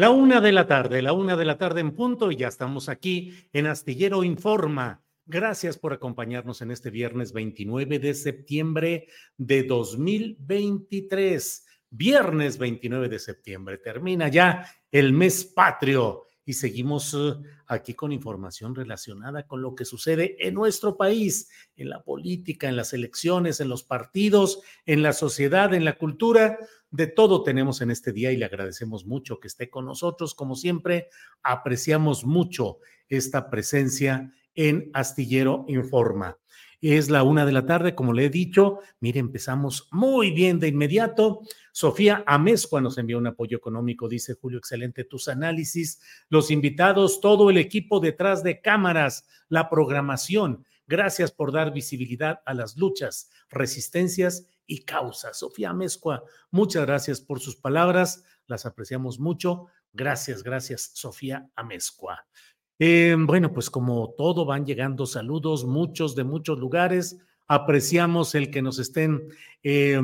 La una de la tarde, la una de la tarde en punto y ya estamos aquí en Astillero Informa. Gracias por acompañarnos en este viernes 29 de septiembre de 2023. Viernes 29 de septiembre. Termina ya el mes patrio y seguimos eh, aquí con información relacionada con lo que sucede en nuestro país, en la política, en las elecciones, en los partidos, en la sociedad, en la cultura. De todo tenemos en este día y le agradecemos mucho que esté con nosotros. Como siempre, apreciamos mucho esta presencia en Astillero Informa. Es la una de la tarde, como le he dicho. Mire, empezamos muy bien de inmediato. Sofía Amezcua nos envió un apoyo económico, dice Julio, excelente tus análisis. Los invitados, todo el equipo detrás de cámaras, la programación. Gracias por dar visibilidad a las luchas, resistencias y causas. Sofía Amezcua, muchas gracias por sus palabras, las apreciamos mucho. Gracias, gracias, Sofía Amezcua. Eh, bueno, pues como todo van llegando saludos, muchos de muchos lugares. Apreciamos el que nos estén eh,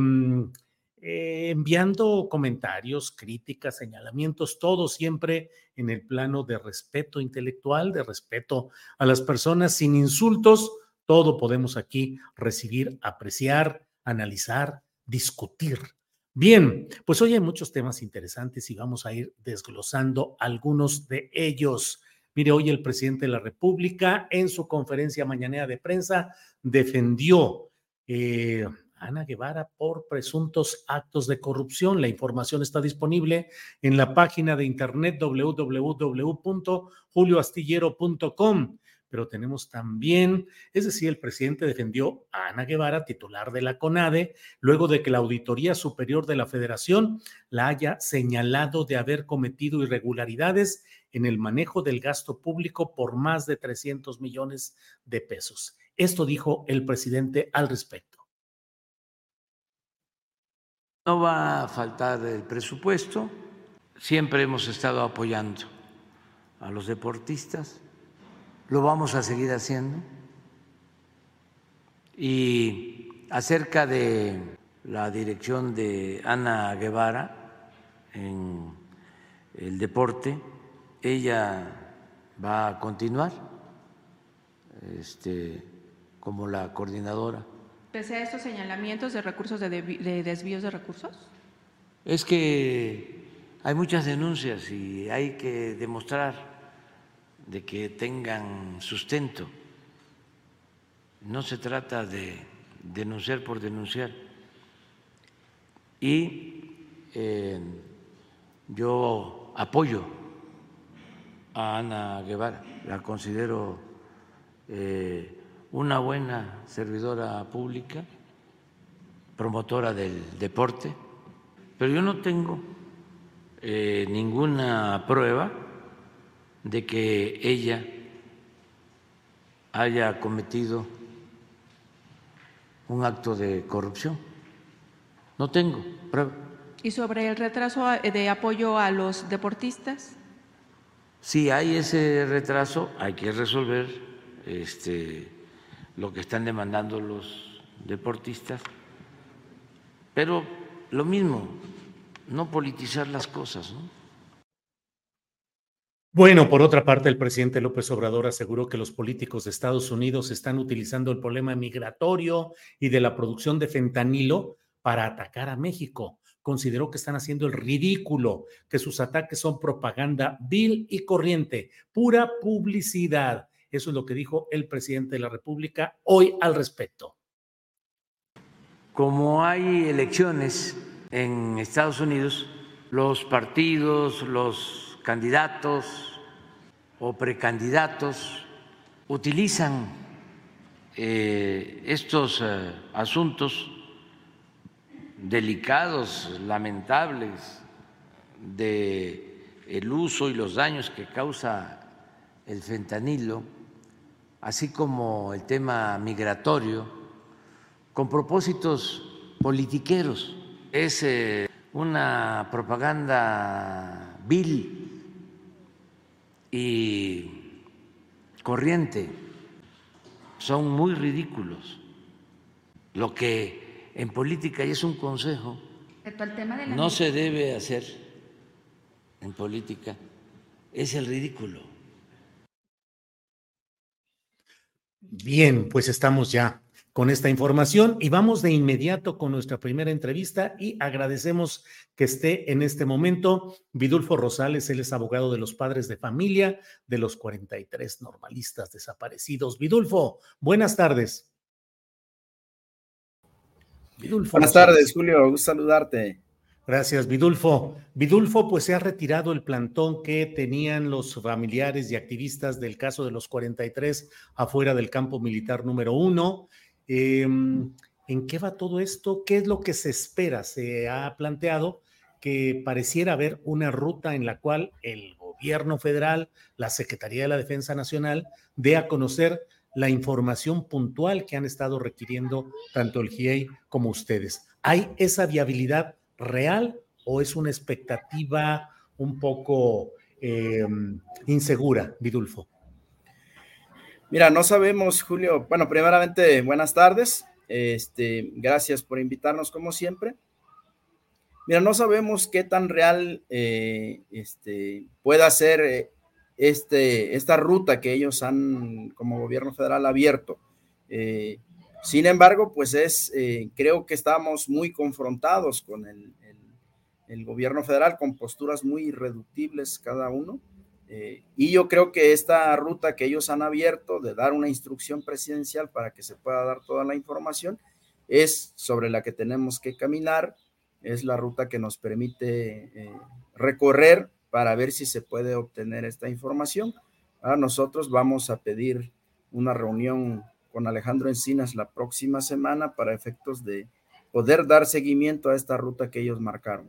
eh, enviando comentarios, críticas, señalamientos, todo siempre en el plano de respeto intelectual, de respeto a las personas, sin insultos. Todo podemos aquí recibir, apreciar, analizar, discutir. Bien, pues hoy hay muchos temas interesantes y vamos a ir desglosando algunos de ellos. Mire, hoy el presidente de la República en su conferencia mañanera de prensa defendió eh, a Ana Guevara por presuntos actos de corrupción. La información está disponible en la página de internet www.julioastillero.com. Pero tenemos también, es decir, el presidente defendió a Ana Guevara, titular de la CONADE, luego de que la Auditoría Superior de la Federación la haya señalado de haber cometido irregularidades en el manejo del gasto público por más de 300 millones de pesos. Esto dijo el presidente al respecto. No va a faltar el presupuesto. Siempre hemos estado apoyando a los deportistas. Lo vamos a seguir haciendo. Y acerca de la dirección de Ana Guevara en el deporte, ella va a continuar este, como la coordinadora. ¿Pese a estos señalamientos de recursos de, de desvíos de recursos? Es que hay muchas denuncias y hay que demostrar de que tengan sustento. No se trata de denunciar por denunciar. Y eh, yo apoyo a Ana Guevara, la considero eh, una buena servidora pública, promotora del deporte, pero yo no tengo eh, ninguna prueba de que ella haya cometido un acto de corrupción. No tengo prueba. ¿Y sobre el retraso de apoyo a los deportistas? Si hay ese retraso, hay que resolver este, lo que están demandando los deportistas. Pero lo mismo, no politizar las cosas. ¿no? Bueno, por otra parte, el presidente López Obrador aseguró que los políticos de Estados Unidos están utilizando el problema migratorio y de la producción de fentanilo para atacar a México. Consideró que están haciendo el ridículo, que sus ataques son propaganda vil y corriente, pura publicidad. Eso es lo que dijo el presidente de la República hoy al respecto. Como hay elecciones en Estados Unidos, los partidos, los candidatos, o precandidatos utilizan eh, estos eh, asuntos delicados, lamentables, de el uso y los daños que causa el fentanilo, así como el tema migratorio, con propósitos politiqueros. Es eh, una propaganda vil y corriente son muy ridículos. Lo que en política, y es un consejo, no se debe hacer en política, es el ridículo. Bien, pues estamos ya con esta información y vamos de inmediato con nuestra primera entrevista y agradecemos que esté en este momento Vidulfo Rosales, él es abogado de los padres de familia de los 43 normalistas desaparecidos. Vidulfo, buenas tardes. buenas tardes, Julio, gusto saludarte. Gracias, Vidulfo. Vidulfo, pues se ha retirado el plantón que tenían los familiares y activistas del caso de los 43 afuera del campo militar número uno. Em, ¿En qué va todo esto? ¿Qué es lo que se espera? Se ha planteado que pareciera haber una ruta en la cual el gobierno federal, la Secretaría de la Defensa Nacional, dé a conocer la información puntual que han estado requiriendo tanto el GIEI como ustedes. ¿Hay esa viabilidad real o es una expectativa un poco em, insegura, Vidulfo? Mira, no sabemos, Julio. Bueno, primeramente, buenas tardes. Este, gracias por invitarnos como siempre. Mira, no sabemos qué tan real eh, este, pueda ser eh, este, esta ruta que ellos han, como gobierno federal, abierto. Eh, sin embargo, pues es, creo que estamos muy confrontados con el, el, gobierno federal, con posturas muy irreductibles cada uno. Eh, y yo creo que esta ruta que ellos han abierto de dar una instrucción presidencial para que se pueda dar toda la información es sobre la que tenemos que caminar, es la ruta que nos permite eh, recorrer para ver si se puede obtener esta información. Ahora nosotros vamos a pedir una reunión con Alejandro Encinas la próxima semana para efectos de poder dar seguimiento a esta ruta que ellos marcaron.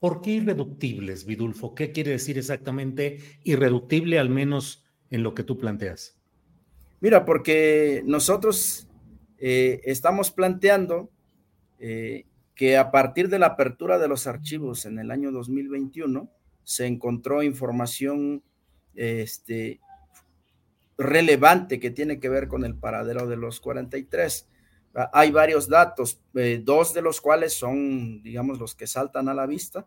¿Por qué irreductibles, Vidulfo? ¿Qué quiere decir exactamente irreductible, al menos en lo que tú planteas? Mira, porque nosotros eh, estamos planteando eh, que a partir de la apertura de los archivos en el año 2021 se encontró información este, relevante que tiene que ver con el paradero de los 43. Ah, hay varios datos, eh, dos de los cuales son, digamos, los que saltan a la vista.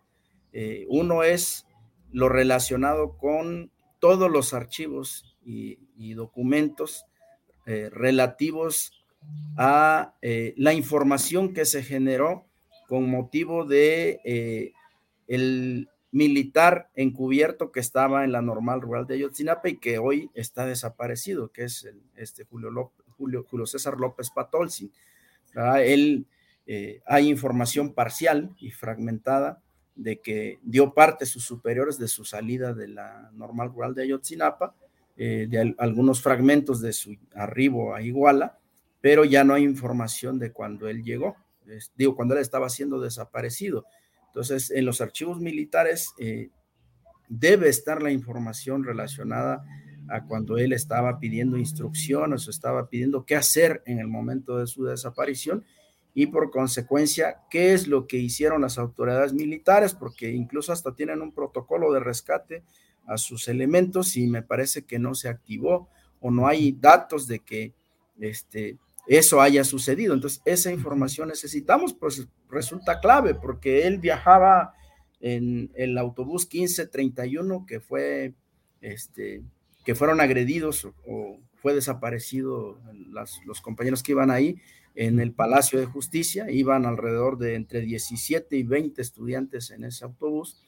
Eh, uno es lo relacionado con todos los archivos y, documentos eh, relativos a la información que se generó con motivo de el militar encubierto que estaba en la normal rural de Ayotzinapa y que hoy está desaparecido, que es este Julio López Julio, César López Patolsi. Él, eh, hay información parcial y fragmentada de que dio parte sus superiores de su salida de la normal rural de Ayotzinapa, eh, de algunos fragmentos de su arribo a Iguala, pero ya no hay información de cuando él llegó, digo, cuando él estaba siendo desaparecido. Entonces, en los archivos militares eh, debe estar la información relacionada a cuando él estaba pidiendo instrucciones o estaba pidiendo qué hacer en el momento de su desaparición y por consecuencia qué es lo que hicieron las autoridades militares, porque incluso hasta tienen un protocolo de rescate a sus elementos y me parece que no se activó o no hay datos de que este, eso haya sucedido. Entonces, esa información necesitamos, pues resulta clave porque él viajaba en el autobús 1531 que fue este, que fueron agredidos o, fue desaparecido los compañeros que iban ahí en el Palacio de Justicia, iban alrededor de entre 17 y 20 estudiantes en ese autobús.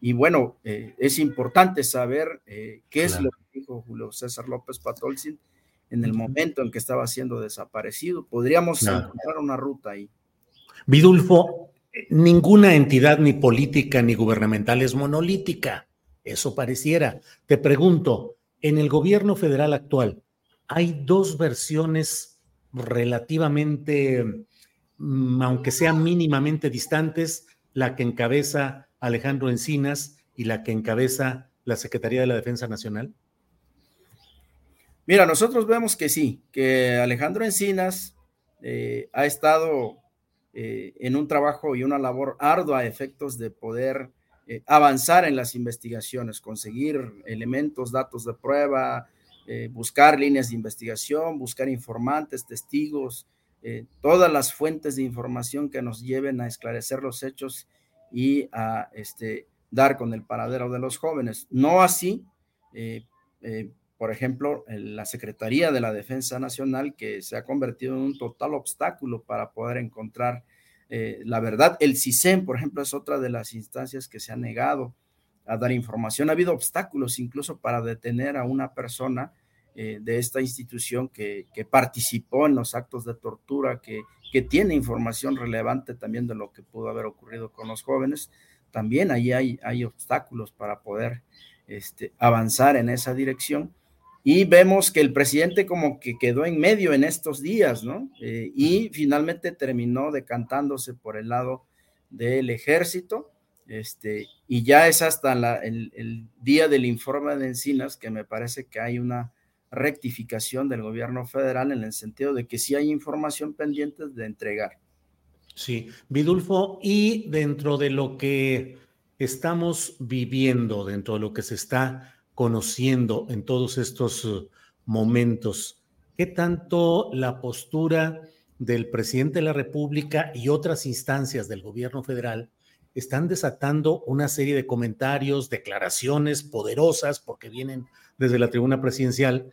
Y bueno, eh, es importante saber eh, qué es lo que dijo Julio César López Patolcin en el momento en que estaba siendo desaparecido. Podríamos encontrar una ruta ahí. Vidulfo, ninguna entidad ni política ni gubernamental es monolítica. Eso pareciera. Te pregunto, en el gobierno federal actual hay dos versiones relativamente, mm, aunque sean mínimamente distantes, la que encabeza Alejandro Encinas y la que encabeza la Secretaría de la Defensa Nacional? Mira, nosotros vemos que sí, que Alejandro Encinas eh, ha estado eh, en un trabajo y una labor ardua a efectos de poder eh, avanzar en las investigaciones, conseguir elementos, datos de prueba, eh, buscar líneas de investigación, buscar informantes, testigos, eh, todas las fuentes de información que nos lleven a esclarecer los hechos y a este, dar con el paradero de los jóvenes. No así, por ejemplo, la Secretaría de la Defensa Nacional, que se ha convertido en un total obstáculo para poder encontrar eh, la verdad, el CISEN, por ejemplo, es otra de las instancias que se ha negado a dar información. Ha habido obstáculos incluso para detener a una persona eh, de esta institución que, participó en los actos de tortura, que, que, tiene información relevante también de lo que pudo haber ocurrido con los jóvenes. También ahí hay, hay obstáculos para poder este, avanzar en esa dirección y vemos que el presidente como que quedó en medio en estos días, ¿no? Eh, y finalmente terminó decantándose por el lado del ejército, este, y ya es hasta el, día del informe de Encinas que me parece que hay una rectificación del gobierno federal en el sentido de que sí hay información pendiente de entregar. Sí, Vidulfo, y dentro de lo que estamos viviendo, dentro de lo que se está conociendo en todos estos uh, momentos? ¿Qué tanto la postura del presidente de la República y otras instancias del gobierno federal están desatando una serie de comentarios, declaraciones poderosas, porque vienen desde la tribuna presidencial,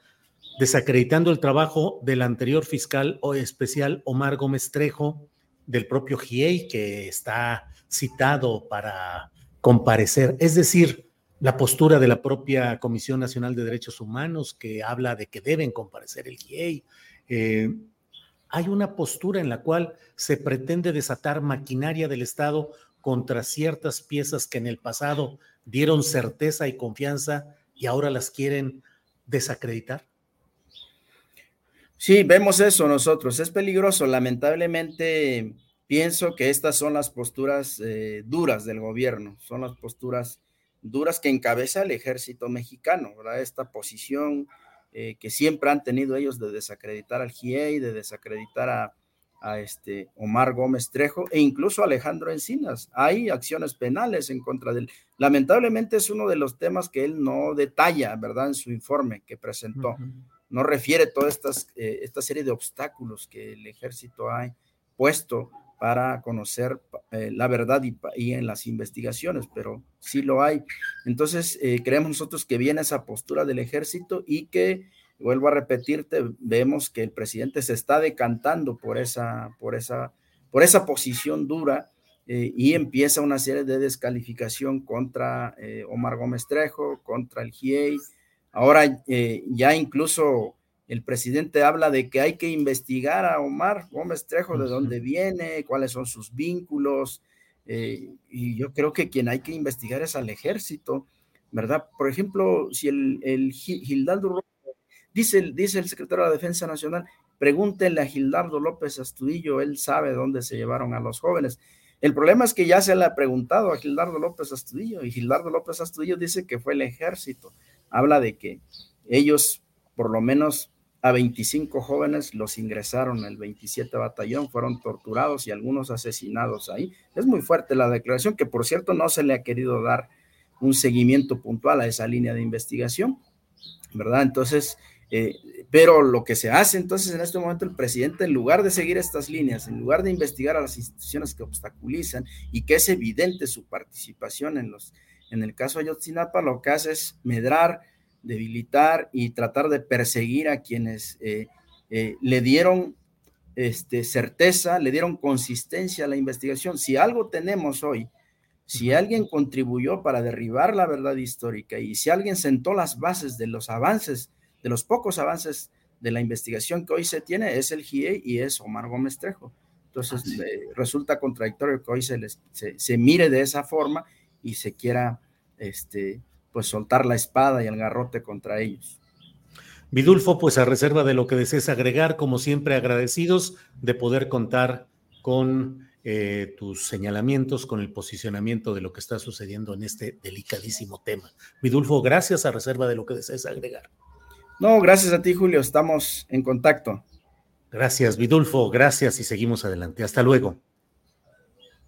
desacreditando el trabajo del anterior fiscal o especial Omar Gómez Trejo, del propio GIEI, que está citado para comparecer. Es decir, la postura de la propia Comisión Nacional de Derechos Humanos que habla de que deben comparecer el GIEI. Eh, hay una postura en la cual se pretende desatar maquinaria del Estado contra ciertas piezas que en el pasado dieron certeza y confianza y ahora las quieren desacreditar. Sí, vemos eso nosotros. Es peligroso. Lamentablemente, pienso que estas son las posturas eh, duras del gobierno, son las posturas duras que encabeza el ejército mexicano, ¿verdad? Esta posición eh, que siempre han tenido ellos de desacreditar al GIEI, de desacreditar a, este Omar Gómez Trejo e incluso a Alejandro Encinas. Hay acciones penales en contra de él. Lamentablemente es uno de los temas que él no detalla, ¿verdad? En su informe que presentó. No refiere toda estas, eh, esta serie de obstáculos que el ejército ha puesto para conocer eh, la verdad y, en las investigaciones, pero sí lo hay. Entonces, eh, creemos nosotros que viene esa postura del ejército y que, vuelvo a repetirte, vemos que el presidente se está decantando por esa, por esa, por esa posición dura eh, y empieza una serie de descalificación contra Omar Gómez Trejo, contra el GIEI. Ahora ya incluso el presidente habla de que hay que investigar a Omar Gómez Trejo, de dónde viene, cuáles son sus vínculos, eh, y yo creo que quien hay que investigar es al ejército, ¿verdad? Por ejemplo, si el, el Gildardo López, dice, dice el secretario de la Defensa Nacional, pregúntenle a Gildardo López Astudillo, él sabe dónde se llevaron a los jóvenes. El problema es que ya se le ha preguntado a Gildardo López Astudillo y Gildardo López Astudillo dice que fue el ejército. Habla de que ellos, por lo menos a 25 jóvenes, los ingresaron al 27 batallón, fueron torturados y algunos asesinados ahí. Es muy fuerte la declaración, que por cierto no se le ha querido dar un seguimiento puntual a esa línea de investigación, ¿verdad? Entonces, eh, pero lo que se hace entonces en este momento el presidente, en lugar de seguir estas líneas, en lugar de investigar a las instituciones que obstaculizan y que es evidente su participación en los, en el caso Ayotzinapa, lo que hace es medrar, debilitar y tratar de perseguir a quienes eh, eh, le dieron este, certeza, le dieron consistencia a la investigación. Si algo tenemos hoy, si alguien contribuyó para derribar la verdad histórica y si alguien sentó las bases de los avances de los pocos avances de la investigación que hoy se tiene es el GIE y es Omar Gómez Trejo. Entonces eh, resulta contradictorio que hoy se, les, se, mire de esa forma y se quiera este, pues soltar la espada y el garrote contra ellos. Vidulfo, pues a reserva de lo que desees agregar, como siempre agradecidos de poder contar con eh, tus señalamientos, con el posicionamiento de lo que está sucediendo en este delicadísimo tema. Vidulfo, gracias a reserva de lo que desees agregar. No, gracias a ti, Julio. Estamos en contacto. Gracias, Vidulfo. Gracias y seguimos adelante. Hasta luego.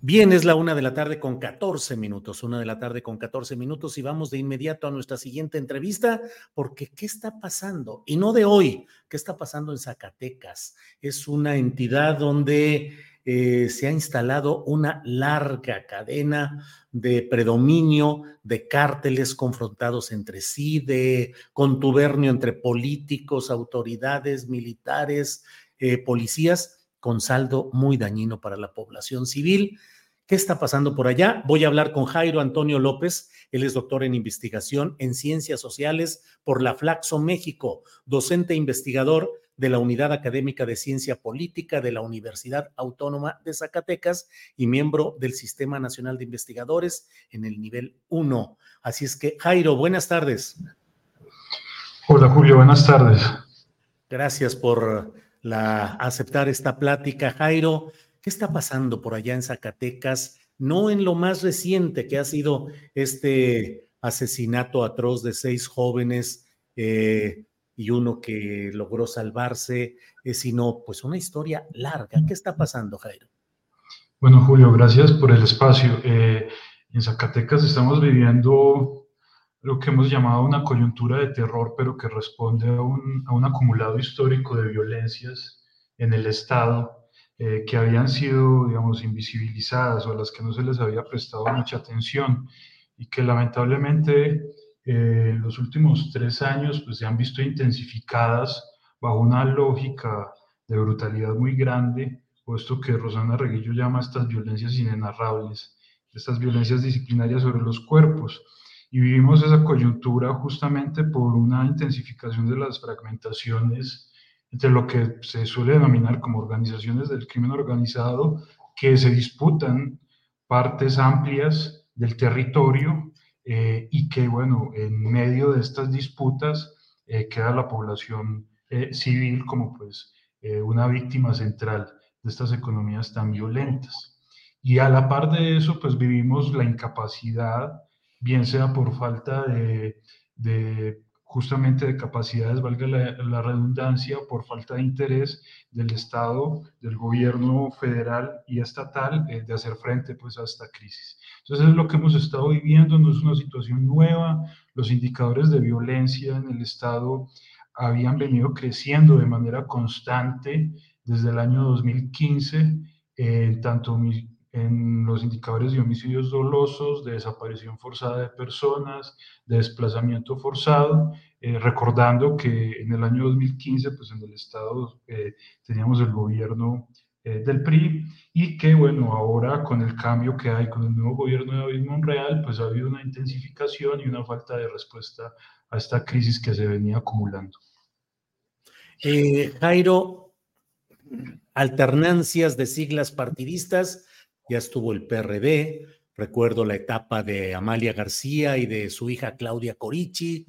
Bien, es la una de la tarde con 14 minutos, una de la tarde con 14 minutos y vamos de inmediato a nuestra siguiente entrevista porque ¿qué está pasando? Y no de hoy, ¿qué está pasando en Zacatecas? Es una entidad donde eh, se ha instalado una larga cadena de predominio de cárteles confrontados entre sí, de contubernio entre políticos, autoridades, militares, eh, policías, con saldo muy dañino para la población civil. ¿Qué está pasando por allá? Voy a hablar con Jairo Antonio López. Él es doctor en investigación en ciencias sociales por la Flaxo México, docente e investigador de la Unidad Académica de Ciencia Política de la Universidad Autónoma de Zacatecas y miembro del Sistema Nacional de Investigadores en el nivel 1. Así es que, Jairo, buenas tardes. Hola, Julio, buenas tardes. Gracias por la, aceptar esta plática, Jairo. ¿Qué está pasando por allá en Zacatecas? No en lo más reciente que ha sido este asesinato atroz de seis jóvenes eh, y uno que logró salvarse, eh, sino pues una historia larga. ¿Qué está pasando, Jairo? Bueno, Julio, gracias por el espacio. Eh, en Zacatecas estamos viviendo lo que hemos llamado una coyuntura de terror, pero que responde a un, a un acumulado histórico de violencias en el Estado eh, que habían sido, digamos, invisibilizadas o a las que no se les había prestado mucha atención y que lamentablemente eh, en los últimos tres años pues, se han visto intensificadas bajo una lógica de brutalidad muy grande, puesto que Rosana Reguillo llama estas violencias inenarrables, estas violencias disciplinarias sobre los cuerpos. Y vivimos esa coyuntura justamente por una intensificación de las fragmentaciones entre lo que se suele denominar como organizaciones del crimen organizado que se disputan partes amplias del territorio eh, y que, bueno, en medio de estas disputas eh, queda la población eh, civil como pues una víctima central de estas economías tan violentas. Y a la par de eso, pues vivimos la incapacidad, bien sea por falta de, de justamente de capacidades, valga la, redundancia, por falta de interés del Estado, del gobierno federal y estatal eh, de hacer frente pues, a esta crisis. Entonces, es lo que hemos estado viviendo, no es una situación nueva, los indicadores de violencia en el Estado habían venido creciendo de manera constante desde el año 2015, eh, tanto en los indicadores de homicidios dolosos, de desaparición forzada de personas, de desplazamiento forzado, eh, recordando que en el año 2015, pues en el Estado eh, teníamos el gobierno eh, del PRI y que, bueno, ahora con el cambio que hay con el nuevo gobierno de David Monreal, pues ha habido una intensificación y una falta de respuesta a esta crisis que se venía acumulando. Jairo, alternancias de siglas partidistas ya estuvo el PRD, recuerdo la etapa de Amalia García y de su hija Claudia Corichi,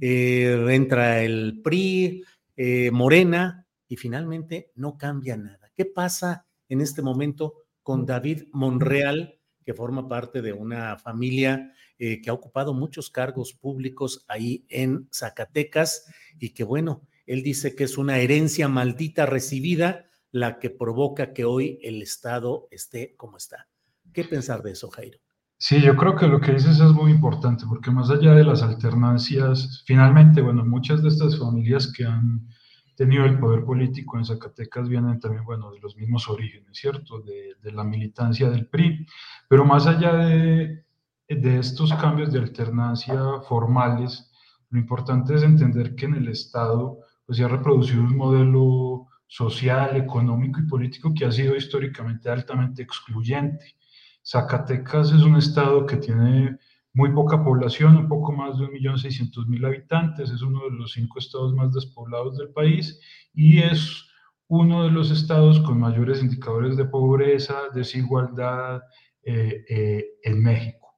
eh, entra el PRI, eh, Morena, y finalmente no cambia nada. ¿Qué pasa en este momento con David Monreal, que forma parte de una familia eh, que ha ocupado muchos cargos públicos ahí en Zacatecas y que bueno, él dice que es una herencia maldita recibida la que provoca que hoy el Estado esté como está. ¿Qué pensar de eso, Jairo? Sí, yo creo que lo que dices es muy importante, porque más allá de las alternancias, finalmente, bueno, muchas de estas familias que han tenido el poder político en Zacatecas vienen también, bueno, de los mismos orígenes, ¿cierto? De, la militancia del PRI, pero más allá de, de estos cambios de alternancia formales, lo importante es entender que en el Estado pues, se ha reproducido un modelo social, económico y político que ha sido históricamente altamente excluyente. Zacatecas es un estado que tiene muy poca población, un poco más de 1.600.000 habitantes, es uno de los cinco estados más despoblados del país y es uno de los estados con mayores indicadores de pobreza, desigualdad eh, eh, en México.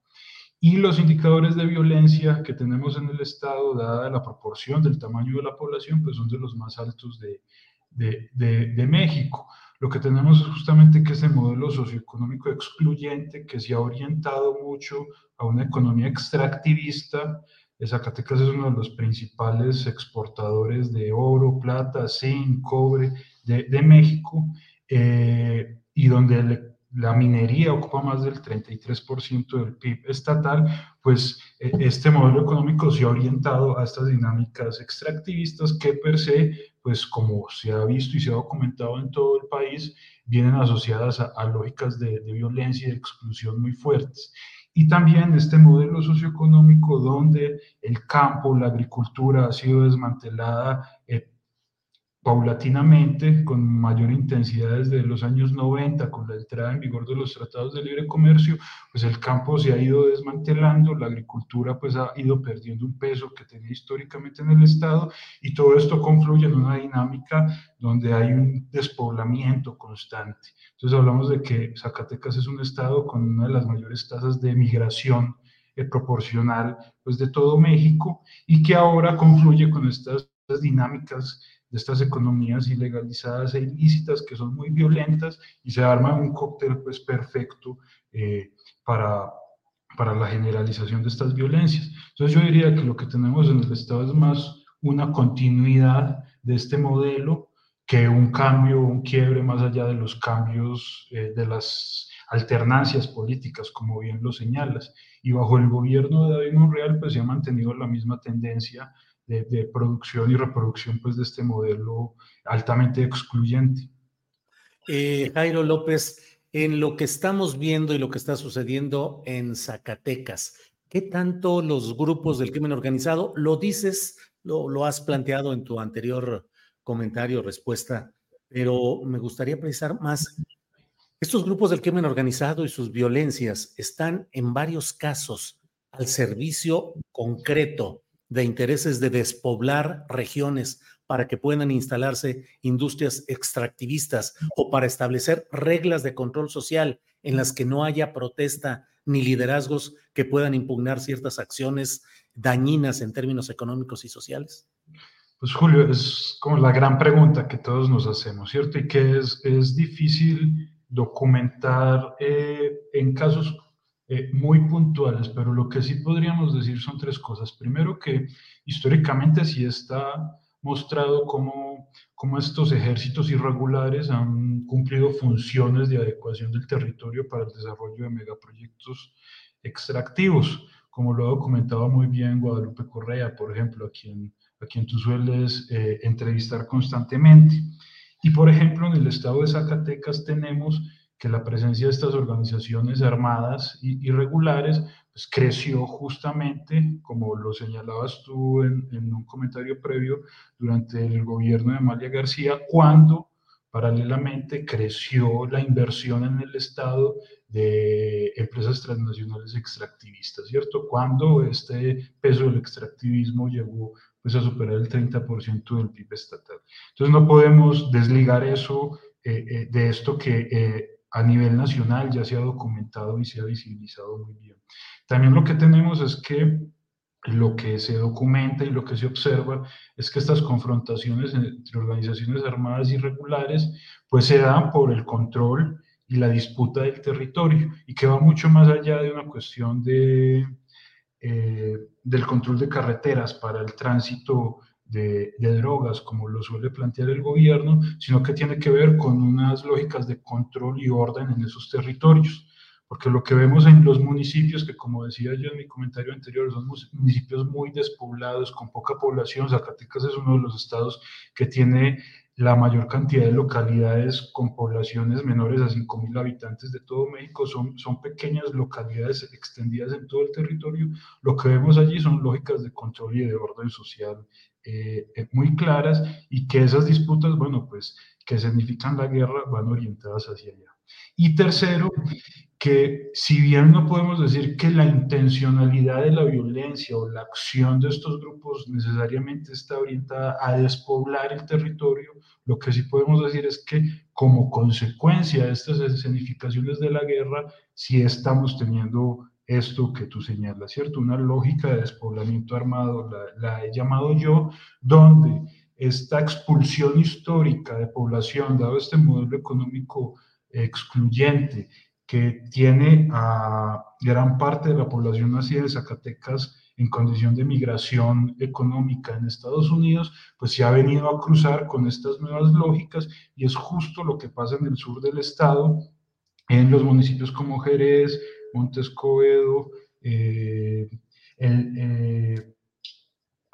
Y los indicadores de violencia que tenemos en el estado, dada la proporción del tamaño de la población, pues son de los más altos de, de, de, México. Lo que tenemos es justamente que ese modelo socioeconómico excluyente que se ha orientado mucho a una economía extractivista. Zacatecas es uno de los principales exportadores de oro, plata, zinc, cobre de, México eh, y donde la minería ocupa más del 33% del PIB estatal, pues e, este modelo económico se ha orientado a estas dinámicas extractivistas que per se, pues como se ha visto y se ha documentado en todo el país, vienen asociadas a, lógicas de, violencia y de exclusión muy fuertes. Y también este modelo socioeconómico donde el campo, la agricultura ha sido desmantelada eh, paulatinamente, con mayor intensidad desde los años 90, con la entrada en vigor de los tratados de libre comercio, pues el campo se ha ido desmantelando, la agricultura pues ha ido perdiendo un peso que tenía históricamente en el Estado y todo esto confluye en una dinámica donde hay un despoblamiento constante. Entonces hablamos de que Zacatecas es un Estado con una de las mayores tasas de migración eh, proporcional pues de todo México y que ahora confluye con estas dinámicas de estas economías ilegalizadas e ilícitas que son muy violentas y se arma un cóctel pues perfecto eh, para, para la generalización de estas violencias. Entonces yo diría que lo que tenemos en el Estado es más una continuidad de este modelo que un cambio, un quiebre más allá de los cambios eh, de las alternancias políticas, como bien lo señalas. Y bajo el gobierno de David Monreal, pues se ha mantenido la misma tendencia de, producción y reproducción pues, de este modelo altamente excluyente. Eh, Jairo López, en lo que estamos viendo y lo que está sucediendo en Zacatecas, ¿qué tanto los grupos del crimen organizado, lo dices, lo, lo has planteado en tu anterior comentario, respuesta, pero me gustaría precisar más, estos grupos del crimen organizado y sus violencias están en varios casos al servicio concreto de intereses de despoblar regiones para que puedan instalarse industrias extractivistas o para establecer reglas de control social en las que no haya protesta ni liderazgos que puedan impugnar ciertas acciones dañinas en términos económicos y sociales? Pues Julio, es como la gran pregunta que todos nos hacemos, ¿cierto? Y que es, es difícil documentar eh, en casos eh, muy puntuales, pero lo que sí podríamos decir son tres cosas. Primero, que históricamente sí está mostrado cómo, cómo estos ejércitos irregulares han cumplido funciones de adecuación del territorio para el desarrollo de megaproyectos extractivos, como lo ha documentado muy bien Guadalupe Correa, por ejemplo, a quien, a quien tú sueles eh, entrevistar constantemente. Y por ejemplo, en el estado de Zacatecas tenemos que la presencia de estas organizaciones armadas irregulares pues, creció justamente, como lo señalabas tú en, en, un comentario previo, durante el gobierno de Amalia García, cuando paralelamente creció la inversión en el Estado de empresas transnacionales extractivistas, ¿cierto? Cuando este peso del extractivismo llegó pues, a superar el 30% del PIB estatal. Entonces no podemos desligar eso eh, eh, de esto que eh, a nivel nacional ya se ha documentado y se ha visibilizado muy bien. También lo que tenemos es que lo que se documenta y lo que se observa es que estas confrontaciones entre organizaciones armadas irregulares pues se dan por el control y la disputa del territorio y que va mucho más allá de una cuestión de, eh, del control de carreteras para el tránsito de, drogas, como lo suele plantear el gobierno, sino que tiene que ver con unas lógicas de control y orden en esos territorios. Porque lo que vemos en los municipios, que como decía yo en mi comentario anterior, son municipios muy despoblados, con poca población, Zacatecas es uno de los estados que tiene la mayor cantidad de localidades con poblaciones menores a 5.000 habitantes de todo México son, son pequeñas localidades extendidas en todo el territorio. Lo que vemos allí son lógicas de control y de orden social eh, eh, muy claras y que esas disputas, bueno, pues que significan la guerra van orientadas hacia allá. Y tercero, que si bien no podemos decir que la intencionalidad de la violencia o la acción de estos grupos necesariamente está orientada a despoblar el territorio, lo que sí podemos decir es que como consecuencia de estas escenificaciones de la guerra, sí estamos teniendo esto que tú señalas, ¿cierto? Una lógica de despoblamiento armado, la, he llamado yo, donde esta expulsión histórica de población, dado este modelo económico excluyente, que tiene a gran parte de la población nacida de Zacatecas en condición de migración económica en Estados Unidos, pues se ha venido a cruzar con estas nuevas lógicas y es justo lo que pasa en el sur del estado, en los municipios como Jerez, Montescoedo, eh, el, eh,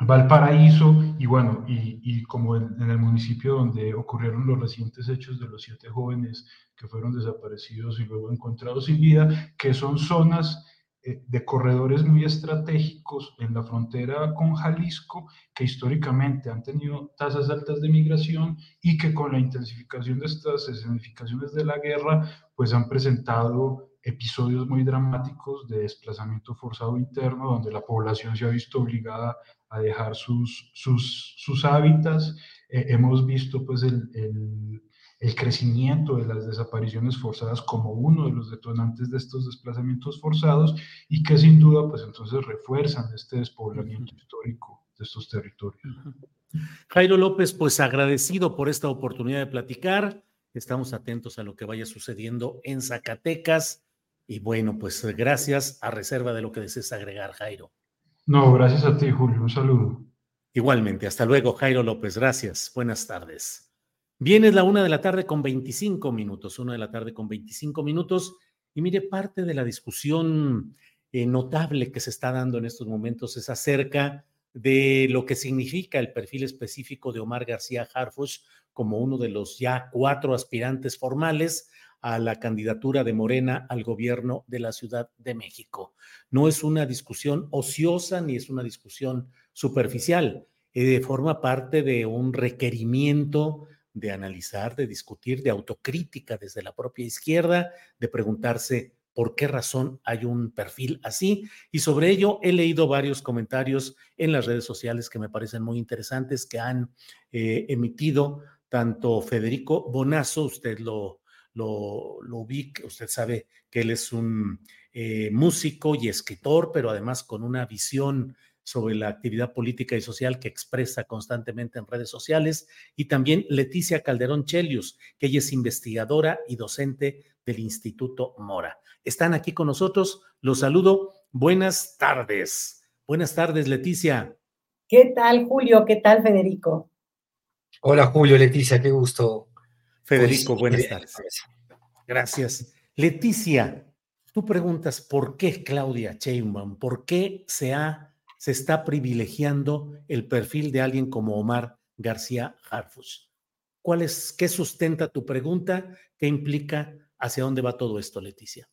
Valparaíso y bueno, y, como en, el municipio donde ocurrieron los recientes hechos de los siete jóvenes que fueron desaparecidos y luego encontrados sin vida, que son zonas eh, de corredores muy estratégicos en la frontera con Jalisco, que históricamente han tenido tasas altas de migración y que con la intensificación de estas escenificaciones de la guerra, pues han presentado episodios muy dramáticos de desplazamiento forzado interno, donde la población se ha visto obligada a dejar sus, sus, sus hábitats. Eh, hemos visto pues el, el, el, crecimiento de las desapariciones forzadas como uno de los detonantes de estos desplazamientos forzados y que sin duda pues entonces refuerzan este despoblamiento histórico de estos territorios. Jairo López, pues agradecido por esta oportunidad de platicar. Estamos atentos a lo que vaya sucediendo en Zacatecas. Y bueno, pues gracias a reserva de lo que desees agregar, Jairo. No, gracias a ti, Julio. Un saludo. Igualmente, hasta luego, Jairo López. Gracias. Buenas tardes. Viene la una de la tarde con 25 minutos, una de la tarde con 25 minutos. Y mire, parte de la discusión eh, notable que se está dando en estos momentos es acerca de lo que significa el perfil específico de Omar García Harfush como uno de los ya cuatro aspirantes formales a la candidatura de Morena al gobierno de la Ciudad de México. No es una discusión ociosa ni es una discusión superficial, eh, forma parte de un requerimiento de analizar, de discutir, de autocrítica desde la propia izquierda, de preguntarse por qué razón hay un perfil así. Y sobre ello he leído varios comentarios en las redes sociales que me parecen muy interesantes, que han eh, emitido tanto Federico Bonazo, usted lo lo, lo usted sabe que él es un eh, músico y escritor, pero además con una visión sobre la actividad política y social que expresa constantemente en redes sociales, y también Leticia Calderón Chelius, que ella es investigadora y docente del Instituto Mora. Están aquí con nosotros, los saludo. Buenas tardes. Buenas tardes, Leticia. ¿Qué tal, Julio? ¿Qué tal, Federico? Hola, Julio, Leticia, qué gusto Federico, pues, buenas tardes. Gracias. Leticia, tú preguntas por qué Claudia Sheinbaum, por qué se, ha, se está privilegiando el perfil de alguien como Omar García Harfus. ¿Cuál es, qué sustenta tu pregunta? ¿Qué implica hacia dónde va todo esto, Leticia?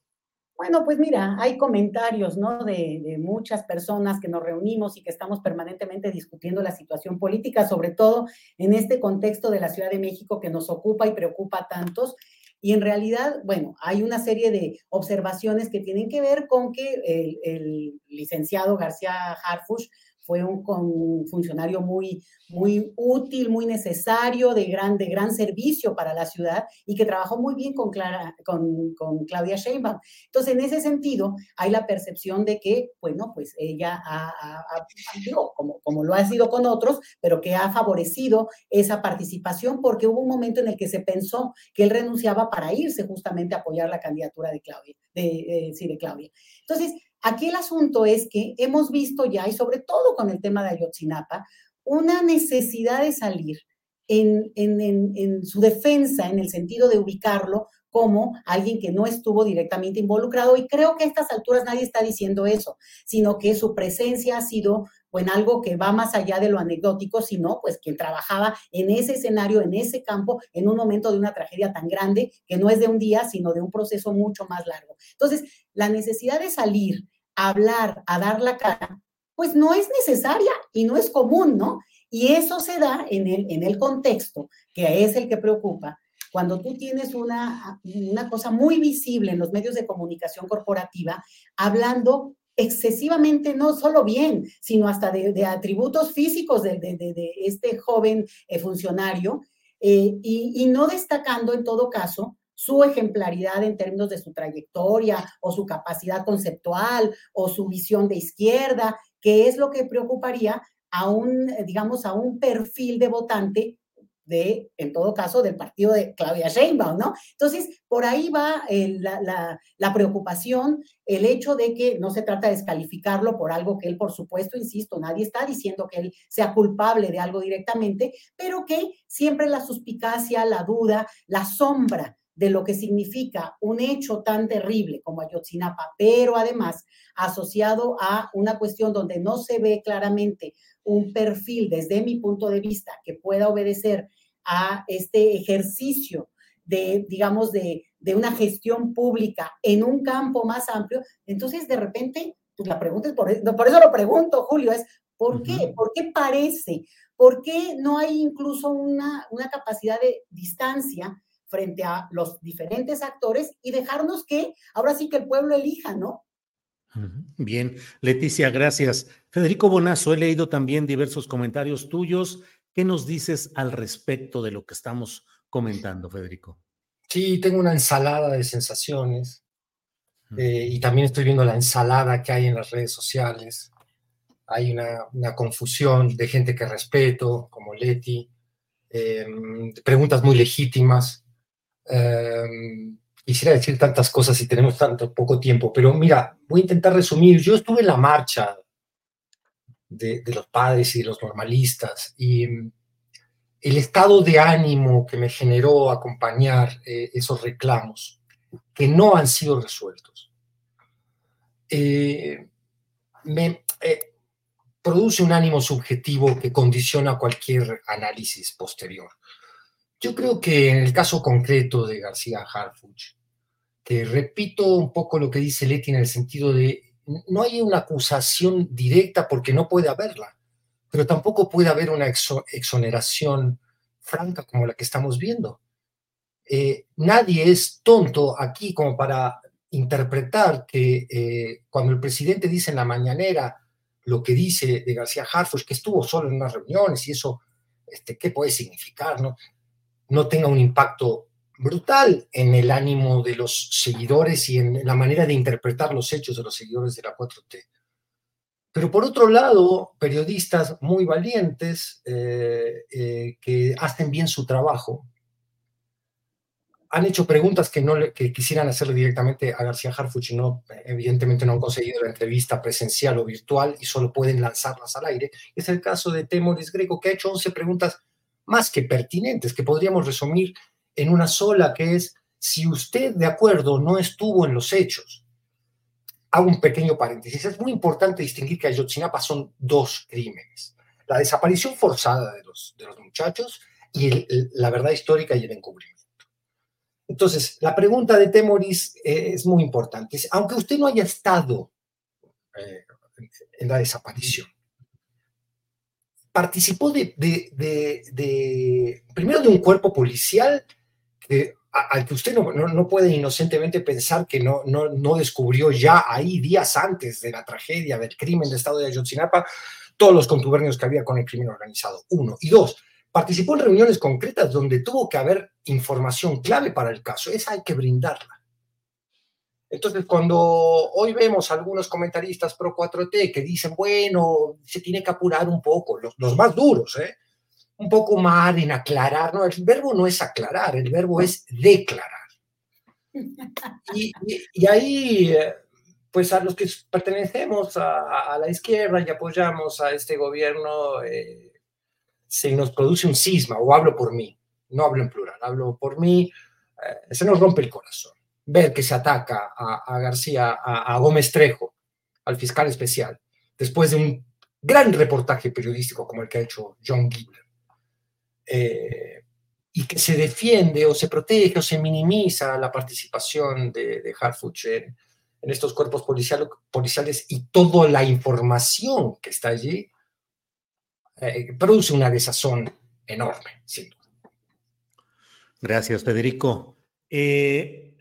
Bueno, pues mira, hay comentarios, ¿no? De, muchas personas que nos reunimos y que estamos permanentemente discutiendo la situación política, sobre todo en este contexto de la Ciudad de México que nos ocupa y preocupa a tantos. Y en realidad, bueno, hay una serie de observaciones que tienen que ver con que el, el licenciado García Harfush fue un, funcionario muy, muy útil, muy necesario, de gran, de gran servicio para la ciudad y que trabajó muy bien con, Clara, con, con Claudia Sheinbaum. Entonces, en ese sentido, hay la percepción de que, bueno, pues ella ha, ha, como, como lo ha sido con otros, pero que ha favorecido esa participación porque hubo un momento en el que se pensó que él renunciaba para irse justamente a apoyar la candidatura de Claudia, de, sí, de Claudia. Entonces, Aquí el asunto es que hemos visto ya, y sobre todo con el tema de Ayotzinapa, una necesidad de salir en, en, su defensa, en el sentido de ubicarlo como alguien que no estuvo directamente involucrado. Y creo que a estas alturas nadie está diciendo eso, sino que su presencia ha sido en algo que va más allá de lo anecdótico, sino pues quien trabajaba en ese escenario, en ese campo, en un momento de una tragedia tan grande, que no es de un día, sino de un proceso mucho más largo. Entonces, la necesidad de salir, a hablar, a dar la cara, pues no es necesaria y no es común, ¿no? Y eso se da en el, en el contexto, que es el que preocupa, cuando tú tienes una, una cosa muy visible en los medios de comunicación corporativa, hablando excesivamente, no solo bien, sino hasta de, atributos físicos de, este joven eh, funcionario, eh, y, y, no destacando en todo caso su ejemplaridad en términos de su trayectoria o su capacidad conceptual o su visión de izquierda, que es lo que preocuparía a un, digamos, a un perfil de votante de, en todo caso, del partido de Claudia Sheinbaum, ¿no? Entonces, por ahí va eh, la, la, preocupación, el hecho de que no se trata de descalificarlo por algo que él, por supuesto, insisto, nadie está diciendo que él sea culpable de algo directamente, pero que siempre la suspicacia, la duda, la sombra de lo que significa un hecho tan terrible como Ayotzinapa, pero además asociado a una cuestión donde no se ve claramente un perfil desde mi punto de vista que pueda obedecer a este ejercicio de, digamos, de, una gestión pública en un campo más amplio, entonces de repente, pues la pregunta es, por, por eso lo pregunto, Julio, es, ¿por qué? ¿Por qué parece? ¿Por qué no hay incluso una, una capacidad de distancia frente a los diferentes actores y dejarnos que ahora sí que el pueblo elija, ¿no? Bien, Leticia, gracias. Federico Bonazo, he leído también diversos comentarios tuyos ¿Qué nos dices al respecto de lo que estamos comentando, Federico? Sí, tengo una ensalada de sensaciones eh, y también estoy viendo la ensalada que hay en las redes sociales. Hay una, confusión de gente que respeto, como Leti, em, preguntas muy legítimas. Em, quisiera decir tantas cosas si tenemos tanto poco tiempo, pero mira, voy a intentar resumir. Yo estuve en la marcha de, los padres y de los normalistas. Y mm, el estado de ánimo que me generó acompañar eh, esos reclamos, que no han sido resueltos, eh, me eh, produce un ánimo subjetivo que condiciona cualquier análisis posterior. Yo creo que en el caso concreto de García Harfuch, que repito un poco lo que dice Leti en el sentido de no hay una acusación directa porque no puede haberla, pero tampoco puede haber una exoneración franca como la que estamos viendo. Eh, nadie es tonto aquí como para interpretar que eh, cuando el presidente dice en la mañanera lo que dice de García Harfuch, que estuvo solo en unas reuniones y eso, este, ¿qué puede significar? No tenga un impacto brutal en el ánimo de los seguidores y en la manera de interpretar los hechos de los seguidores de la 4T. Pero por otro lado, periodistas muy valientes eh, eh, que hacen bien su trabajo han hecho preguntas que, no que quisieran hacerle directamente a García Harfuch y no, evidentemente no han conseguido la entrevista presencial o virtual y solo pueden lanzarlas al aire. Es el caso de Temoris Greco, que ha hecho 11 preguntas más que pertinentes, que podríamos resumir en una sola, que es, si usted de acuerdo no estuvo en los hechos, hago un pequeño paréntesis, es muy importante distinguir que Ayotzinapa son dos crímenes, la desaparición forzada de los, de los muchachos y la verdad histórica y el encubrimiento. Entonces, la pregunta de Temoris eh, es muy importante. Aunque usted no haya estado eh, en la desaparición, participó de, de, primero de un cuerpo policial al que usted no, no, puede inocentemente pensar que no, no, no descubrió ya ahí, días antes de la tragedia, del crimen de Estado de Ayotzinapa, todos los contubernios que había con el crimen organizado, uno. Y dos, participó en reuniones concretas donde tuvo que haber información clave para el caso. Esa hay que brindarla. Entonces, cuando hoy vemos algunos comentaristas pro 4T que dicen, bueno, se tiene que apurar un poco, los, los más duros, ¿eh? Un poco más en aclarar, no, el verbo no es aclarar, el verbo es declarar. Y, y, ahí, eh, pues a los que pertenecemos a, a, la izquierda y apoyamos a este gobierno, eh, se nos produce un cisma, o hablo por mí, no hablo en plural, hablo por mí, eh, se nos rompe el corazón. Ver que se ataca a, a García, a, a, Gómez Trejo, al fiscal especial, después de un gran reportaje periodístico como el que ha hecho John Gibler, eh, y que se defiende o se protege o se minimiza la participación de, de Harfuch en, estos cuerpos policial, policiales y toda la información que está allí, eh, produce una desazón enorme, sin. Gracias, Federico. Eh,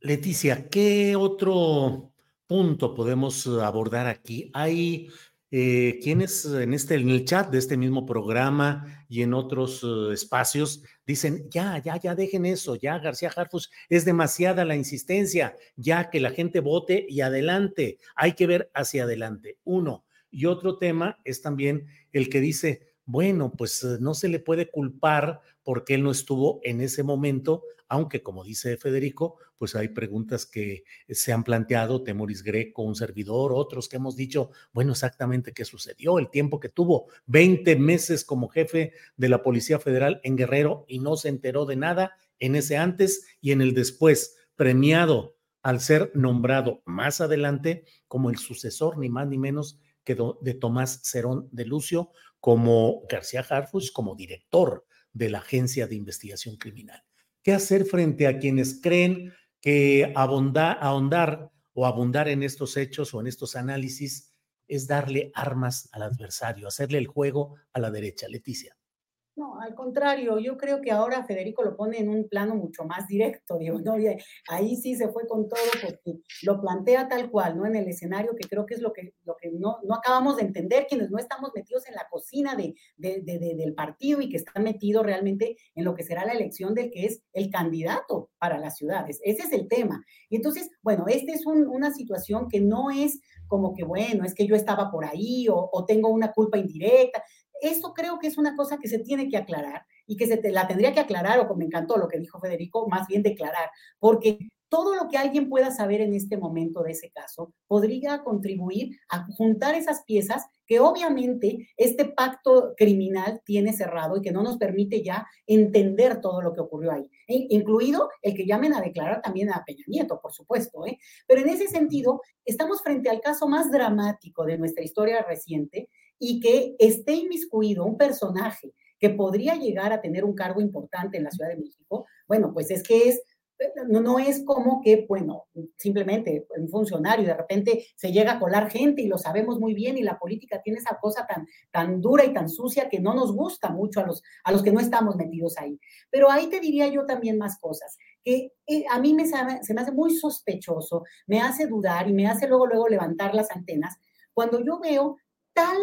Leticia, ¿qué otro punto podemos abordar aquí? Hay eh, quienes en, este, en el chat de este mismo programa y en otros uh, espacios dicen, ya, ya, ya dejen eso, ya García Harfus, es demasiada la insistencia, ya que la gente vote y adelante, hay que ver hacia adelante. Uno. Y otro tema es también el que dice, bueno, pues no se le puede culpar porque él no estuvo en ese momento aunque como dice Federico, pues hay preguntas que se han planteado, Temoris Greco, un servidor, otros que hemos dicho, bueno, exactamente qué sucedió, el tiempo que tuvo, 20 meses como jefe de la Policía Federal en Guerrero y no se enteró de nada en ese antes y en el después, premiado al ser nombrado más adelante como el sucesor, ni más ni menos que de Tomás Cerón de Lucio, como García Harfus, como director de la Agencia de Investigación Criminal. ¿Qué hacer frente a quienes creen que ahondar o abundar en estos hechos o en estos análisis es darle armas al adversario, hacerle el juego a la derecha? Leticia. No, al contrario, yo creo que ahora Federico lo pone en un plano mucho más directo, digo, ahí sí se fue con todo porque lo plantea tal cual, ¿no? En el escenario que creo que es lo que, no, acabamos de entender, quienes no estamos metidos en la cocina de, de, de, del partido y que están metidos realmente en lo que será la elección del que es el candidato para las ciudades. Ese es el tema. Y entonces, bueno, esta es un, una situación que no es como que, bueno, es que yo estaba por ahí o, o tengo una culpa indirecta eso creo que es una cosa que se tiene que aclarar y que se te, la tendría que aclarar, o como me encantó lo que dijo Federico, más bien declarar, porque todo lo que alguien pueda saber en este momento de ese caso podría contribuir a juntar esas piezas que obviamente este pacto criminal tiene cerrado y que no nos permite ya entender todo lo que ocurrió ahí, ¿eh? incluido el que llamen a declarar también a Peña Nieto, por supuesto. ¿eh? Pero en ese sentido, estamos frente al caso más dramático de nuestra historia reciente y que esté inmiscuido un personaje que podría llegar a tener un cargo importante en la Ciudad de México, bueno, pues es que es no, no, es como que, bueno, simplemente un funcionario de repente se llega a colar gente y lo sabemos muy bien y la política tiene esa cosa tan, tan dura y tan sucia que no nos gusta mucho a los, a los que no estamos metidos ahí. Pero ahí te diría yo también más cosas, que eh, a mí me, se me hace muy sospechoso, me hace dudar y me hace luego, luego levantar las antenas cuando yo veo tal,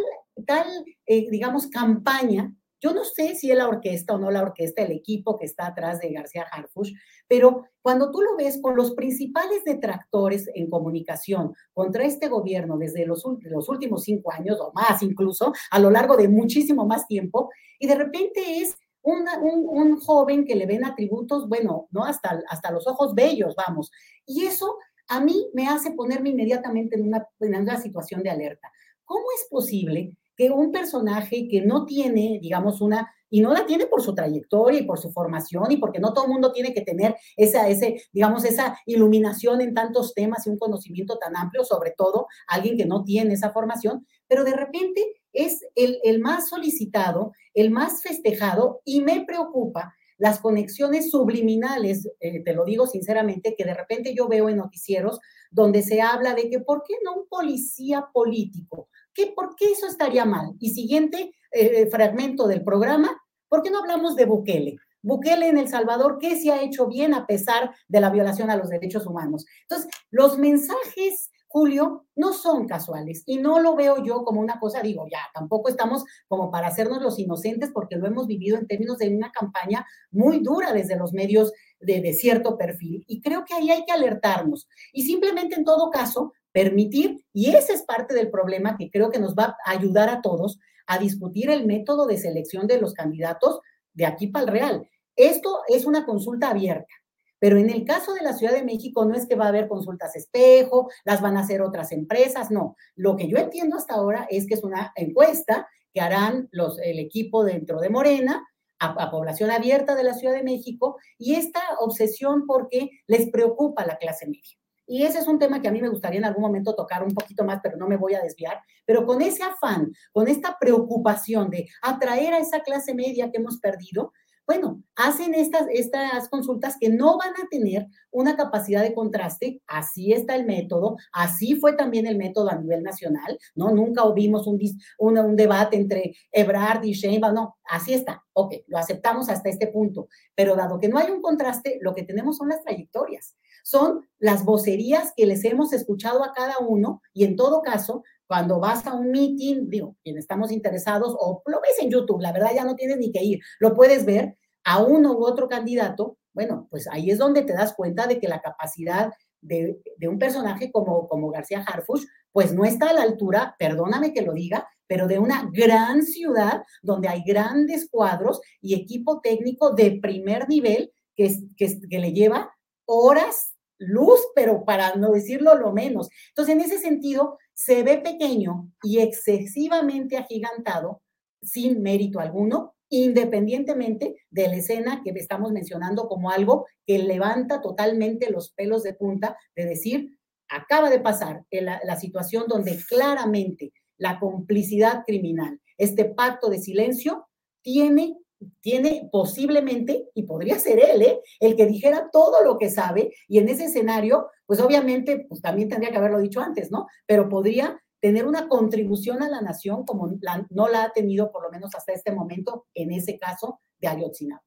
tal eh, digamos, campaña yo no sé si es la orquesta o no la orquesta, el equipo que está atrás de García Harfush, pero cuando tú lo ves con los principales detractores en comunicación contra este gobierno desde los, últimos cinco años o más incluso, a lo largo de muchísimo más tiempo, y de repente es un, un, joven que le ven atributos, bueno, ¿no? Hasta, hasta los ojos bellos, vamos. Y eso a mí me hace ponerme inmediatamente en una, en una situación de alerta. ¿Cómo es posible que un personaje que no tiene, digamos, una, y no la tiene por su trayectoria y por su formación y porque no todo el mundo tiene que tener esa, ese, digamos, esa iluminación en tantos temas y un conocimiento tan amplio, sobre todo alguien que no tiene esa formación, pero de repente es el, el más solicitado, el más festejado y me preocupa las conexiones subliminales, eh, te lo digo sinceramente, que de repente yo veo en noticieros donde se habla de que, ¿por qué no un policía político? ¿Qué, ¿Por qué eso estaría mal? Y siguiente eh, fragmento del programa, ¿por qué no hablamos de Bukele? Bukele en El Salvador, ¿qué se ha hecho bien a pesar de la violación a los derechos humanos? Entonces, los mensajes Julio, no son casuales y no lo veo yo como una cosa, digo, ya, tampoco estamos como para hacernos los inocentes porque lo hemos vivido en términos de una campaña muy dura desde los medios de, de cierto perfil y creo que ahí hay que alertarnos y simplemente en todo caso permitir, y ese es parte del problema que creo que nos va a ayudar a todos a discutir el método de selección de los candidatos de aquí para el Real. Esto es una consulta abierta. Pero en el caso de la Ciudad de México no es que va a haber consultas espejo, las van a hacer otras empresas, no. Lo que yo entiendo hasta ahora es que es una encuesta que harán los, el equipo dentro de Morena a, a, población abierta de la Ciudad de México y esta obsesión porque les preocupa la clase media. Y ese es un tema que a mí me gustaría en algún momento tocar un poquito más, pero no me voy a desviar. Pero con ese afán, con esta preocupación de atraer a esa clase media que hemos perdido, bueno, hacen estas, estas consultas que no van a tener una capacidad de contraste, así está el método, así fue también el método a nivel nacional, ¿no? Nunca vimos un, un, un debate entre Ebrard y Sheinbaum, no, así está, ok, lo aceptamos hasta este punto, pero dado que no hay un contraste, lo que tenemos son las trayectorias, son las vocerías que les hemos escuchado a cada uno y en todo caso, cuando vas a un meeting, digo, quienes estamos interesados, o lo ves en YouTube, la verdad ya no tienes ni que ir, lo puedes ver a uno u otro candidato, bueno, pues ahí es donde te das cuenta de que la capacidad de, de un personaje como, como García Harfuch, pues no está a la altura, perdóname que lo diga, pero de una gran ciudad donde hay grandes cuadros y equipo técnico de primer nivel que, que, que le lleva horas luz, pero para no decirlo lo menos. Entonces, en ese sentido, se ve pequeño y excesivamente agigantado, sin mérito alguno, independientemente de la escena que estamos mencionando como algo que levanta totalmente los pelos de punta de decir, acaba de pasar la, la situación donde claramente la complicidad criminal, este pacto de silencio, tiene tiene posiblemente, y podría ser él, ¿eh? el que dijera todo lo que sabe, y en ese escenario, pues obviamente, pues también tendría que haberlo dicho antes, ¿no? Pero podría tener una contribución a la nación como no la ha tenido por lo menos hasta este momento, en ese caso de Ayotzinapa.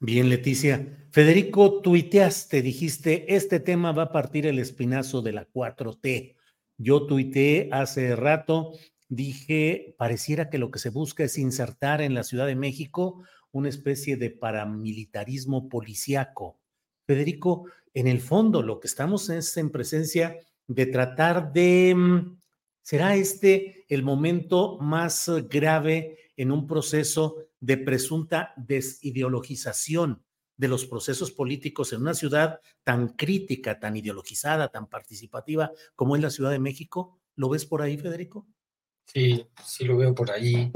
Bien, Leticia. Federico, tuiteaste, dijiste, este tema va a partir el espinazo de la 4T. Yo tuiteé hace rato, dije, pareciera que lo que se busca es insertar en la Ciudad de México una especie de paramilitarismo policiaco. Federico, en el fondo lo que estamos es en presencia de tratar de, mm, ¿será este el momento más grave en un proceso de presunta desideologización de los procesos políticos en una ciudad tan crítica, tan ideologizada, tan participativa como es la Ciudad de México? ¿Lo ves por ahí, Federico? Sí, sí lo veo por ahí.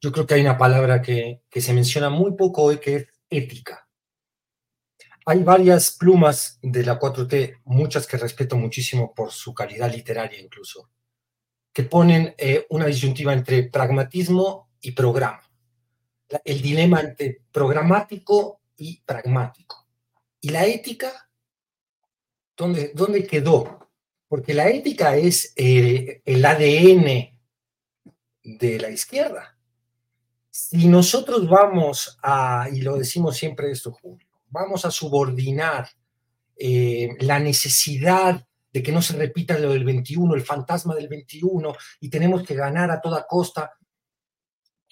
Yo creo que hay una palabra que, que se menciona muy poco hoy que es ética hay varias plumas de la 4T, muchas que respeto muchísimo por su calidad literaria incluso, que ponen eh, una disyuntiva entre pragmatismo y programa. El dilema entre programático y pragmático. ¿Y la ética? ¿Dónde, dónde quedó? Porque la ética es eh, el ADN de la izquierda. Si nosotros vamos a, y lo decimos siempre esto, Julio, vamos a subordinar eh, la necesidad de que no se repita lo del 21, el fantasma del 21, y tenemos que ganar a toda costa.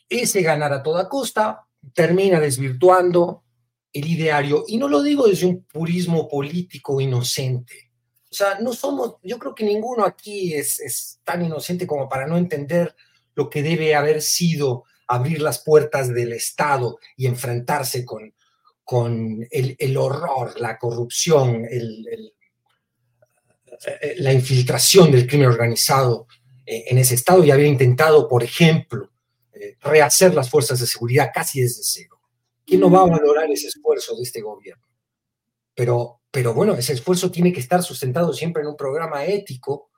Ese ganar a toda costa termina desvirtuando el ideario, y no lo digo desde un purismo político inocente. O sea, no somos, yo creo que ninguno aquí es, es tan inocente como para no entender lo que debe haber sido abrir las puertas del Estado y enfrentarse con, con el, el horror, la corrupción, el, el, eh, la infiltración del crimen organizado eh, en ese estado y había intentado, por ejemplo, eh, rehacer las fuerzas de seguridad casi desde cero. ¿Quién no va a valorar ese esfuerzo de este gobierno? Pero, pero bueno, ese esfuerzo tiene que estar sustentado siempre en un programa ético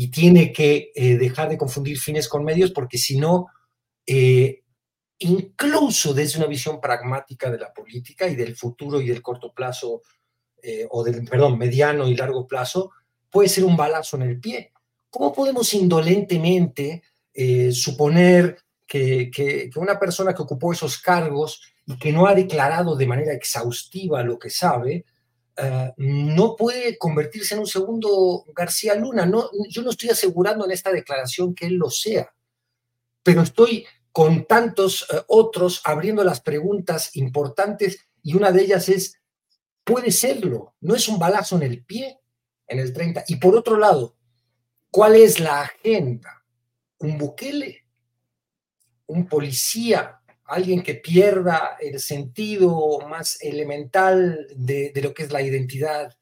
y tiene que dejar de confundir fines con medios porque si no, incluso desde una visión pragmática de la política y del futuro y del corto plazo, eh, o del, perdón, mediano y largo plazo, puede ser un balazo en el pie. ¿Cómo podemos indolentemente eh, suponer que, que, una persona que ocupó esos cargos y que no ha declarado de manera exhaustiva lo que sabe, eh, no puede convertirse en un segundo García Luna. No, yo no estoy asegurando en esta declaración que él lo sea, pero estoy con tantos eh, otros abriendo las preguntas importantes y una de ellas es, puede serlo, no es un balazo en el pie en el 30. Y por otro lado, ¿cuál es la agenda? ¿Un Bukele? ¿Un policía? ¿Alguien que pierda el sentido más elemental de, lo que es la identidad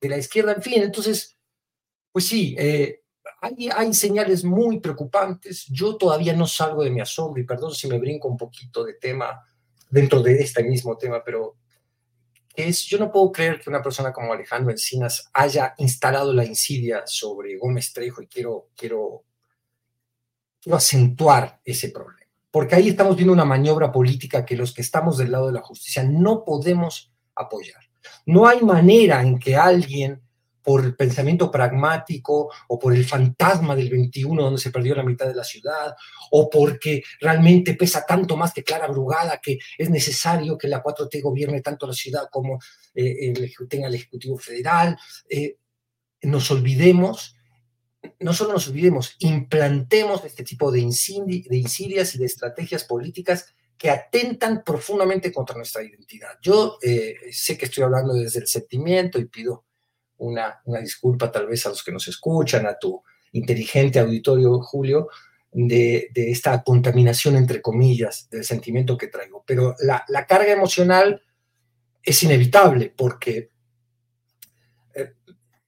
de la izquierda? En fin, entonces, pues sí, eh, hay, hay, señales muy preocupantes. Yo todavía no salgo de mi asombro y perdón si me brinco un poquito de tema dentro de este mismo tema, pero es, yo no puedo creer que una persona como Alejandro Encinas haya instalado la insidia sobre Gómez Trejo y quiero, quiero, quiero acentuar ese problema. Porque ahí estamos viendo una maniobra política que los que estamos del lado de la justicia no podemos apoyar. No hay manera en que alguien por el pensamiento pragmático o por el fantasma del 21 donde se perdió la mitad de la ciudad o porque realmente pesa tanto más que Clara Brugada que es necesario que la 4T gobierne tanto la ciudad como eh, tenga el Ejecutivo Federal. Eh, nos olvidemos, no solo nos olvidemos, implantemos este tipo de, de insidias y de estrategias políticas que atentan profundamente contra nuestra identidad. Yo eh, sé que estoy hablando desde el sentimiento y pido una, disculpa tal vez a los que nos escuchan, a tu inteligente auditorio, Julio, de, esta contaminación, entre comillas, del sentimiento que traigo. Pero la, carga emocional es inevitable porque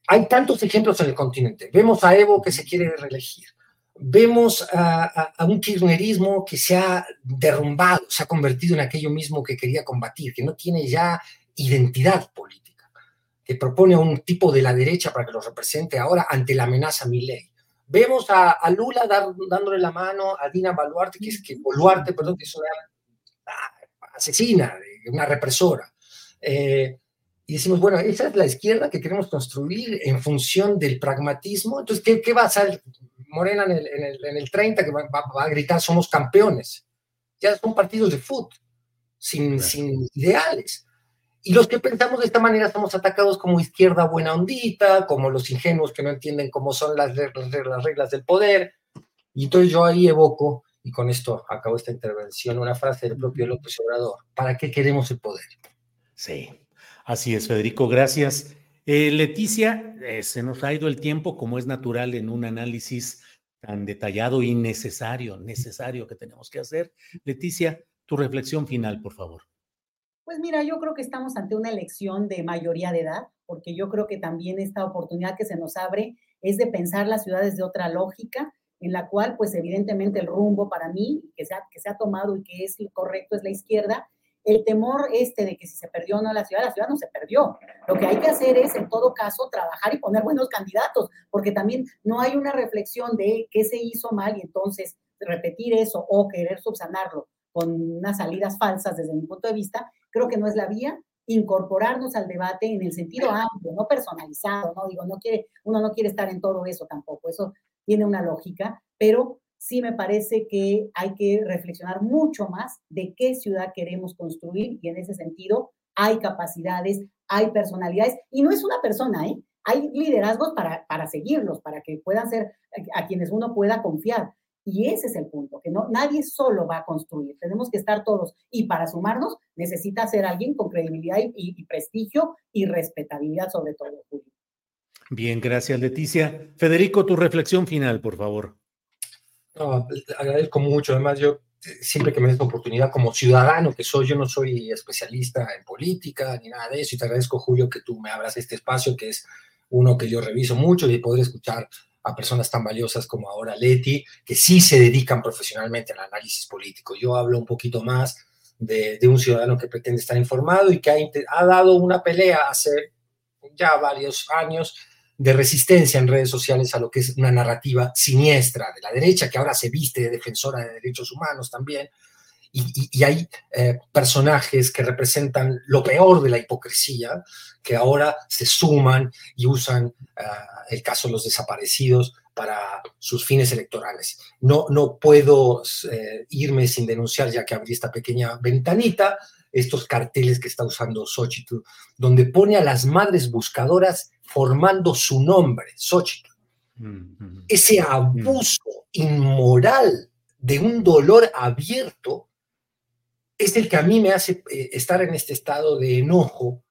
hay tantos ejemplos en el continente. Vemos a Evo que se quiere reelegir. Vemos a, a, un kirchnerismo que se ha derrumbado, se ha convertido en aquello mismo que quería combatir, que no tiene ya identidad política que propone a un tipo de la derecha para que lo represente ahora ante la amenaza a ley. Vemos a, Lula dándole la mano a Dina Baluarte, que es que Boluarte, perdón, que es una asesina, una represora. Eh, y decimos, bueno, esa es la izquierda que queremos construir en función del pragmatismo. Entonces, ¿qué, va a hacer Morena en el, en el, 30 que va, a gritar somos campeones? Ya son partidos de fútbol, sin, sin ideales. Y los que pensamos de esta manera estamos atacados como izquierda buena ondita, como los ingenuos que no entienden cómo son las reglas, las reglas del poder. Y entonces yo ahí evoco, y con esto acabo esta intervención, una frase del propio López Obrador. ¿Para qué queremos el poder? Sí, así es, Federico, gracias. Eh, Leticia, eh, se nos ha ido el tiempo, como es natural en un análisis tan detallado y necesario, necesario que tenemos que hacer. Leticia, tu reflexión final, por favor. Pues mira, yo creo que estamos ante una elección de mayoría de edad, porque yo creo que también esta oportunidad que se nos abre es de pensar las ciudades de otra lógica, en la cual, pues evidentemente el rumbo para mí, que se ha, que se ha tomado y que es correcto, es la izquierda. El temor este de que si se perdió o no la ciudad, la ciudad no se perdió. Lo que hay que hacer es, en todo caso, trabajar y poner buenos candidatos, porque también no hay una reflexión de qué se hizo mal y entonces repetir eso o querer subsanarlo con unas salidas falsas desde mi punto de vista, creo que no es la vía incorporarnos al debate en el sentido amplio, no personalizado, no digo, no quiere, uno no quiere estar en todo eso tampoco, eso tiene una lógica, pero sí me parece que hay que reflexionar mucho más de qué ciudad queremos construir y en ese sentido hay capacidades, hay personalidades y no es una persona, ¿eh? Hay liderazgos para, para seguirlos, para que puedan ser a quienes uno pueda confiar. Y ese es el punto, que no, nadie solo va a construir, tenemos que estar todos. Y para sumarnos necesita ser alguien con credibilidad y, prestigio y respetabilidad sobre todo, Bien, gracias Leticia. Federico, tu reflexión final, por favor. No, agradezco mucho. Además, yo eh, siempre que me des la oportunidad como ciudadano que soy, yo no soy especialista en política ni nada de eso, y te agradezco, Julio, que tú me abras este espacio, que es uno que yo reviso mucho y poder escuchar a personas tan valiosas como ahora Leti, que sí se dedican profesionalmente al análisis político. Yo hablo un poquito más de, un ciudadano que pretende estar informado y que ha, ha, dado una pelea hace ya varios años de resistencia en redes sociales a lo que es una narrativa siniestra de la derecha, que ahora se viste de defensora de derechos humanos también, y, hay eh, personajes que representan lo peor de la hipocresía, que ahora se suman y usan eh, el caso de los desaparecidos para sus fines electorales. No, no puedo eh, irme sin denunciar, ya que abrí esta pequeña ventanita, estos carteles que está usando Xochitl, donde pone a las madres buscadoras formando su nombre, Xochitl. Ese abuso inmoral de un dolor abierto es el que a mí me hace eh, estar en este estado de enojo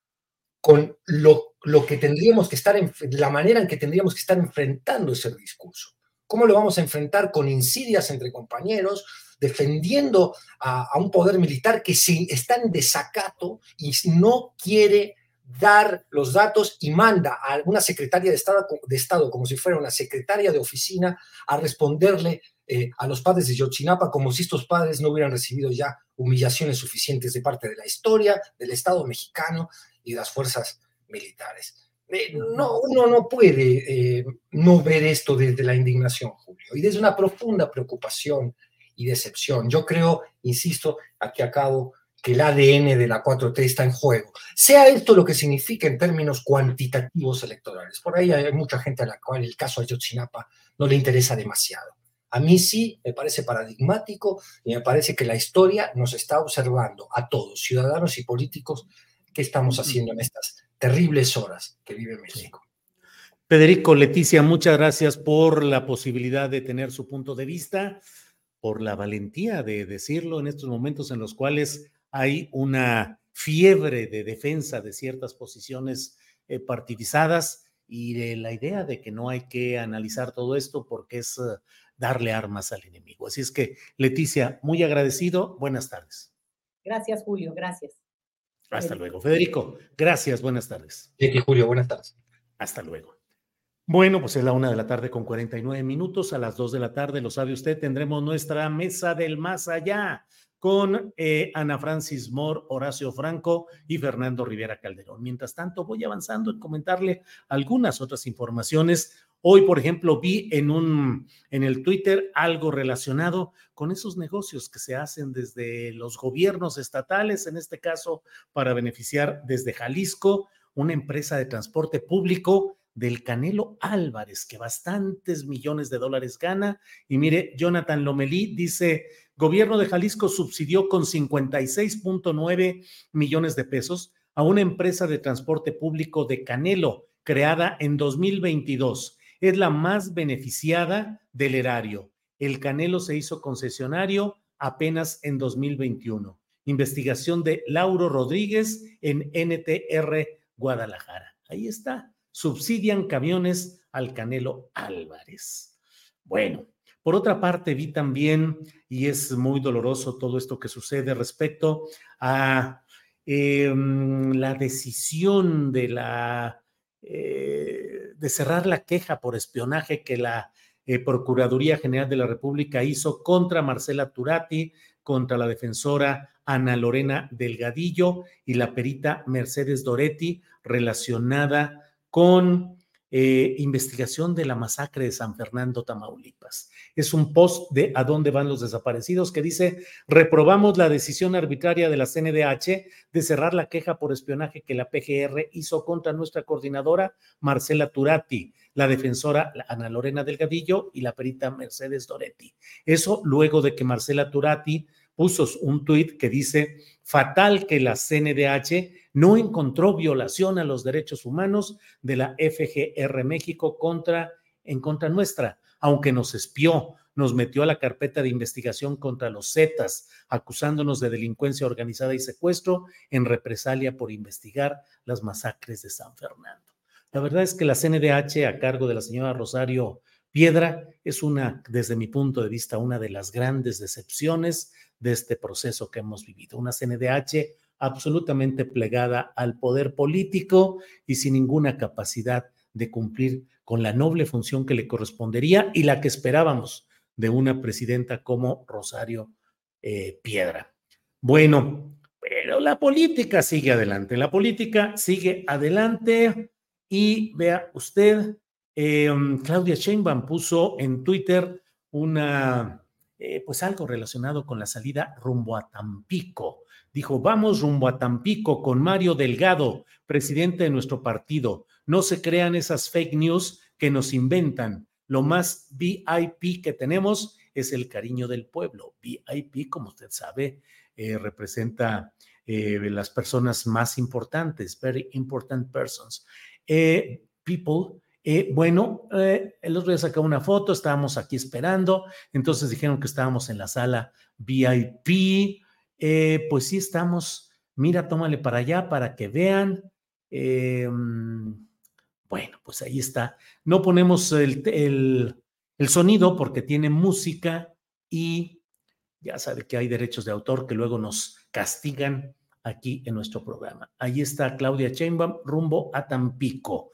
con lo, lo que tendríamos que estar, en, la manera en que tendríamos que estar enfrentando ese discurso. ¿Cómo lo vamos a enfrentar con insidias entre compañeros, defendiendo a, un poder militar que si está en desacato y no quiere dar los datos y manda a una secretaria de Estado, de Estado como si fuera una secretaria de oficina a responderle eh, a los padres de Yotzinapa como si estos padres no hubieran recibido ya humillaciones suficientes de parte de la historia, del Estado mexicano y de las fuerzas militares. Eh, no, uno no puede eh, no ver esto desde la indignación, Julio, y desde una profunda preocupación y decepción. Yo creo, insisto, aquí acabo, que el ADN de la 4T está en juego. Sea esto lo que significa en términos cuantitativos electorales. Por ahí hay mucha gente a la cual el caso Ayotzinapa no le interesa demasiado. A mí sí me parece paradigmático y me parece que la historia nos está observando a todos, ciudadanos y políticos, qué estamos haciendo en estas terribles horas que vive México. Federico, Leticia, muchas gracias por la posibilidad de tener su punto de vista, por la valentía de decirlo en estos momentos en los cuales hay una fiebre de defensa de ciertas posiciones eh, partidizadas y de la idea de que no hay que analizar todo esto porque es uh, darle armas al enemigo. Así es que, Leticia, muy agradecido. Buenas tardes. Gracias, Julio. Gracias. Hasta luego. Federico, gracias. Buenas tardes. Y Julio, buenas tardes. Hasta luego. Bueno, pues es la una de la tarde con 49 minutos. A las dos de la tarde, lo sabe usted, tendremos nuestra mesa del más allá con eh, Ana Francis Moore, Horacio Franco y Fernando Rivera Calderón. Mientras tanto, voy avanzando en comentarle algunas otras informaciones. Hoy, por ejemplo, vi en un en el Twitter algo relacionado con esos negocios que se hacen desde los gobiernos estatales, en este caso para beneficiar desde Jalisco una empresa de transporte público del Canelo Álvarez, que bastantes millones de dólares gana. Y mire, Jonathan Lomelí dice, gobierno de Jalisco subsidió con 56.9 millones de pesos a una empresa de transporte público de Canelo, creada en 2022. Es la más beneficiada del erario. El Canelo se hizo concesionario apenas en 2021. Investigación de Lauro Rodríguez en NTR Guadalajara. Ahí está subsidian camiones al Canelo Álvarez. Bueno, por otra parte, vi también, y es muy doloroso todo esto que sucede respecto a em, la decisión de la eh, de cerrar la queja por espionaje que la eh, Procuraduría General de la República hizo contra Marcela Turati, contra la defensora Ana Lorena Delgadillo y la perita Mercedes Doretti, relacionada con eh, investigación de la masacre de San Fernando, Tamaulipas. Es un post de A dónde van los desaparecidos que dice, reprobamos la decisión arbitraria de la CNDH de cerrar la queja por espionaje que la PGR hizo contra nuestra coordinadora Marcela Turati, la defensora Ana Lorena Delgadillo y la perita Mercedes Doretti. Eso luego de que Marcela Turati puso un tuit que dice, fatal que la CNDH no encontró violación a los derechos humanos de la FGR México contra, en contra nuestra, aunque nos espió, nos metió a la carpeta de investigación contra los Zetas, acusándonos de delincuencia organizada y secuestro en represalia por investigar las masacres de San Fernando. La verdad es que la CNDH, a cargo de la señora Rosario Piedra, es una, desde mi punto de vista, una de las grandes decepciones de este proceso que hemos vivido. Una CNDH absolutamente plegada al poder político y sin ninguna capacidad de cumplir con la noble función que le correspondería y la que esperábamos de una presidenta como Rosario eh, Piedra. Bueno, pero la política sigue adelante, la política sigue adelante y vea usted, em, Claudia Sheinbaum puso en Twitter una, eh, pues algo relacionado con la salida rumbo a Tampico dijo, vamos rumbo a Tampico con Mario Delgado, presidente de nuestro partido. No se crean esas fake news que nos inventan. Lo más VIP que tenemos es el cariño del pueblo. VIP, como usted sabe, eh, representa eh, las personas más importantes, very important persons. People, eh, bueno, el otro día una foto, estábamos aquí esperando, entonces dijeron que estábamos en la sala VIP, pues sí estamos, mira, tómale para allá para que vean. Em, bueno, pues ahí está. No ponemos el, sonido porque tiene música y ya sabe que hay derechos de autor que luego nos castigan aquí en nuestro programa. Ahí está Claudia Sheinbaum rumbo a Tampico.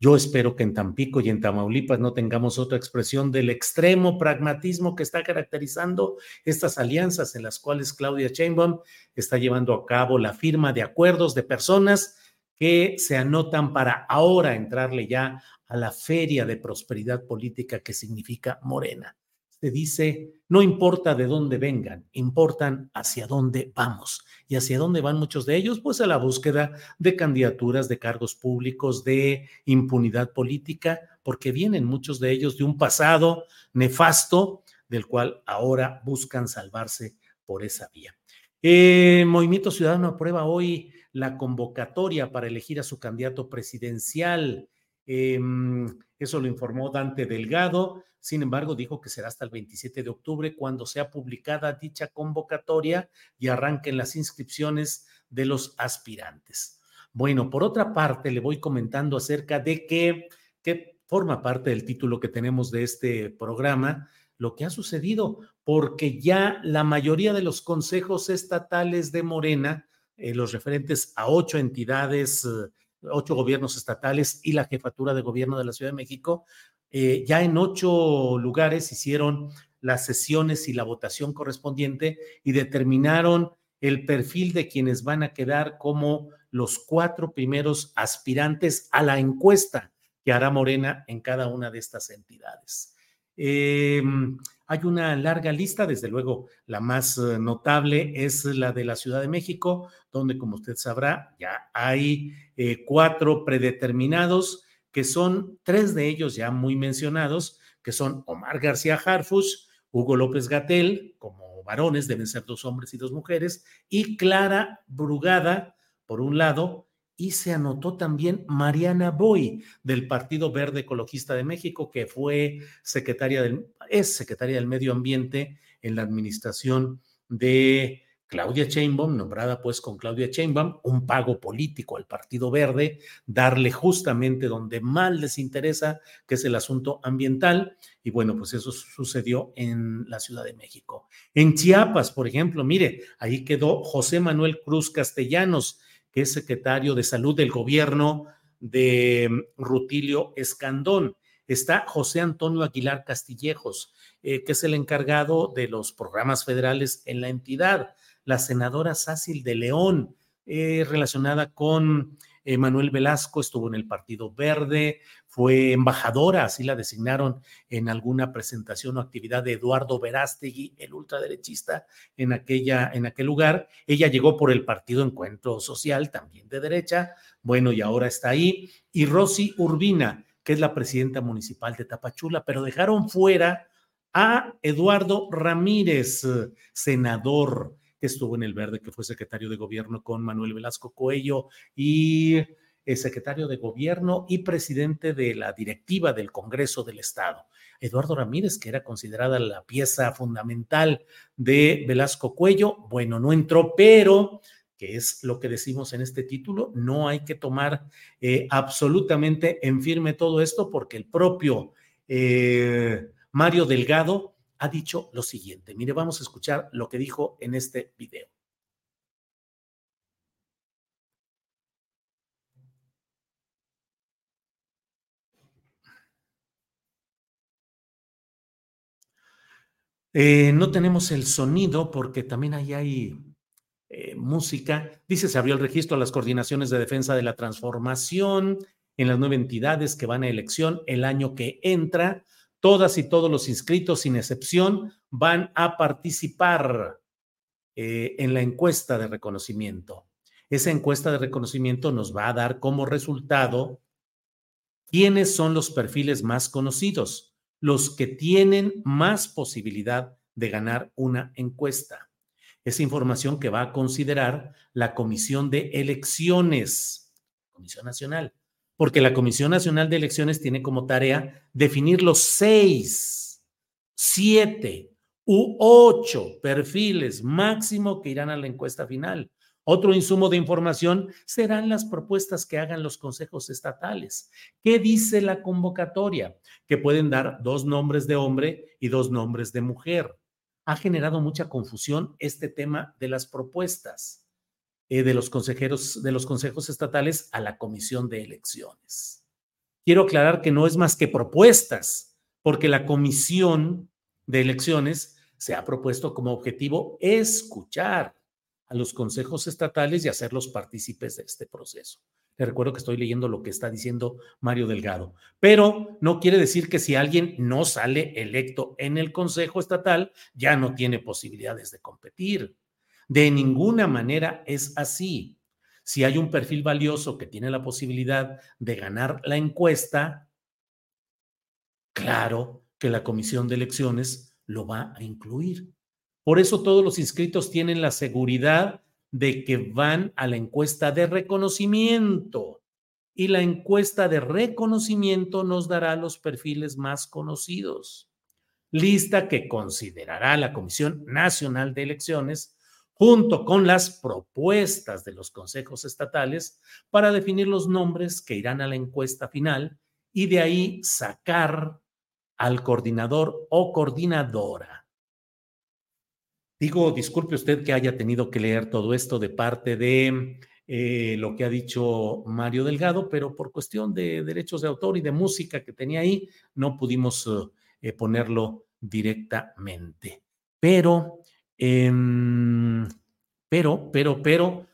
Yo espero que en Tampico y en Tamaulipas no tengamos otra expresión del extremo pragmatismo que está caracterizando estas alianzas en las cuales Claudia Sheinbaum está llevando a cabo la firma de acuerdos de personas que se anotan para ahora entrarle ya a la feria de prosperidad política que significa Morena se dice, no importa de dónde vengan, importan hacia dónde vamos. ¿Y hacia dónde van muchos de ellos? Pues a la búsqueda de candidaturas, de cargos públicos, de impunidad política, porque vienen muchos de ellos de un pasado nefasto del cual ahora buscan salvarse por esa vía. Eh, Movimiento Ciudadano aprueba hoy la convocatoria para elegir a su candidato presidencial. Em, eso lo informó Dante Delgado. Sin embargo, dijo que será hasta el 27 de octubre cuando sea publicada dicha convocatoria y arranquen las inscripciones de los aspirantes. Bueno, por otra parte, le voy comentando acerca de que, que forma parte del título que tenemos de este programa, lo que ha sucedido, porque ya la mayoría de los consejos estatales de Morena, eh, los referentes a ocho entidades, eh, ocho gobiernos estatales y la jefatura de gobierno de la Ciudad de México, eh, ya en ocho lugares hicieron las sesiones y la votación correspondiente y determinaron el perfil de quienes van a quedar como los cuatro primeros aspirantes a la encuesta que hará Morena en cada una de estas entidades. Em, hay una larga lista, desde luego la más eh, notable es la de la Ciudad de México, donde como usted sabrá ya hay eh, cuatro predeterminados que son tres de ellos ya muy mencionados, que son Omar García Harfuch, Hugo López Gatel, como varones, deben ser dos hombres y dos mujeres, y Clara Brugada, por un lado, y se anotó también Mariana Boy del Partido Verde Ecologista de México, que fue secretaria del, es secretaria del Medio Ambiente en la administración de Claudia Sheinbaum, nombrada pues con Claudia Sheinbaum, un pago político al Partido Verde, darle justamente donde más les interesa, que es el asunto ambiental. Y bueno, pues eso sucedió en la Ciudad de México. En Chiapas, por ejemplo, mire, ahí quedó José Manuel Cruz Castellanos, que es secretario de salud del gobierno de mm, Rutilio Escandón. Está José Antonio Aguilar Castillejos, eh, que es el encargado de los programas federales en la entidad la senadora Sácil de León, eh, relacionada con eh, Manuel Velasco, estuvo en el Partido Verde, fue embajadora, así la designaron en alguna presentación o actividad de Eduardo Verástegui, el ultraderechista, en, aquella, en aquel lugar. Ella llegó por el Partido Encuentro Social, también de derecha, bueno, y ahora está ahí. Y Rosy Urbina, que es la presidenta municipal de Tapachula, pero dejaron fuera a Eduardo Ramírez, senador que estuvo en el Verde, que fue secretario de gobierno con Manuel Velasco Coello y eh, secretario de gobierno y presidente de la directiva del Congreso del Estado. Eduardo Ramírez, que era considerada la pieza fundamental de Velasco Cuello, bueno, no entró, pero que es lo que decimos en este título, no hay que tomar eh, absolutamente en firme todo esto porque el propio eh, Mario Delgado ha dicho lo siguiente. Mire, vamos a escuchar lo que dijo en este video. Eh, no tenemos el sonido porque también ahí hay eh, música. Dice, se abrió el registro a las coordinaciones de defensa de la transformación en las nueve entidades que van a elección el año que entra. Todas y todos los inscritos, sin excepción, van a participar eh, en la encuesta de reconocimiento. Esa encuesta de reconocimiento nos va a dar como resultado quiénes son los perfiles más conocidos, los que tienen más posibilidad de ganar una encuesta. esa información que va a considerar la Comisión de Elecciones, Comisión Nacional, porque la Comisión Nacional de Elecciones tiene como tarea definir los seis, siete u ocho perfiles máximo que irán a la encuesta final. Otro insumo de información serán las propuestas que hagan los consejos estatales. ¿Qué dice la convocatoria? Que pueden dar dos nombres de hombre y dos nombres de mujer. Ha generado mucha confusión este tema de las propuestas eh, de los consejeros de los consejos estatales a la comisión de elecciones. Quiero aclarar que no es más que propuestas, porque la comisión de elecciones se ha propuesto como objetivo escuchar a los consejos estatales y hacerlos partícipes de este proceso. Le recuerdo que estoy leyendo lo que está diciendo Mario Delgado, pero no quiere decir que si alguien no sale electo en el Consejo Estatal, ya no tiene posibilidades de competir. De ninguna manera es así. Si hay un perfil valioso que tiene la posibilidad de ganar la encuesta, claro que la comisión de elecciones lo va a incluir. Por eso todos los inscritos tienen la seguridad de que van a la encuesta de reconocimiento y la encuesta de reconocimiento nos dará los perfiles más conocidos. Lista que considerará la Comisión Nacional de Elecciones junto con las propuestas de los consejos estatales para definir los nombres que irán a la encuesta final y de ahí sacar al coordinador o coordinadora Digo, disculpe usted que haya tenido que leer todo esto de parte de eh, lo que ha dicho Mario Delgado, pero por cuestión de derechos de autor y de música que tenía ahí, no pudimos eh, ponerlo directamente. Pero, em, pero, pero, pero,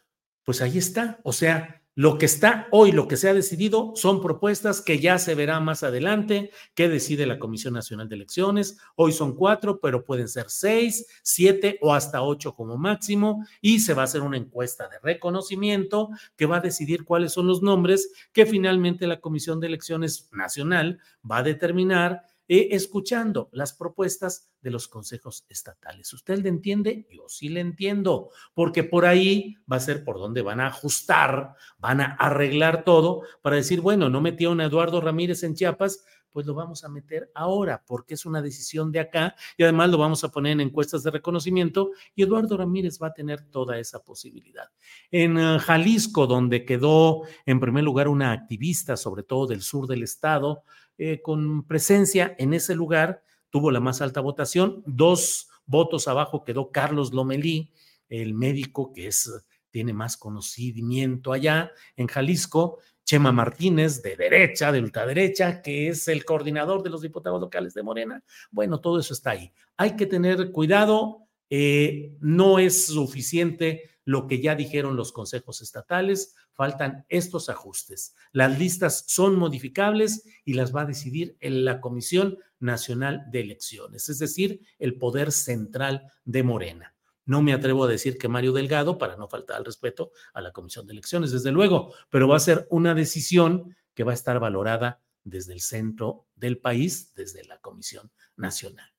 pues ahí está. O sea, lo que está hoy, lo que se ha decidido, son propuestas que ya se verá más adelante, que decide la Comisión Nacional de Elecciones. Hoy son cuatro, pero pueden ser seis, siete o hasta ocho como máximo. Y se va a hacer una encuesta de reconocimiento que va a decidir cuáles son los nombres que finalmente la Comisión de Elecciones Nacional va a determinar eh, escuchando las propuestas de los consejos estatales. ¿Usted le entiende? Yo sí le entiendo, porque por ahí va a ser por donde van a ajustar, van a arreglar todo para decir, bueno, no metieron a Eduardo Ramírez en Chiapas, pues lo vamos a meter ahora, porque es una decisión de acá y además lo vamos a poner en encuestas de reconocimiento y Eduardo Ramírez va a tener toda esa posibilidad. En eh, Jalisco, donde quedó en primer lugar una activista, sobre todo del sur del estado, eh, con presencia en ese lugar, tuvo la más alta votación. Dos votos abajo quedó Carlos Lomelí, el médico que es, tiene más conocimiento allá en Jalisco. Chema Martínez, de derecha, de ultraderecha, que es el coordinador de los diputados locales de Morena. Bueno, todo eso está ahí. Hay que tener cuidado, eh, no es suficiente lo que ya dijeron los consejos estatales, faltan estos ajustes. Las listas son modificables y las va a decidir la Comisión Nacional de Elecciones, es decir, el poder central de Morena. No me atrevo a decir que Mario Delgado, para no faltar al respeto a la Comisión de Elecciones, desde luego, pero va a ser una decisión que va a estar valorada desde el centro del país, desde la Comisión Nacional.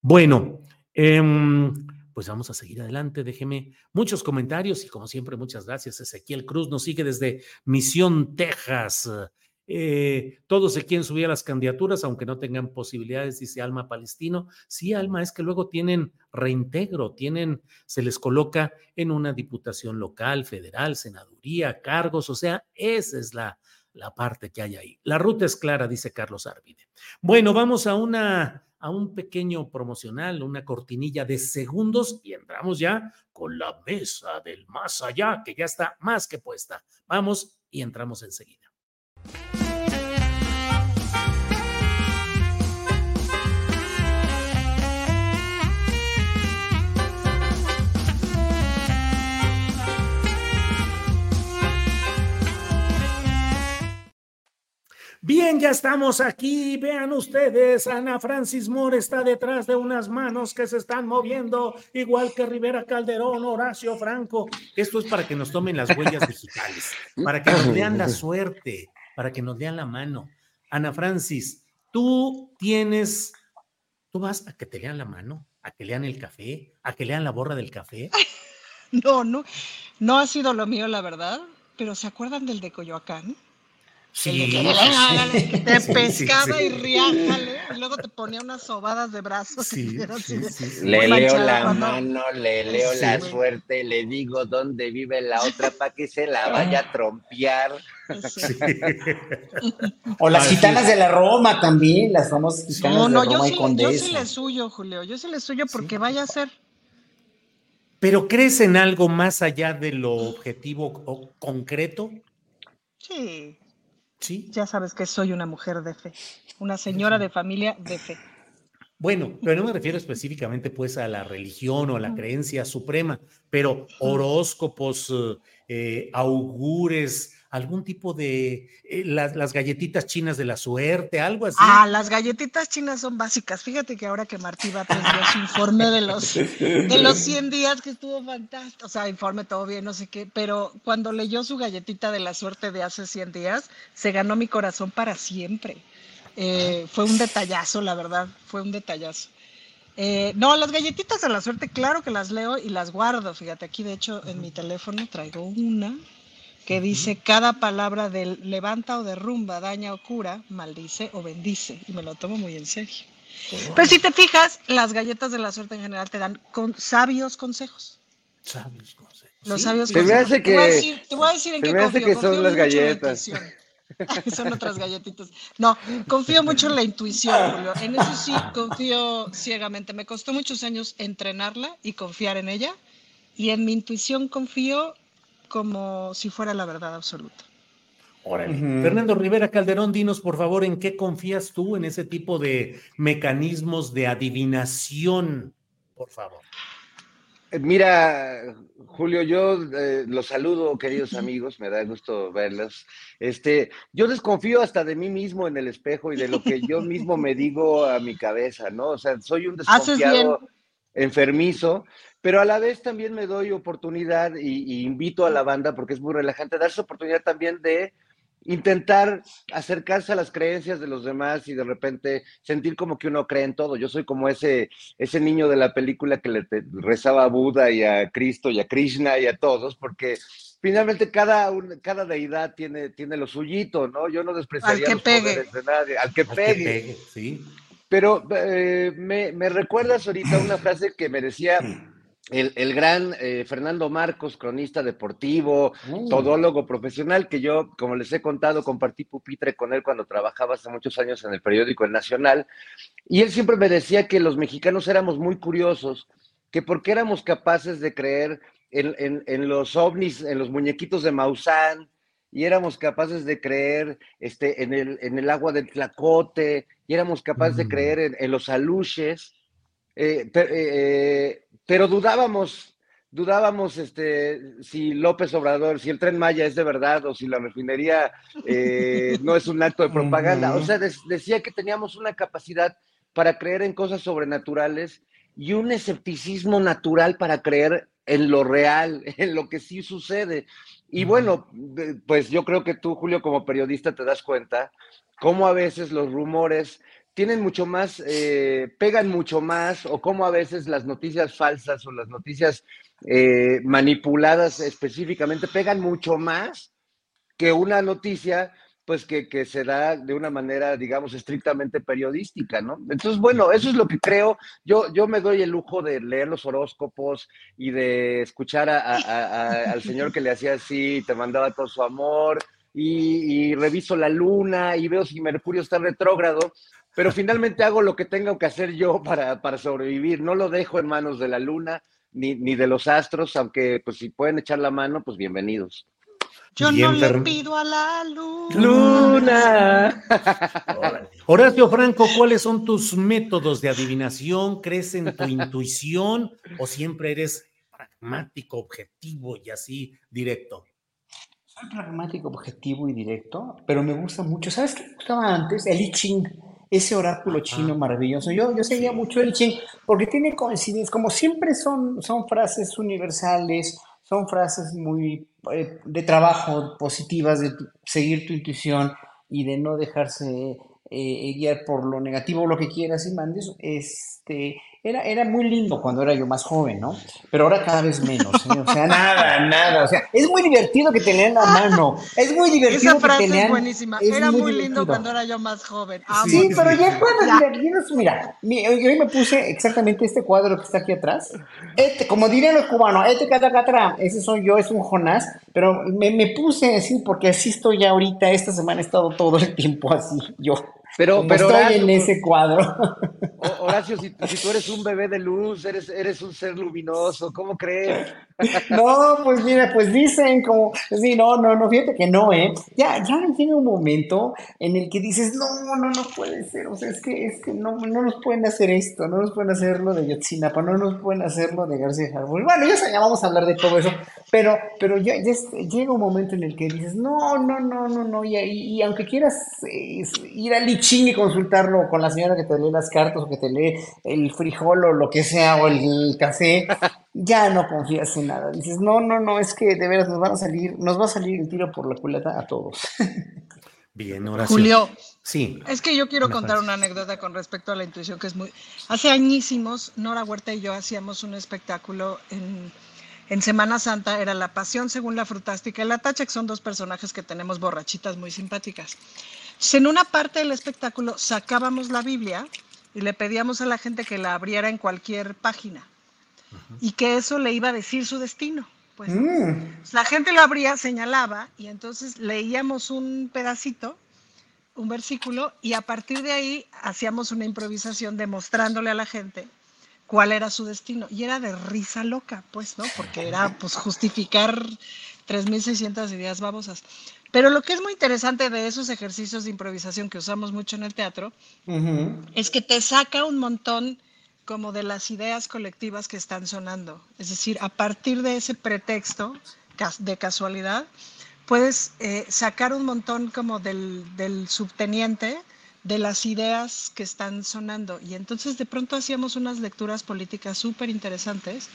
Bueno, eh, pues vamos a seguir adelante. Déjeme muchos comentarios y como siempre, muchas gracias. Ezequiel Cruz nos sigue desde Misión, Texas. Eh, todos se quieren subir las candidaturas, aunque no tengan posibilidades, dice Alma Palestino. Sí, Alma, es que luego tienen reintegro, tienen, se les coloca en una diputación local, federal, senaduría, cargos, o sea, esa es la, la parte que hay ahí. La ruta es clara, dice Carlos Arvide. Bueno, vamos a una a un pequeño promocional, una cortinilla de segundos y entramos ya con la mesa del más allá, que ya está más que puesta. Vamos y entramos enseguida. Bien, ya estamos aquí. Vean ustedes, Ana Francis Moore está detrás de unas manos que se están moviendo, igual que Rivera Calderón, Horacio Franco. Esto es para que nos tomen las huellas digitales, para que nos lean la suerte, para que nos lean la mano. Ana Francis, tú tienes, tú vas a que te lean la mano. ¿A que lean el café? ¿A que lean la borra del café? No, no, no ha sido lo mío, la verdad, pero ¿se acuerdan del de Coyoacán? Sí, que te sí, pescaba sí, y sí. riájale, y luego te ponía unas sobadas de brazos. Le leo la cuando- mano, le leo Sí, la güey. suerte, le digo dónde vive la otra para que se la vaya a trompear. O las Así gitanas de la Roma también, las famosas gitanas No, no, de yo Roma sí, y le- yo Condesa. sí le suyo, Julio, yo sí le suyo porque vaya a ser. ¿Pero crees en algo más allá de lo objetivo o concreto? Sí. Sí. Ya sabes que soy una mujer de fe, una señora de familia de fe. Bueno, pero no me refiero específicamente pues a la religión o a la creencia suprema, pero horóscopos, eh, eh, augures, algún tipo de eh, las, galletitas chinas de la suerte, algo así. Ah, las galletitas chinas son básicas. Fíjate que ahora que Martí Batres dio su informe de los, de los 100 días que estuvo fantástico, o sea, informe todo bien, no sé qué, pero cuando leyó su galletita de la suerte de hace 100 días, se ganó mi corazón para siempre. Eh, fue un detallazo, la verdad, fue un detallazo. Eh, no, las galletitas de la suerte, claro que las leo y las guardo. Fíjate, aquí de hecho en mi teléfono traigo una que dice cada palabra del levanta o derrumba, daña o cura, maldice o bendice. Y me lo tomo muy en serio. Pero si te fijas, las galletas de la suerte en general te dan con sabios consejos. Sabios consejos. Los Sí. sabios Se me consejos. hace Te voy a que- decir, te voy a decir en qué confío. que son Confío las mucho en la galletas. Son otras galletitas. No, confío mucho en la intuición, Julio. En eso sí confío ciegamente. Me costó muchos años entrenarla y confiar en ella. Y en mi intuición confío como si fuera la verdad absoluta. Órale. Fernando Rivera Calderón, dinos por favor en qué confías tú en ese tipo de mecanismos de adivinación, por favor. Eh, Mira, Julio, yo eh, los saludo, queridos amigos, me da gusto verlos. Este, yo desconfío hasta de mí mismo en el espejo y de lo que yo mismo me digo a mi cabeza, ¿no? O sea, soy un desconfiado enfermizo, pero a la vez también me doy oportunidad y, y invito a la banda, porque es muy relajante, darse oportunidad también de intentar acercarse a las creencias de los demás y de repente sentir como que uno cree en todo. Yo soy como ese, ese niño de la película que le te- rezaba a Buda y a Cristo y a Krishna y a todos, porque finalmente cada, un- cada deidad tiene, tiene lo suyito, ¿no? Yo no despreciaría Al que los pegue. poderes de nadie, al que Al que pegue. pegue, sí. Pero eh, me, me recuerdas ahorita una frase que me decía el, el gran eh, Fernando Marcos, cronista deportivo, Mm. todólogo profesional, que yo, como les he contado, compartí pupitre con él cuando trabajaba hace muchos años en el periódico El Nacional. Y él siempre me decía que los mexicanos éramos muy curiosos, que porque éramos capaces de creer en, en- en los ovnis, en los muñequitos de Maussan, y éramos capaces de creer este, en, el, en el agua del Tlacote, y éramos capaces de Mm. creer en, en los aluches, eh, eh, pero dudábamos, dudábamos este, si López Obrador, si el tren Maya es de verdad o si la refinería eh, no es un acto de propaganda. O sea, decía que teníamos una capacidad para creer en cosas sobrenaturales y un escepticismo natural para creer en lo real, en lo que sí sucede. Y bueno, pues yo creo que tú, Julio, como periodista, te das cuenta cómo a veces los rumores tienen mucho más, eh, pegan mucho más, o cómo a veces las noticias falsas o las noticias eh, manipuladas específicamente pegan mucho más que una noticia, pues que, que se da de una manera, digamos, estrictamente periodística, ¿no? Entonces, bueno, eso es lo que creo. Yo, yo me doy el lujo de leer los horóscopos y de escuchar a- al señor que le hacía así, te mandaba todo su amor, y reviso la luna y veo si Mercurio está retrógrado, pero finalmente hago lo que tengo que hacer yo para, para sobrevivir. No lo dejo en manos de la luna ni, ni de los astros, aunque pues si pueden echar la mano, pues bienvenidos. Yo Bien, no le pido a la luz. Luna. Horacio Franco, ¿cuáles son tus métodos de adivinación? ¿Crees en tu intuición o siempre eres pragmático, objetivo y así directo? Soy pragmático, objetivo y directo, pero me gusta mucho. ¿Sabes qué me gustaba antes? El I Ching, ese oráculo chino maravilloso. Yo, yo seguía mucho el Ching porque tiene coincidencias, como siempre son, son frases universales, son frases muy eh, de trabajo, positivas, de tu- seguir tu intuición y de no dejarse eh, guiar por lo negativo o lo que quieras y mandes. Este, era, era muy lindo cuando era yo más joven, ¿no? Pero ahora cada vez menos, ¿eh? o sea, nada, nada, o sea, es muy divertido que te lean la mano, es muy divertido Esa frase que te lean... es buenísima. es Era muy, lindo divertido. cuando era yo más joven. Sí, Amo. pero ya cuando, mira, yo no- mira, mi- hoy hoy me puse exactamente este cuadro que está aquí atrás. Este, como dirían los cubanos, este catacatra, ese soy yo, es un Jonás, pero me, me puse así porque así estoy ya ahorita, esta semana he estado todo el tiempo así, yo. Pero, como pero estoy Horacio, en ese cuadro. Horacio, si, si tú eres un bebé de luz, eres, eres un ser luminoso, ¿cómo crees? No, pues mira, pues dicen como, sí, no, no, no, fíjate que no, ¿eh? Ya, ya llega un momento en el que dices, no, no, no puede ser, o sea, es que, es que no, no nos pueden hacer esto, no nos pueden hacer lo de Yotzinapa, no nos pueden hacer lo de García Harfuch. Bueno, ya, ya vamos a hablar de todo eso, pero, pero ya, ya es- llega un momento en el que dices, no, no, no, no, no, y, y- y aunque quieras eh, ir al Y consultarlo con la señora que te lee las cartas o que te lee el frijol o lo que sea, o el café, ya no confías en nada. Dices, no, no, no, es que de veras nos van a salir, nos va a salir el tiro por la culata a todos. Bien, Horacio. Julio. Sí. Es que yo quiero Una contar frase. una anécdota con respecto a la intuición que es muy... Hace añísimos, Nora Huerta y yo hacíamos un espectáculo en, en Semana Santa, era La Pasión según la Frutástica y la Tacha, que son dos personajes que tenemos borrachitas muy simpáticas. En una parte del espectáculo sacábamos la Biblia y le pedíamos a la gente que la abriera en cualquier página y que eso le iba a decir su destino. Pues. Mm. La gente lo abría, señalaba y entonces leíamos un pedacito, un versículo y a partir de ahí hacíamos una improvisación demostrándole a la gente cuál era su destino y era de risa loca, pues, ¿no? Porque era pues justificar 3600 ideas babosas. Pero lo que es muy interesante de esos ejercicios de improvisación que usamos mucho en el teatro es que te saca un montón como de las ideas colectivas que están sonando. Es decir, a partir de ese pretexto de casualidad, puedes eh, sacar un montón como del, del subteniente de las ideas que están sonando. Y entonces de pronto hacíamos unas lecturas políticas súper interesantes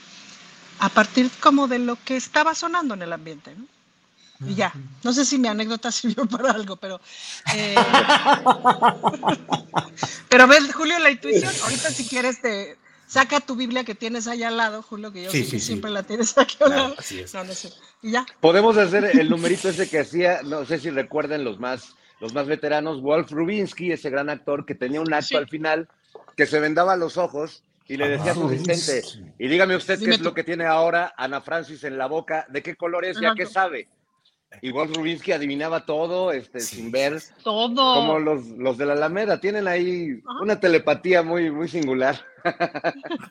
a partir como de lo que estaba sonando en el ambiente. ¿no? Y ya, no sé si mi anécdota sirvió para algo, pero... eh, pero ves, Julio, la intuición, ahorita si quieres te saca tu Biblia que tienes ahí al lado, Julio, que yo Sí, siempre la tienes aquí al Claro, lado. así es. No, no sé. Y ya. Podemos hacer el numerito ese que hacía, no sé si recuerden los más, los más veteranos, Wolf Rubinsky, ese gran actor que tenía un acto al final que se vendaba los ojos y le decía a su Ah, asistente, y dígame usted Dime qué es tú. lo que tiene ahora Ana Francis en la boca, de qué color es y a qué sabe. Wolf Rubinsky adivinaba todo este, sin ver, Todo. como los, los de la Alameda, tienen ahí una telepatía muy, muy singular.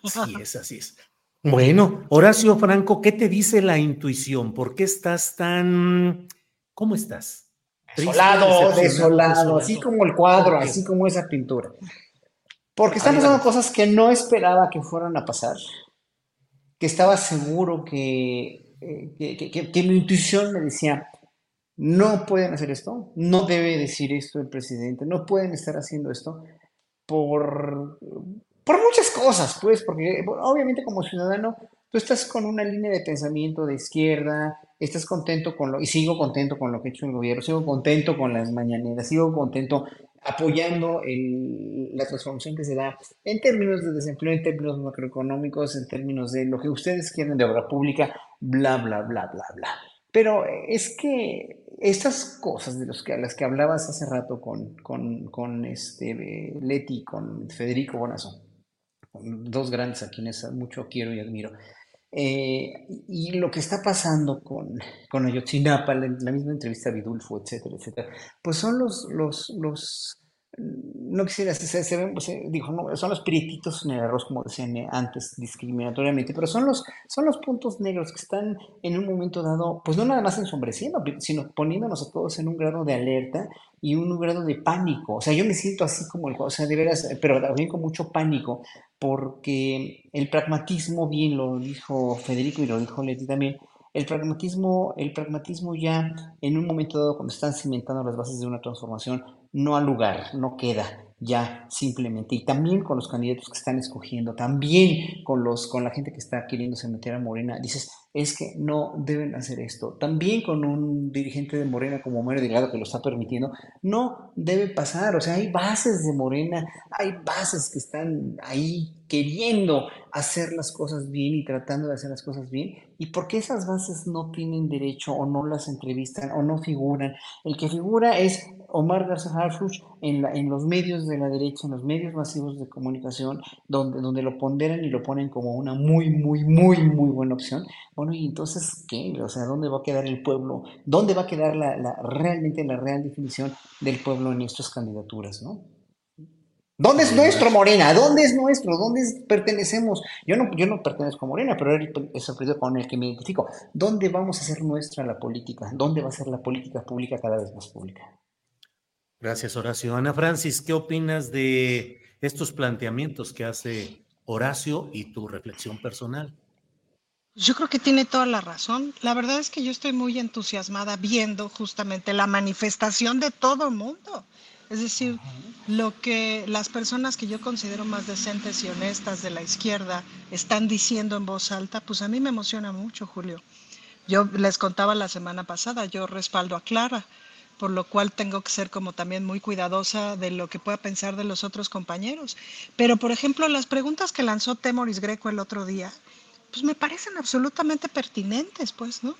Así es, así es. Bueno, Horacio Franco, ¿qué te dice la intuición? ¿Por qué estás tan... ¿Cómo estás? Desolado, desolado, así como el cuadro, así como esa pintura. Porque están pasando cosas que no esperaba que fueran a pasar, que estaba seguro que, eh, que, que- mi intuición me decía, no pueden hacer esto, no debe decir esto el presidente, no pueden estar haciendo esto por, por muchas cosas, pues, porque obviamente como ciudadano tú estás con una línea de pensamiento de izquierda, estás contento con lo, y sigo contento con lo que ha hecho el gobierno, sigo contento con las mañaneras, sigo contento apoyando la transformación que se da en términos de desempleo, en términos macroeconómicos, en términos de lo que ustedes quieren de obra pública, bla, bla, bla, bla, bla. Pero es que estas cosas de los que, las que hablabas hace rato con, este, eh, Leti, con Federico Bonazo, con dos grandes a quienes mucho quiero y admiro, eh, y lo que está pasando con, con Ayotzinapa, la, la misma entrevista a Vidulfo, etcétera, etcétera, pues son los, los, los no quisiera, se, se ven, dijo, no, son los prietitos en el arroz, como decían antes, discriminatoriamente, pero son los, son los puntos negros que están en un momento dado, pues no nada más ensombreciendo, sino poniéndonos a todos en un grado de alerta y un grado de pánico. O sea, yo me siento así como el, o sea, de veras, pero también con mucho pánico, porque el pragmatismo, bien lo dijo Federico y lo dijo Leti también, el pragmatismo, el pragmatismo ya en un momento dado, cuando están cimentando las bases de una transformación, no ha lugar, no queda ya simplemente. Y también con los candidatos que están escogiendo, también con, los, con la gente que está queriéndose meter a Morena, dices, es que no deben hacer esto. También con un dirigente de Morena como Mario Delgado que lo está permitiendo, no debe pasar. O sea, hay bases de Morena, hay bases que están ahí queriendo hacer las cosas bien y tratando de hacer las cosas bien. ¿Y por qué esas bases no tienen derecho o no las entrevistan o no figuran? El que figura es Omar Garza Harfuch en, en los medios de la derecha, en los medios masivos de comunicación, donde, donde lo ponderan y lo ponen como una muy, muy, muy, muy buena opción. Bueno, y entonces, ¿qué? O sea, ¿dónde va a quedar el pueblo? ¿Dónde va a quedar la, la realmente la real definición del pueblo en estas candidaturas, no? ¿Dónde es nuestro Morena? ¿Dónde es nuestro? ¿Dónde pertenecemos? Yo no, yo no pertenezco a Morena, pero es el partido con el que me identifico. ¿Dónde vamos a hacer nuestra la política? ¿Dónde va a ser la política pública cada vez más pública? Gracias, Horacio. Ana Francis, ¿qué opinas de estos planteamientos que hace Horacio y tu reflexión personal? Yo creo que tiene toda la razón. La verdad es que yo estoy muy entusiasmada viendo justamente la manifestación de todo el mundo. Es decir, lo que las personas que yo considero más decentes y honestas de la izquierda están diciendo en voz alta, pues a mí me emociona mucho, Julio. Yo les contaba la semana pasada, yo respaldo a Clara, por lo cual tengo que ser como también muy cuidadosa de lo que pueda pensar de los otros compañeros. Pero, por ejemplo, las preguntas que lanzó Temoris Greco el otro día, pues me parecen absolutamente pertinentes, pues, ¿no?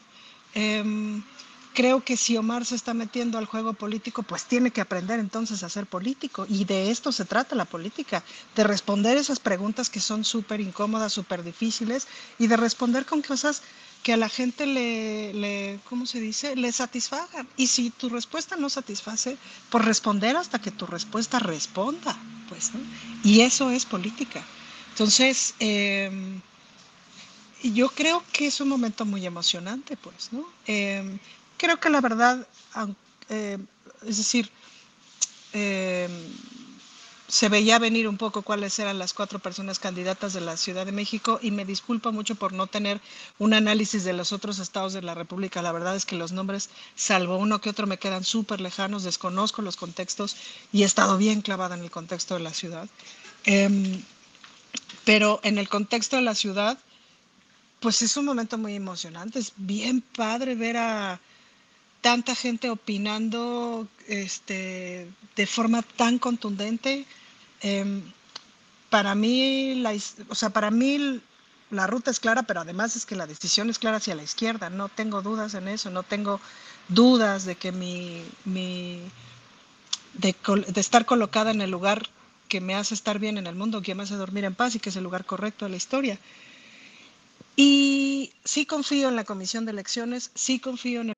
Em, creo que si Omar se está metiendo al juego político, pues tiene que aprender entonces a ser político. Y de esto se trata la política, de responder esas preguntas que son súper incómodas, súper difíciles, y de responder con cosas que a la gente le, le, ¿cómo se dice?, le satisfagan. Y si tu respuesta no satisface, pues responder hasta que tu respuesta responda, pues, ¿no? Y eso es política. Entonces, eh, yo creo que es un momento muy emocionante, pues, ¿no? Eh, creo que la verdad, eh, es decir, eh, se veía venir un poco cuáles eran las cuatro personas candidatas de la Ciudad de México y me disculpo mucho por no tener un análisis de los otros estados de la República. La verdad es que los nombres, salvo uno que otro, me quedan súper lejanos, desconozco los contextos y he estado bien clavada en el contexto de la ciudad. Em, pero en el contexto de la ciudad, pues es un momento muy emocionante. Es bien padre ver a tanta gente opinando este, de forma tan contundente. Em, para mí, la, o sea, para mí la ruta es clara, pero además es que la decisión es clara hacia la izquierda. No tengo dudas en eso, no tengo dudas de que mi, mi de, de, estar colocada en el lugar que me hace estar bien en el mundo, que me hace dormir en paz y que es el lugar correcto de la historia. Y sí confío en la comisión de elecciones, sí confío en el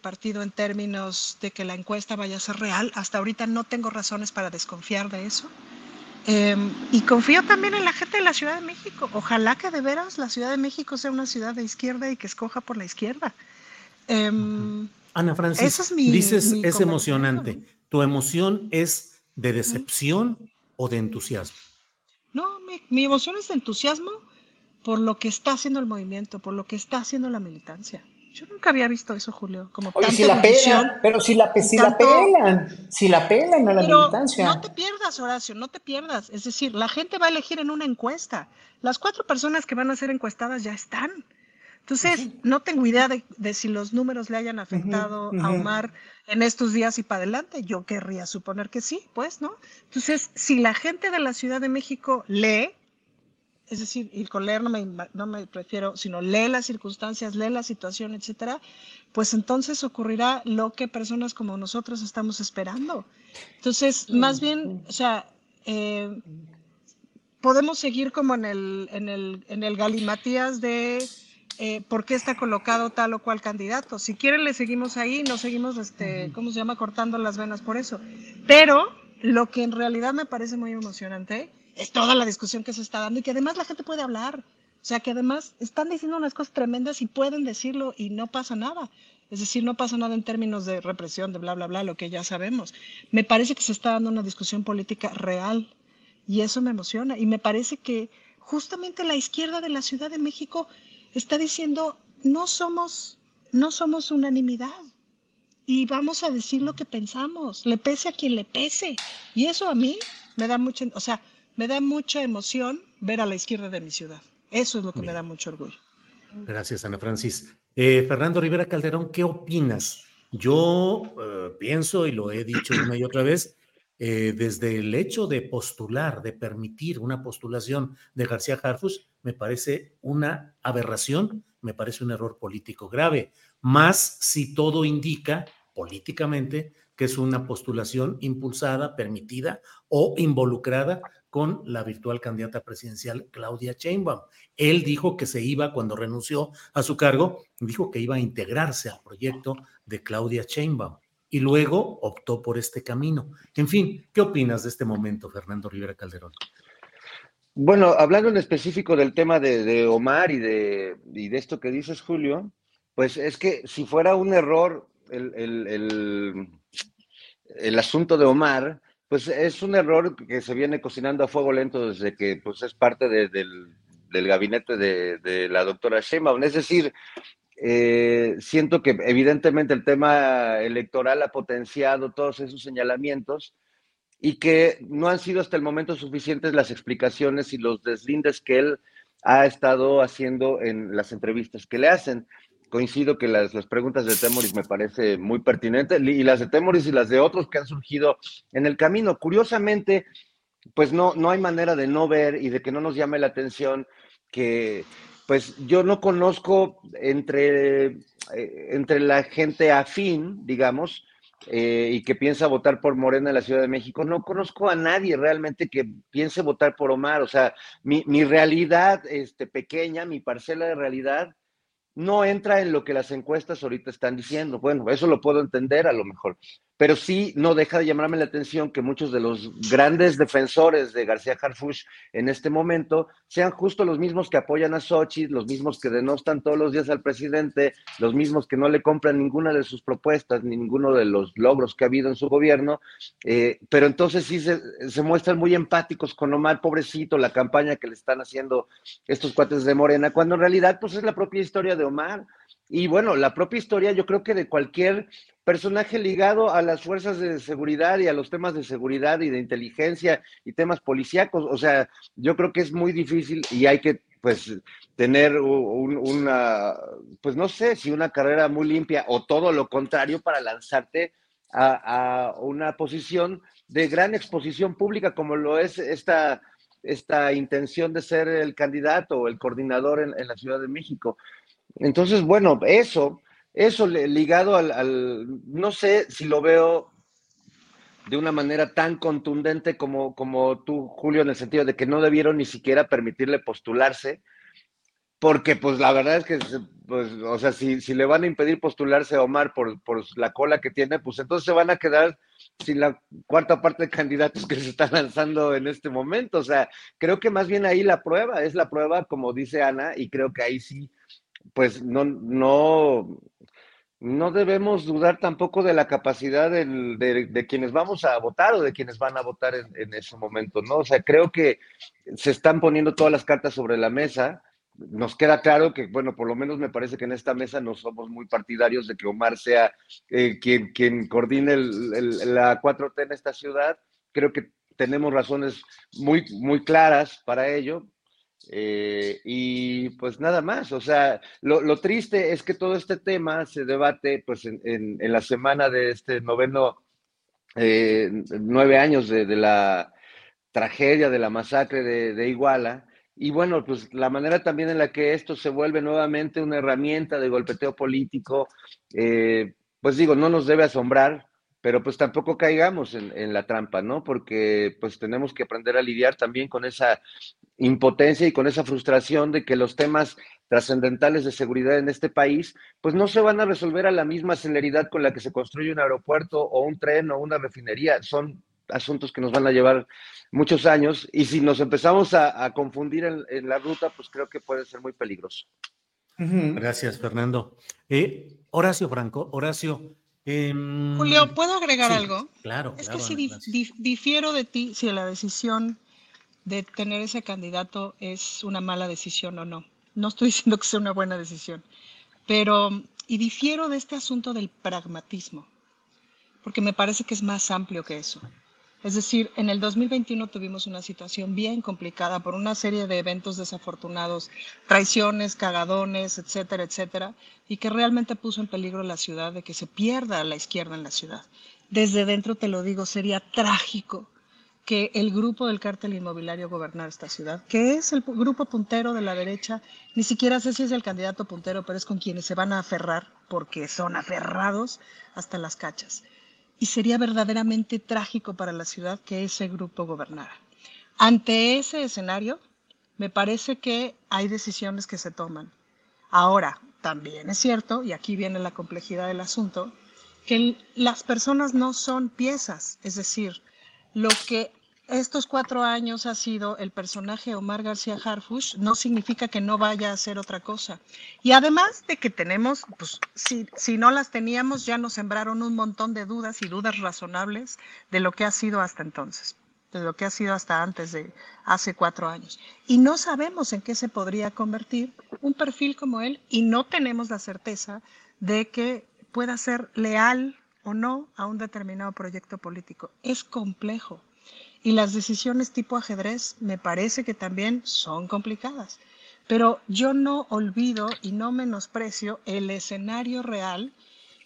Partido en términos de que la encuesta vaya a ser real. Hasta ahorita no tengo razones para desconfiar de eso. Eh, y confío también en la gente de la Ciudad de México. Ojalá que de veras la Ciudad de México sea una ciudad de izquierda y que escoja por la izquierda. Eh, Ana Francis, es mi, dices mi es emocionante. ¿Tu emoción es de decepción o de entusiasmo? No, mi, mi emoción es de entusiasmo por lo que está haciendo el movimiento, por lo que está haciendo la militancia. Yo nunca había visto eso, Julio. Como Oye, si la pelan, pero si la, si la pelan, si la pelan a la pero militancia. No te pierdas, Horacio, no te pierdas. Es decir, la gente va a elegir en una encuesta. Las cuatro personas que van a ser encuestadas ya están. Entonces, uh -huh. no tengo idea de, de, si los números le hayan afectado uh -huh, uh -huh. a Omar en estos días y para adelante. Yo querría suponer que sí, pues, ¿no? Entonces, si la gente de la Ciudad de México lee, es decir, y con leer no me, no me prefiero, sino lee las circunstancias, lee la situación, etcétera, pues entonces ocurrirá lo que personas como nosotros estamos esperando. Entonces, más bien, o sea, eh, podemos seguir como en el, en el, en el galimatías de eh, por qué está colocado tal o cual candidato. Si quieren, le seguimos ahí, no seguimos, este, ¿cómo se llama?, cortando las venas por eso. Pero lo que en realidad me parece muy emocionante es toda la discusión que se está dando y que además la gente puede hablar. O sea, que además están diciendo unas cosas tremendas y pueden decirlo y no pasa nada. Es decir, no pasa nada en términos de represión, de bla, bla, bla, lo que ya sabemos. Me parece que se está dando una discusión política real y eso me emociona. Y me parece que justamente la izquierda de la Ciudad de México está diciendo, no somos, no somos unanimidad y vamos a decir lo que pensamos, le pese a quien le pese. Y eso a mí me da mucha, o sea, me da mucha emoción ver a la izquierda de mi ciudad. Eso es lo que me da mucho orgullo. Gracias, Ana Francis. Eh, Fernando Rivera Calderón, ¿qué opinas? Yo eh, pienso, y lo he dicho una y otra vez, eh, desde el hecho de postular, de permitir una postulación de García Harfus, me parece una aberración, me parece un error político grave, más si todo indica políticamente que es una postulación impulsada, permitida o involucrada con la virtual candidata presidencial Claudia Sheinbaum. Él dijo que se iba, cuando renunció a su cargo, dijo que iba a integrarse al proyecto de Claudia Sheinbaum y luego optó por este camino. En fin, ¿qué opinas de este momento, Fernando Rivera Calderón? Bueno, hablando en específico del tema de, Omar y de, de, esto que dices, Julio, pues es que si fuera un error el, el, asunto de Omar, pues es un error que se viene cocinando a fuego lento desde que pues, es parte del, gabinete de, la doctora Sheinbaum. Es decir, eh, siento que evidentemente el tema electoral ha potenciado todos esos señalamientos, y que no han sido hasta el momento suficientes las explicaciones y los deslindes que él ha estado haciendo en las entrevistas que le hacen. Coincido que las, las preguntas de Temoris me parece muy pertinente y las de Temoris y las de otros que han surgido en el camino. Curiosamente, pues no, no hay manera de no ver y de que no nos llame la atención que pues yo no conozco entre, eh, entre la gente afín, digamos, eh, y que piensa votar por Morena en la Ciudad de México, no conozco a nadie realmente que piense votar por Omar. O sea, mi, mi realidad este, pequeña, mi parcela de realidad, no entra en lo que las encuestas ahorita están diciendo. Bueno, eso lo puedo entender a lo mejor, pero sí no deja de llamarme la atención que muchos de los grandes defensores de García Harfush en este momento sean justo los mismos que apoyan a Sochi, los mismos que denostan todos los días al presidente, los mismos que no le compran ninguna de sus propuestas, ni ninguno de los logros que ha habido en su gobierno, eh, pero entonces sí se, se, muestran muy empáticos con Omar, pobrecito, la campaña que le están haciendo estos cuates de Morena, cuando en realidad pues es la propia historia de Omar. Y bueno, la propia historia yo creo que de cualquier personaje ligado a las fuerzas de seguridad y a los temas de seguridad y de inteligencia y temas policíacos. O sea, yo creo que es muy difícil y hay que pues tener una, pues no sé si una carrera muy limpia o todo lo contrario para lanzarte a, una posición de gran exposición pública como lo es esta, esta intención de ser el candidato o el coordinador en, en la Ciudad de México. Entonces, bueno, eso eso ligado al, no sé si lo veo de una manera tan contundente como, como tú, Julio, en el sentido de que no debieron ni siquiera permitirle postularse, porque pues la verdad es que, pues, o sea, si, si le van a impedir postularse a Omar por, por la cola que tiene, pues entonces se van a quedar sin la cuarta parte de candidatos que se están lanzando en este momento. O sea, creo que más bien ahí la prueba, es la prueba, como dice Ana, y creo que ahí sí pues no, no, no debemos dudar tampoco de la capacidad de, quienes vamos a votar o de quienes van a votar en, ese momento, ¿no? O sea, creo que se están poniendo todas las cartas sobre la mesa. Nos queda claro que, bueno, por lo menos me parece que en esta mesa no somos muy partidarios de que Omar sea eh, quien, quien coordine la 4T en esta ciudad. Creo que tenemos razones muy, muy claras para ello. Eh, y pues nada más, o sea, lo, triste es que todo este tema se debate pues en, la semana de este noveno, eh, nueve años de, la tragedia, de la masacre de, Iguala. Y bueno, pues la manera también en la que esto se vuelve nuevamente una herramienta de golpeteo político, eh, pues digo, no nos debe asombrar, pero pues tampoco caigamos en, en, la trampa, ¿no? Porque pues tenemos que aprender a lidiar también con esa impotencia y con esa frustración de que los temas trascendentales de seguridad en este país, pues no se van a resolver a la misma celeridad con la que se construye un aeropuerto o un tren o una refinería. Son asuntos que nos van a llevar muchos años y si nos empezamos a, a confundir en, en, la ruta, pues creo que puede ser muy peligroso. Gracias, Fernando. Eh, Horacio Franco, Horacio. Eh, Julio, ¿puedo agregar sí, algo? Claro. Es claro, que si dif, dif, difiero de ti si la decisión de tener ese candidato es una mala decisión o no. No estoy diciendo que sea una buena decisión, pero y difiero de este asunto del pragmatismo, porque me parece que es más amplio que eso. Es decir, en el 2021 tuvimos una situación bien complicada por una serie de eventos desafortunados, traiciones, cagadones, etcétera, etcétera, y que realmente puso en peligro la ciudad de que se pierda la izquierda en la ciudad. Desde dentro te lo digo, sería trágico que el grupo del cártel inmobiliario gobernara esta ciudad, que es el grupo puntero de la derecha, ni siquiera sé si es el candidato puntero, pero es con quienes se van a aferrar, porque son aferrados hasta las cachas y sería verdaderamente trágico para la ciudad que ese grupo gobernara. Ante ese escenario, me parece que hay decisiones que se toman. Ahora, también es cierto, y aquí viene la complejidad del asunto, que las personas no son piezas, es decir, lo que estos cuatro años ha sido el personaje Omar García Harfush, no significa que no vaya a hacer otra cosa. Y además de que tenemos, pues si, si no las teníamos, ya nos sembraron un montón de dudas y dudas razonables de lo que ha sido hasta entonces, de lo que ha sido hasta antes de hace cuatro años. Y no sabemos en qué se podría convertir un perfil como él y no tenemos la certeza de que pueda ser leal o no a un determinado proyecto político. Es complejo. Y las decisiones tipo ajedrez me parece que también son complicadas. Pero yo no olvido y no menosprecio el escenario real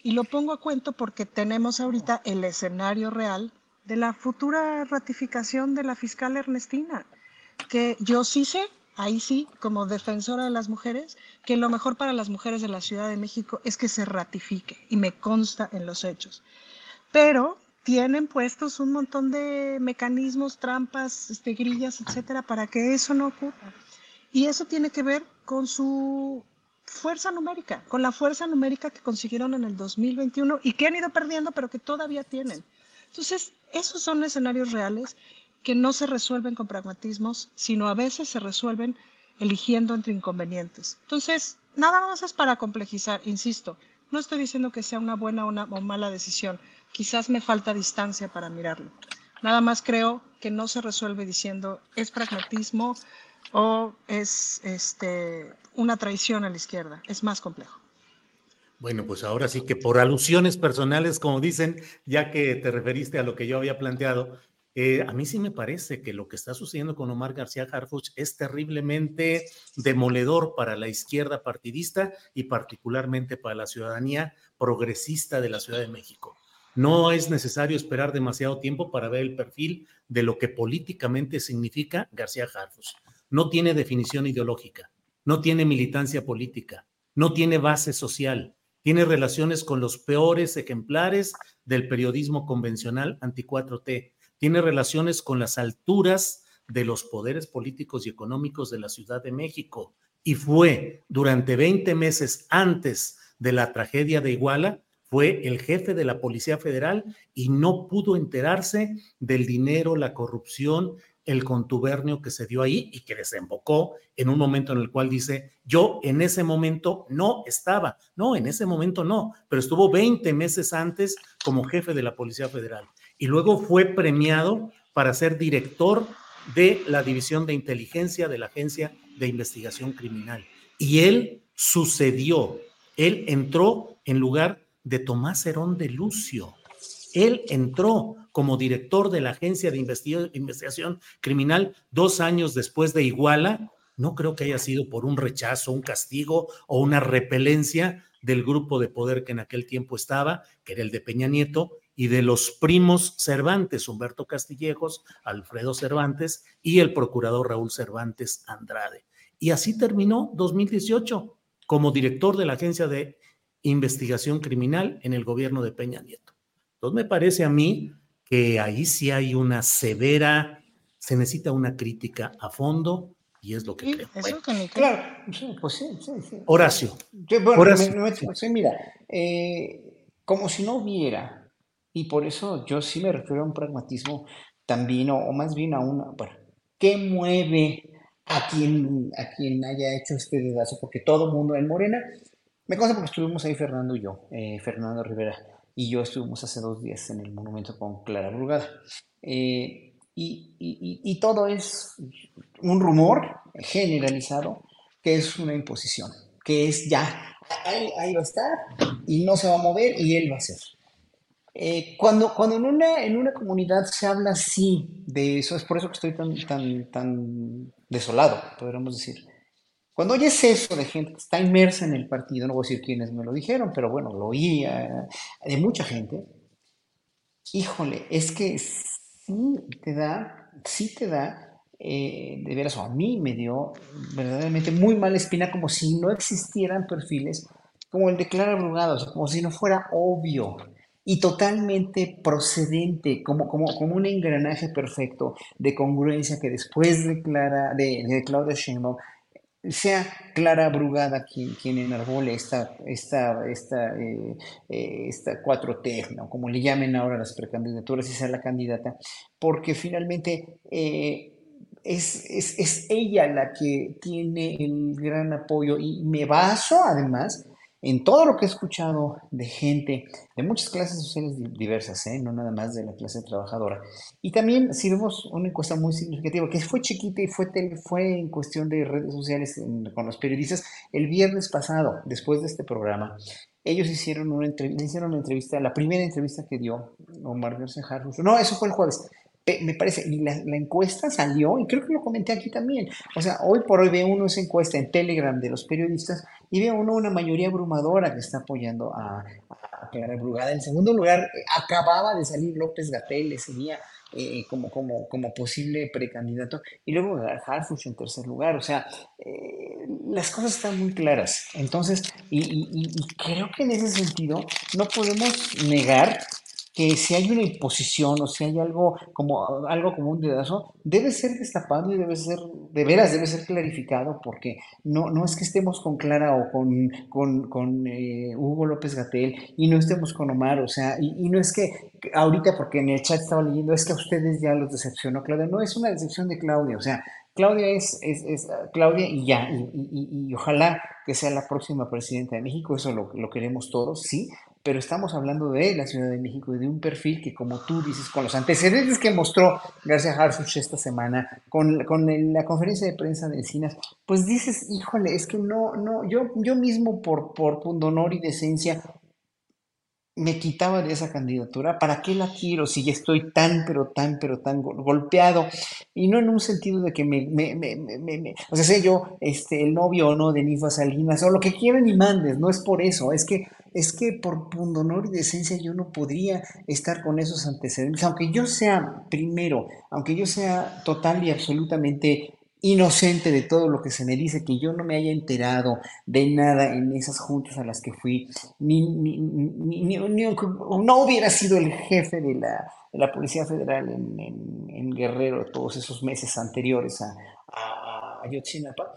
y lo pongo a cuento porque tenemos ahorita el escenario real de la futura ratificación de la fiscal Ernestina, que yo sí sé, ahí sí, como defensora de las mujeres, que lo mejor para las mujeres de la Ciudad de México es que se ratifique y me consta en los hechos. Pero tienen puestos un montón de mecanismos, trampas, este, grillas, etcétera, para que eso no ocurra. Y eso tiene que ver con su fuerza numérica, con la fuerza numérica que consiguieron en el 2021 y que han ido perdiendo, pero que todavía tienen. Entonces, esos son escenarios reales que no se resuelven con pragmatismos, sino a veces se resuelven eligiendo entre inconvenientes. Entonces, nada más es para complejizar, insisto, no estoy diciendo que sea una buena o una mala decisión, quizás me falta distancia para mirarlo. Nada más creo que no se resuelve diciendo es pragmatismo o es este, una traición a la izquierda. Es más complejo. Bueno, pues ahora sí que por alusiones personales, como dicen, ya que te referiste a lo que yo había planteado, eh, a mí sí me parece que lo que está sucediendo con Omar García Harfuch es terriblemente demoledor para la izquierda partidista y particularmente para la ciudadanía progresista de la Ciudad de México. No es necesario esperar demasiado tiempo para ver el perfil de lo que políticamente significa García Harfuch. No tiene definición ideológica, no tiene militancia política, no tiene base social, tiene relaciones con los peores ejemplares del periodismo convencional anti-4T, tiene relaciones con las alturas de los poderes políticos y económicos de la Ciudad de México. Y fue durante 20 meses antes de la tragedia de Iguala fue el jefe de la Policía Federal y no pudo enterarse del dinero, la corrupción, el contubernio que se dio ahí y que desembocó en un momento en el cual dice, yo en ese momento no estaba, no, en ese momento no, pero estuvo 20 meses antes como jefe de la Policía Federal y luego fue premiado para ser director de la División de Inteligencia de la Agencia de Investigación Criminal. Y él sucedió, él entró en lugar de Tomás Herón de Lucio. Él entró como director de la Agencia de Investigación Criminal dos años después de Iguala. No creo que haya sido por un rechazo, un castigo o una repelencia del grupo de poder que en aquel tiempo estaba, que era el de Peña Nieto, y de los primos Cervantes, Humberto Castillejos, Alfredo Cervantes y el procurador Raúl Cervantes Andrade. Y así terminó 2018 como director de la Agencia de investigación criminal en el gobierno de Peña Nieto. Entonces me parece a mí que ahí sí hay una severa, se necesita una crítica a fondo y es lo que creo. Eso claro, pues sí, sí, sí. Horacio. Horacio. mira, eh, como si no hubiera, y por eso yo sí me refiero a un pragmatismo también, o, más bien a una, bueno, ¿qué mueve a quien, a quien haya hecho este dedazo? Porque todo mundo en Morena, me consta porque estuvimos ahí Fernando y yo, eh, Fernando Rivera y yo estuvimos hace dos días en el monumento con Clara Brugada. Eh, y, y, todo es un rumor generalizado que es una imposición, que es ya, ahí, ahí va a estar y no se va a mover y él va a ser. Eh, cuando cuando en, una, en una comunidad se habla así de eso, es por eso que estoy tan, tan, tan desolado, podríamos decir. Cuando oyes eso de gente que está inmersa en el partido, no voy a decir quiénes me lo dijeron, pero bueno, lo oía de mucha gente, híjole, es que sí te da, sí te da, eh, de veras, o a mí me dio verdaderamente muy mala espina, como si no existieran perfiles como el de Clara Brugada, o sea, como si no fuera obvio y totalmente procedente, como, como, como un engranaje perfecto de congruencia que después de, Clara, de, Claudia Sheinbaum sea Clara Brugada quien, quien enarbole esta, esta, esta, eh, eh, esta 4T, como le llamen ahora las precandidaturas, y sea la candidata, porque finalmente eh, es, es, es, ella la que tiene el gran apoyo y me baso además en todo lo que he escuchado de gente de muchas clases sociales diversas, ¿eh? no nada más de la clase trabajadora. Y también, si vemos una encuesta muy significativa, que fue chiquita y fue, fue en cuestión de redes sociales con los periodistas, el viernes pasado, después de este programa, ellos hicieron una, hicieron una entrevista, la primera entrevista que dio Omar García Harris. No, eso fue el jueves me parece, y la, encuesta salió, y creo que lo comenté aquí también. O sea, hoy por hoy ve uno esa encuesta en Telegram de los periodistas y ve uno una mayoría abrumadora que está apoyando a, Clara Brugada. En segundo lugar, acababa de salir López Gatel ese día. Eh, como, como, como posible precandidato, y luego Harfuch en tercer lugar. O sea, eh, las cosas están muy claras. Entonces, y, creo que en ese sentido no podemos negar que si hay una imposición o si hay algo como, algo como un dedazo, debe ser destapado y debe ser, de veras, debe ser clarificado, porque no, no es que estemos con Clara o con, con, con eh, Hugo López Gatel y no estemos con Omar, o sea, y, no es que ahorita, porque en el chat estaba leyendo, es que a ustedes ya los decepcionó Claudia, no es una decepción de Claudia, o sea, Claudia es, es, Claudia y ya, y, ojalá que sea la próxima presidenta de México, eso lo, lo queremos todos, sí, pero estamos hablando de la Ciudad de México y de un perfil que, como tú dices, con los antecedentes que mostró García Harfuch esta semana, con, con la conferencia de prensa de Encinas, pues dices, híjole, es que no, no, yo, yo mismo por, por pundonor y decencia me quitaba de esa candidatura, ¿para qué la quiero si ya estoy tan, pero tan, pero tan golpeado? Y no en un sentido de que me, me, me, me o sea, sé yo, este, el novio o no de Nifa Salinas, o lo que quieran y mandes, no es por eso, es que, es que por pundonor y decencia yo no podría estar con esos antecedentes, aunque yo sea primero, aunque yo sea total y absolutamente inocente de todo lo que se me dice, que yo no me haya enterado de nada en esas juntas a las que fui, ni, ni, no hubiera sido el jefe de la, Policía Federal en, en, Guerrero todos esos meses anteriores a, a, a Ayotzinapa,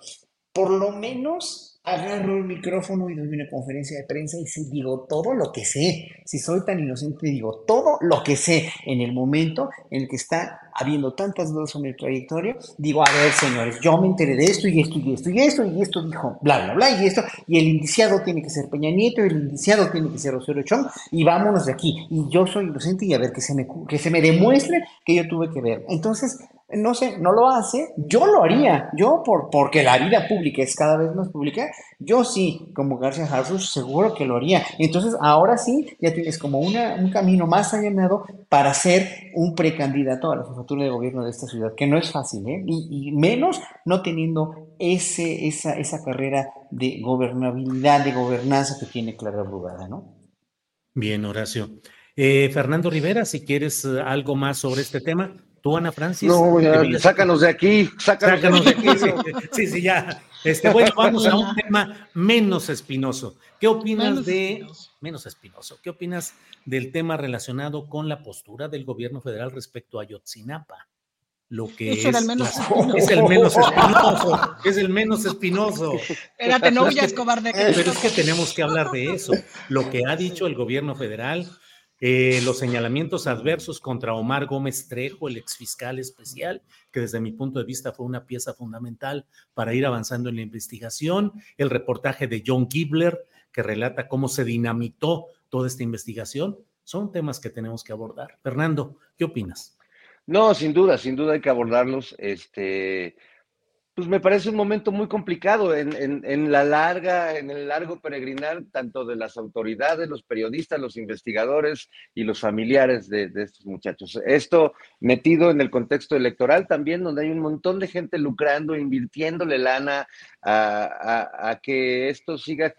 por lo menos agarro el micrófono y doy una conferencia de prensa y digo todo lo que sé. Si soy tan inocente, digo todo lo que sé en el momento en el que está habiendo tantas dudas sobre mi trayectoria. Digo, a ver, señores, yo me enteré de esto y esto y esto y esto y esto dijo bla, bla, bla y esto. Y el indiciado tiene que ser Peña Nieto, y el indiciado tiene que ser Osorio Chong y vámonos de aquí. Y yo soy inocente y a ver que se me, que se me demuestre que yo tuve que ver. Entonces, no sé, no lo hace, yo lo haría, yo por, porque la vida pública es cada vez más pública, yo sí, como García Harfuch, seguro que lo haría. Entonces, ahora sí, ya tienes como una, un camino más allanado para ser un precandidato a la jefatura de gobierno de esta ciudad, que no es fácil, ¿eh? Y, menos no teniendo ese, esa, esa carrera de gobernabilidad, de gobernanza que tiene Clara Brugada, ¿no? Bien, Horacio. Eh, Fernando Rivera, si quieres eh, algo más sobre este tema. ¿Tú, Ana Francis? No, sácanos de aquí, sácanos, de aquí. Sí, sí, ya, Este, bueno, vamos a un tema menos espinoso. ¿Qué opinas de menos espinoso? ¿Qué opinas del tema relacionado con la postura del gobierno federal respecto a Yotzinapa? Lo que es, el menos es el menos espinoso, es el menos espinoso. Espérate, no huyas, cobarde. Pero es que tenemos que hablar de eso. Lo que ha dicho el gobierno federal, eh, los señalamientos adversos contra Omar Gómez Trejo, el exfiscal especial, que desde mi punto de vista fue una pieza fundamental para ir avanzando en la investigación, el reportaje de John Gibler, que relata cómo se dinamitó toda esta investigación, son temas que tenemos que abordar. Fernando, ¿qué opinas? No, sin duda, sin duda hay que abordarlos. Este, pues me parece un momento muy complicado en, la larga, en el largo peregrinar, tanto de las autoridades, los periodistas, los investigadores y los familiares de, estos muchachos. Esto metido en el contexto electoral también, donde hay un montón de gente lucrando, invirtiéndole lana a, que esto siga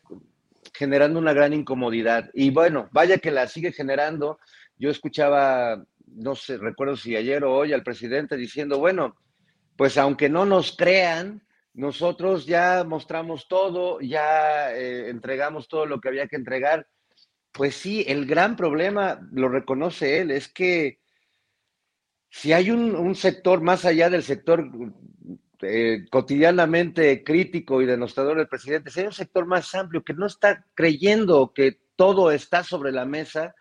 generando una gran incomodidad. Y bueno, vaya que la sigue generando. Yo escuchaba, no sé, recuerdo si ayer o hoy al presidente diciendo, bueno, pues aunque no nos crean, nosotros ya mostramos todo, ya eh, entregamos todo lo que había que entregar. Pues sí, el gran problema, lo reconoce él, es que si hay un, sector más allá del sector eh, cotidianamente crítico y denostador del presidente, si hay un sector más amplio que no está creyendo que todo está sobre la mesa,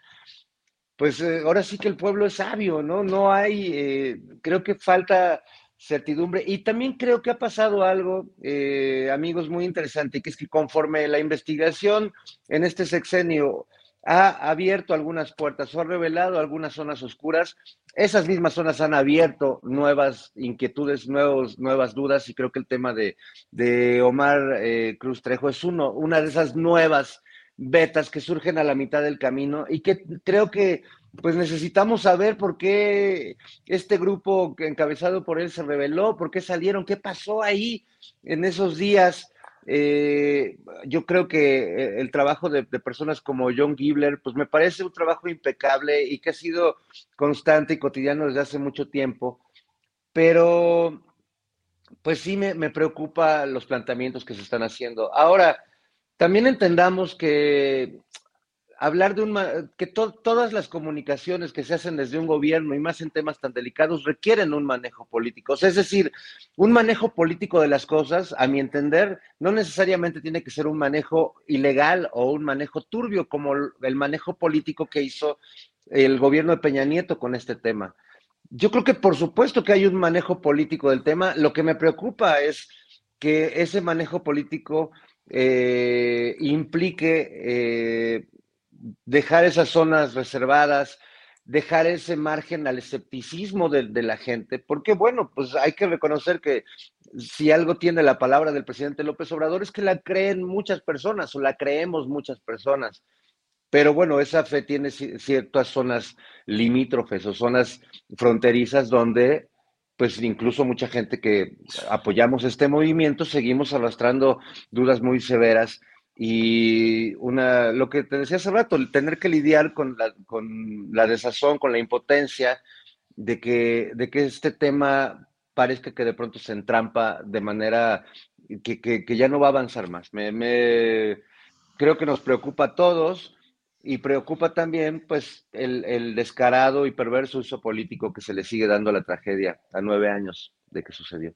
pues eh, ahora sí que el pueblo es sabio, ¿no? No hay, creo que falta certidumbre. Y también creo que ha pasado algo, eh, amigos, muy interesante, que es que conforme la investigación en este sexenio ha abierto algunas puertas o ha revelado algunas zonas oscuras, esas mismas zonas han abierto nuevas inquietudes, nuevos, nuevas dudas, y creo que el tema de, de Omar eh, Cruz Trejo es uno, una de esas nuevas vetas que surgen a la mitad del camino y que creo que pues necesitamos saber por qué este grupo encabezado por él se reveló, por qué salieron, qué pasó ahí en esos días. Eh, yo creo que el trabajo de, personas como John Gibler, pues me parece un trabajo impecable y que ha sido constante y cotidiano desde hace mucho tiempo, pero pues sí me, me preocupa los planteamientos que se están haciendo. Ahora, también entendamos que hablar de un que todas las comunicaciones que se hacen desde un gobierno y más en temas tan delicados requieren un manejo político. es decir, un manejo político de las cosas, a mi entender, no necesariamente tiene que ser un manejo ilegal o un manejo turbio como el manejo político que hizo el gobierno de Peña Nieto con este tema. Yo creo que por supuesto que hay un manejo político del tema. Lo que me preocupa es que ese manejo político eh, implique eh, dejar esas zonas reservadas, dejar ese margen al escepticismo de, la gente, porque bueno, pues hay que reconocer que si algo tiene la palabra del presidente López Obrador es que la creen muchas personas o la creemos muchas personas. Pero bueno, esa fe tiene ciertas zonas limítrofes o zonas fronterizas donde pues incluso mucha gente que apoyamos este movimiento seguimos arrastrando dudas muy severas y una, lo que te decía hace rato, el tener que lidiar con la, con la desazón, con la impotencia de que, de que este tema parezca que de pronto se entrampa de manera que, que, ya no va a avanzar más. Me, creo que nos preocupa a todos y preocupa también pues el, el descarado y perverso uso político que se le sigue dando a la tragedia a nueve años de que sucedió.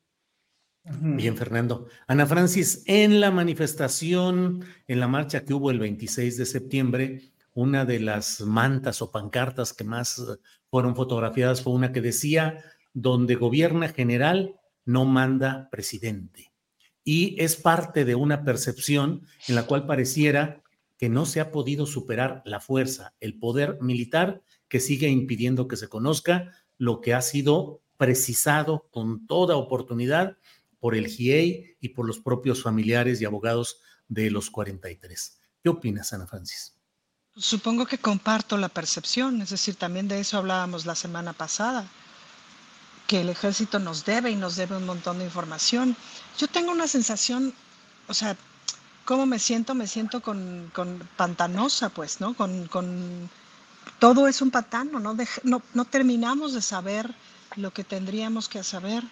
Bien, Fernando. Ana Francis, en la manifestación, en la marcha que hubo el 26 de septiembre, una de las mantas o pancartas que más eh, fueron fotografiadas fue una que decía, donde gobierna general, no manda presidente. Y es parte de una percepción en la cual pareciera que no se ha podido superar la fuerza, el poder militar que sigue impidiendo que se conozca lo que ha sido precisado con toda oportunidad por el GIEI y por los propios familiares y abogados de los 43. ¿Qué opinas, Ana Francis? Supongo que comparto la percepción, es decir, también de eso hablábamos la semana pasada, que el ejército nos debe y nos debe un montón de información. Yo tengo una sensación, o sea, ¿cómo me siento? Me siento con, pantanosa, pues, ¿no? Con, con, todo es un pantano, ¿no? no, no terminamos de saber lo que tendríamos que saber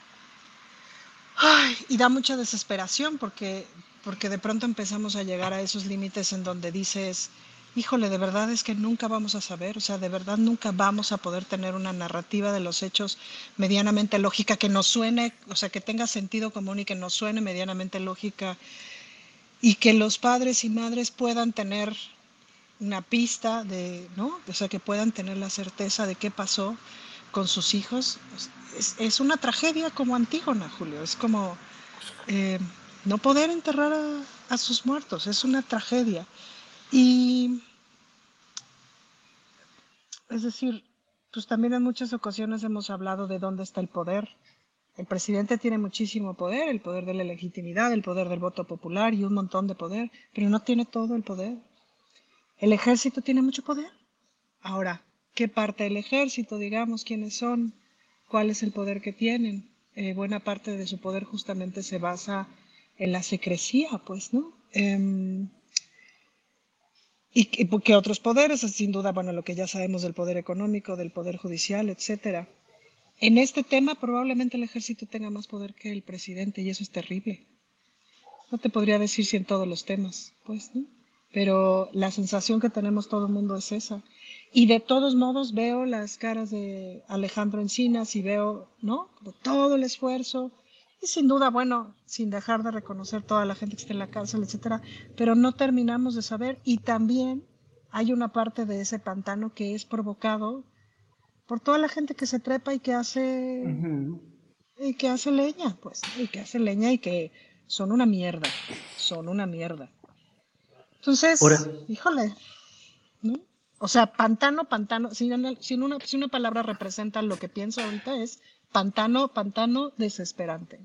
Ay, y da mucha desesperación porque, porque de pronto empezamos a llegar a esos límites en donde dices, híjole, de verdad es que nunca vamos a saber, o sea, de verdad nunca vamos a poder tener una narrativa de los hechos medianamente lógica que nos suene, o sea, que tenga sentido común y que nos suene medianamente lógica y que los padres y madres puedan tener una pista de, ¿no? O sea, que puedan tener la certeza de qué pasó con sus hijos. Es, es una tragedia como Antígona, Julio. Es como eh, no poder enterrar a, a sus muertos. Es una tragedia. Y es decir, pues también en muchas ocasiones hemos hablado de dónde está el poder. El presidente tiene muchísimo poder, el poder de la legitimidad, el poder del voto popular y un montón de poder, pero no tiene todo el poder. El ejército tiene mucho poder. Ahora, ¿qué parte del ejército, digamos, quiénes son? ¿Cuál es el poder que tienen? Eh, buena parte de su poder justamente se basa en la secrecía, pues, ¿no? Em, y que, otros poderes, sin duda, bueno, lo que ya sabemos del poder económico, del poder judicial, etcétera. En este tema probablemente el ejército tenga más poder que el presidente y eso es terrible. No te podría decir si en todos los temas, pues, ¿no? Pero la sensación que tenemos todo el mundo es esa. Y de todos modos veo las caras de Alejandro Encinas y veo, ¿no? Todo el esfuerzo, y sin duda, bueno, sin dejar de reconocer toda la gente que está en la cárcel, etcétera, pero no terminamos de saber y también hay una parte de ese pantano que es provocado por toda la gente que se trepa y que hace y que hace leña, pues, y que hace leña y que son una mierda, son una mierda. Entonces, híjole, ¿no? O sea, pantano, pantano, si una, si una palabra representa lo que pienso ahorita es pantano, pantano desesperante.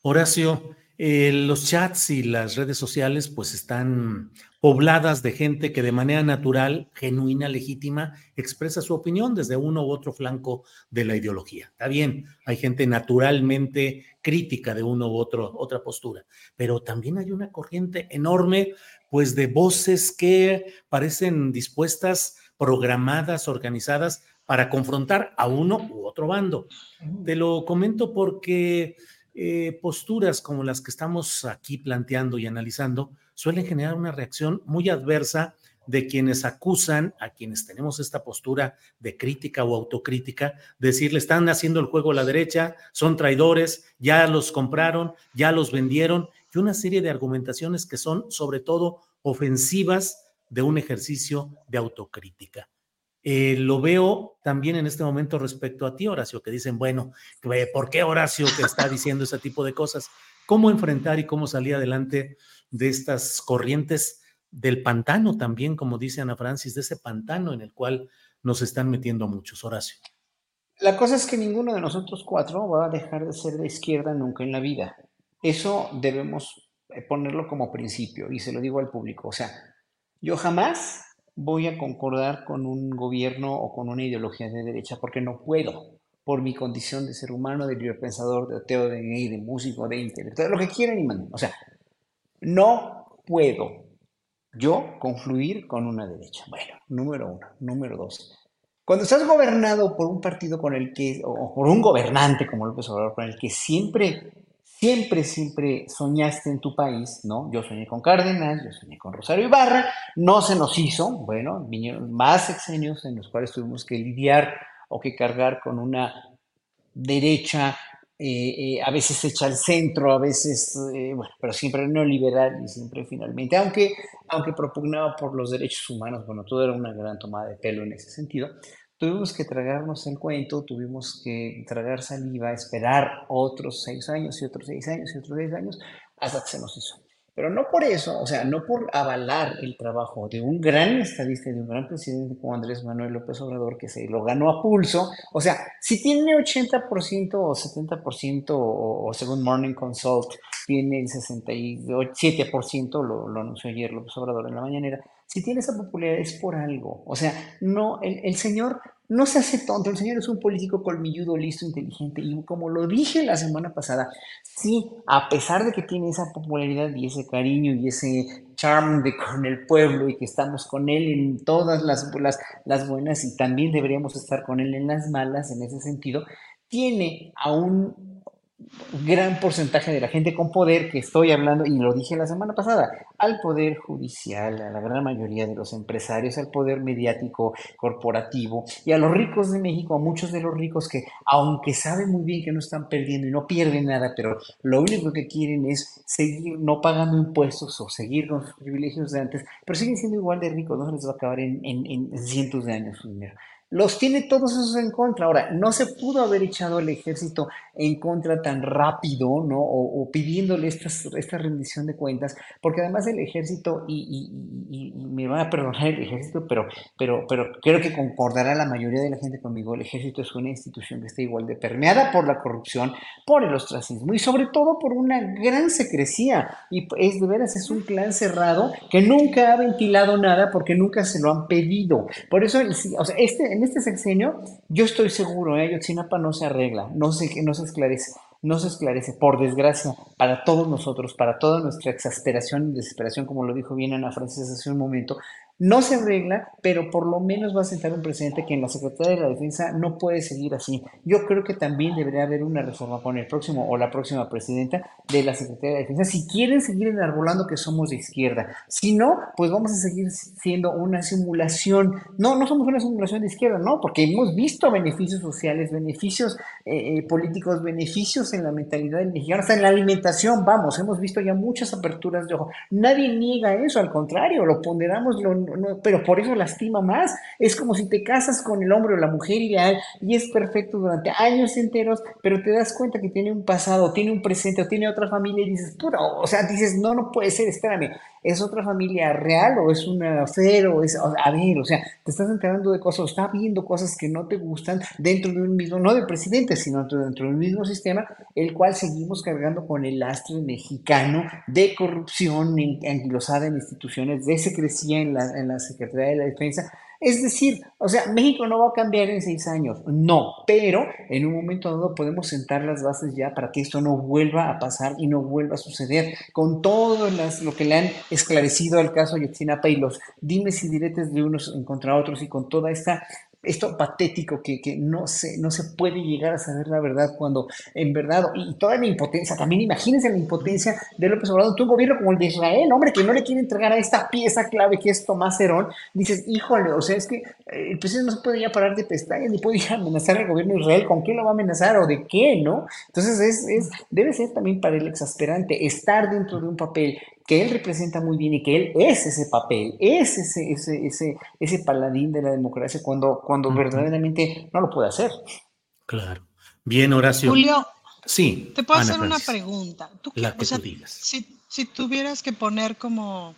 Horacio, eh, los chats y las redes sociales pues están pobladas de gente que de manera natural, genuina, legítima, expresa su opinión desde uno u otro flanco de la ideología. Está bien, hay gente naturalmente crítica de uno u otro, otra postura, pero también hay una corriente enorme pues de voces que parecen dispuestas, programadas, organizadas para confrontar a uno u otro bando. Te lo comento porque eh, posturas como las que estamos aquí planteando y analizando suelen generar una reacción muy adversa de quienes acusan a quienes tenemos esta postura de crítica o autocrítica, decir, le están haciendo el juego a la derecha, son traidores, ya los compraron, ya los vendieron, y una serie de argumentaciones que son sobre todo ofensivas de un ejercicio de autocrítica. Eh, lo veo también en este momento respecto a ti, Horacio, que dicen, bueno, ¿por qué Horacio que está diciendo ese tipo de cosas? ¿Cómo enfrentar y cómo salir adelante de estas corrientes del pantano también, como dice Ana Francis, de ese pantano en el cual nos están metiendo muchos, Horacio? La cosa es que ninguno de nosotros cuatro va a dejar de ser de izquierda nunca en la vida. Eso debemos eh, ponerlo como principio y se lo digo al público. O sea, yo jamás voy a concordar con un gobierno o con una ideología de derecha porque no puedo, por mi condición de ser humano, de libre pensador, de ateo, de gay, de músico, de intelectual, lo que quieran y manden. O sea, no puedo yo confluir con una derecha. Bueno, número uno. Número dos. Cuando estás gobernado por un partido con el que, o por un gobernante como López Obrador, con el que siempre siempre, siempre soñaste en tu país, ¿no? Yo soñé con Cárdenas, yo soñé con Rosario Ibarra, no se nos hizo, bueno, vinieron más sexenios en los cuales tuvimos que lidiar o que cargar con una derecha, eh, eh, a veces hecha al centro, a veces, eh, bueno, pero siempre neoliberal y siempre finalmente, aunque, aunque propugnaba por los derechos humanos, bueno, todo era una gran tomada de pelo en ese sentido, Tuvimos que tragarnos el cuento, tuvimos que tragar saliva, esperar otros seis años y otros seis años y otros seis años hasta que se nos hizo. Pero no por eso, o sea, no por avalar el trabajo de un gran estadista y de un gran presidente como Andrés Manuel López Obrador, que se lo ganó a pulso. O sea, si tiene 80% o 70%, o, según Morning Consult, tiene el 67%, lo, lo anunció ayer López Obrador en la mañanera, si tiene esa popularidad es por algo. O sea, no, el, señor no se hace tonto, el señor es un político colmilludo, listo, inteligente. Y como lo dije la semana pasada, sí, a pesar de que tiene esa popularidad y ese cariño y ese charm de con el pueblo y que estamos con él en todas las buenas y también deberíamos estar con él en las malas en ese sentido, tiene a un gran porcentaje de la gente con poder que estoy hablando, y lo dije la semana pasada, al poder judicial, a la gran mayoría de los empresarios, al poder mediático, corporativo, y a los ricos de México, a muchos de los ricos que, aunque saben muy bien que no están perdiendo y no pierden nada, pero lo único que quieren es seguir no pagando impuestos o seguir con sus privilegios de antes, pero siguen siendo igual de ricos, no se les va a acabar en, en, en cientos de años su dinero los tiene todos esos en contra. Ahora, no se pudo haber echado el ejército en contra tan rápido, ¿no? O, pidiéndole esta rendición de cuentas, porque además el ejército, y, me van a perdonar el ejército, pero, pero, pero creo que concordará la mayoría de la gente conmigo, el ejército es una institución que está igual de permeada por la corrupción, por el ostracismo y sobre todo por una gran secrecía. Y es de veras, es un clan cerrado que nunca ha ventilado nada porque nunca se lo han pedido. Por eso, o sea, este en este sexenio, yo estoy seguro, ¿eh? Ayotzinapa no se arregla, no se, no se esclarece, no se esclarece, por desgracia, para todos nosotros, para toda nuestra exasperación y desesperación, como lo dijo bien Ana Francis hace un momento, no se arregla, pero por lo menos va a sentar un precedente que en la Secretaría de la Defensa no puede seguir así. Yo creo que también debería haber una reforma con el próximo o la próxima presidenta de la Secretaría de la Defensa si quieren seguir enarbolando que somos de izquierda. Si no, pues vamos a seguir siendo una simulación. No, no somos una simulación de izquierda, no, porque hemos visto beneficios sociales, beneficios eh, eh, políticos, beneficios en la mentalidad del mexicano, hasta en la alimentación, vamos, hemos visto ya muchas aperturas de ojo. Nadie niega eso, al contrario, lo ponderamos, lo pero por eso lastima más. Es como si te casas con el hombre o la mujer ideal y es perfecto durante años enteros, pero te das cuenta que tiene un pasado, tiene un presente o tiene otra familia y dices, o sea, dices, no, no puede ser, espérame, ¿es otra familia real o es una fe o es, a ver, o sea, te estás enterando de cosas, o estás viendo cosas que no te gustan dentro de un mismo, no del presidente, sino dentro del mismo sistema, el cual seguimos cargando con el lastre mexicano de corrupción anquilosada en instituciones, de secrecía en la, en la Secretaría de la Defensa, es decir, o sea, México no va a cambiar en seis años, no, pero en un momento dado podemos sentar las bases ya para que esto no vuelva a pasar y no vuelva a suceder. Con todo lo que le han esclarecido al caso Yotzinapa y los dimes y diretes de unos contra otros y con toda esta esto patético que, que, no, se, no se puede llegar a saber la verdad cuando en verdad, y toda la impotencia, también imagínense la impotencia de López Obrador, un gobierno como el de Israel, hombre, que no le quiere entregar a esta pieza clave que es Tomás Herón, dices, híjole, o sea, es que eh, el presidente no se puede ya parar de pestañas, ni puede ya amenazar al gobierno de Israel, ¿con qué lo va a amenazar o de qué, no? Entonces es, es, debe ser también para él exasperante estar dentro de un papel que él representa muy bien y que él es ese papel, es ese, ese, ese, ese paladín de la democracia cuando, cuando verdaderamente no lo puede hacer. Claro. Bien, Horacio. Julio. Sí. Te puedo hacer una pregunta. ¿Tú la que tú digas. Si, si tuvieras que poner como,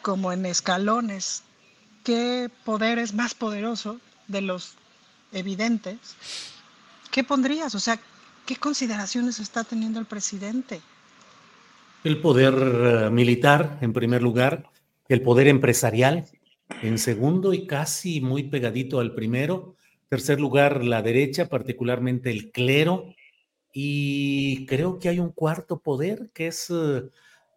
como en escalones, ¿qué poder es más poderoso de los evidentes? ¿Qué pondrías? O sea, ¿qué consideraciones está teniendo el presidente? El poder eh, militar, en primer lugar, el poder empresarial, en segundo y casi muy pegadito al primero. Tercer lugar, la derecha, particularmente el clero. Y creo que hay un cuarto poder que es eh,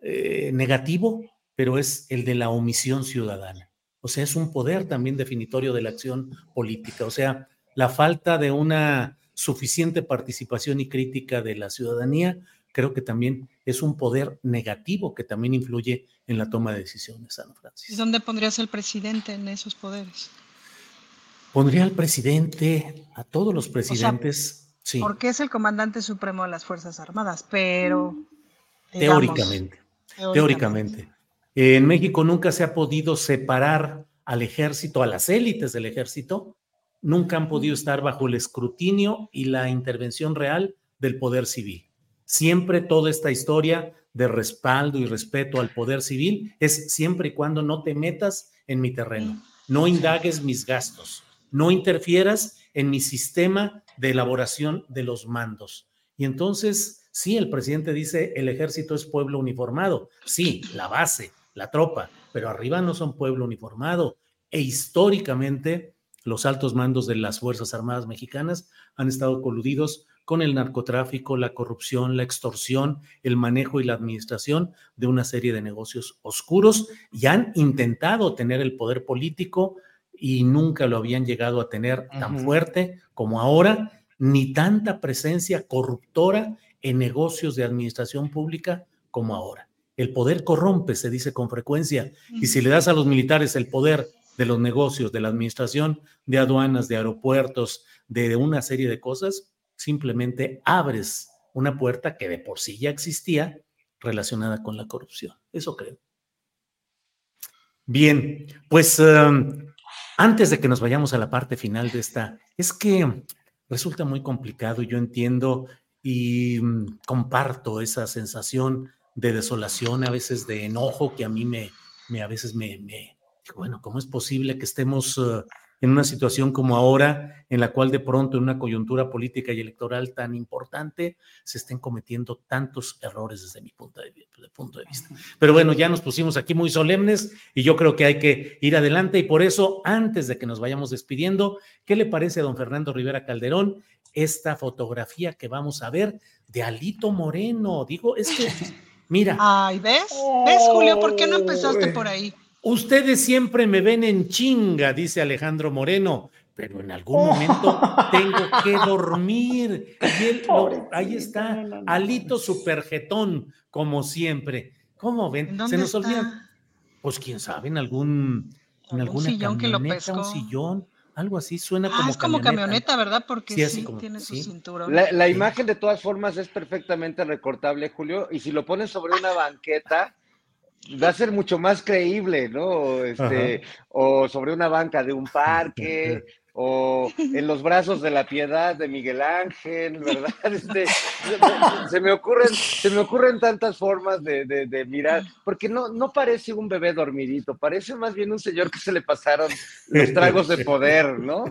eh, negativo, pero es el de la omisión ciudadana. O sea, es un poder también definitorio de la acción política. O sea, la falta de una suficiente participación y crítica de la ciudadanía creo que también es un poder negativo que también influye en la toma de decisiones, Ana Francis. ¿Dónde pondrías al presidente en esos poderes? Pondría al presidente, a todos los presidentes, sí. Porque es el comandante supremo de las Fuerzas Armadas, pero... teóricamente, teóricamente. En México nunca se ha podido separar al ejército, a las élites del ejército, nunca han podido estar bajo el escrutinio y la intervención real del poder civil. Siempre toda esta historia de respaldo y respeto al poder civil es siempre y cuando no te metas en mi terreno, no indagues mis gastos, no interfieras en mi sistema de elaboración de los mandos. Y entonces, sí, el presidente dice, el ejército es pueblo uniformado, sí, la base, la tropa, pero arriba no son pueblo uniformado. E históricamente, los altos mandos de las Fuerzas Armadas mexicanas han estado coludidos con el narcotráfico, la corrupción, la extorsión, el manejo y la administración de una serie de negocios oscuros y han intentado tener el poder político y nunca lo habían llegado a tener tan fuerte como ahora ni tanta presencia corruptora en negocios de administración pública como ahora. El poder corrompe, se dice con frecuencia, y si le das a los militares el poder de los negocios, de la administración, de aduanas, de aeropuertos, de una serie de cosas, simplemente abres una puerta que de por sí ya existía relacionada con la corrupción. Eso creo. Bien, pues um, antes de que nos vayamos a la parte final de esta, es que resulta muy complicado, yo entiendo y mm, comparto esa sensación de desolación, a veces de enojo que a mí me, me a veces me, bueno, ¿cómo es posible que estemos uh, en una situación como ahora, en la cual de pronto en una coyuntura política y electoral tan importante se estén cometiendo tantos errores desde mi punto de, punto de vista. Pero bueno, ya nos pusimos aquí muy solemnes y yo creo que hay que ir adelante y por eso, antes de que nos vayamos despidiendo, ¿qué le parece a don Fernando Rivera Calderón esta fotografía que vamos a ver de Alito Moreno? Digo, es que, mira. Ay, ¿ves? ¿Ves, Julio? ¿Por qué no empezaste por ahí? Ustedes siempre me ven en chinga, dice Alejandro Moreno, pero en algún momento tengo que dormir. Y él, ahí está, Alito Superjetón, como siempre. ¿Cómo ven? Se nos olvida. Pues quién sabe, en algún, en alguna sillón que lo pescó? un sillón, algo así, suena ah, como es como camioneta, ¿verdad? Porque sí, como- tiene su cinturón. La, la imagen de todas formas es perfectamente recortable, Julio, y si lo pones sobre una banqueta, va a ser mucho más creíble, ¿no? Este, o sobre una banca de un parque, o en los brazos de la piedad de Miguel Ángel, ¿verdad? Este, se, me ocurren, se me ocurren tantas formas de, de- de mirar, porque no, no parece un bebé dormidito, parece más bien un señor que se le pasaron los tragos de poder, ¿no?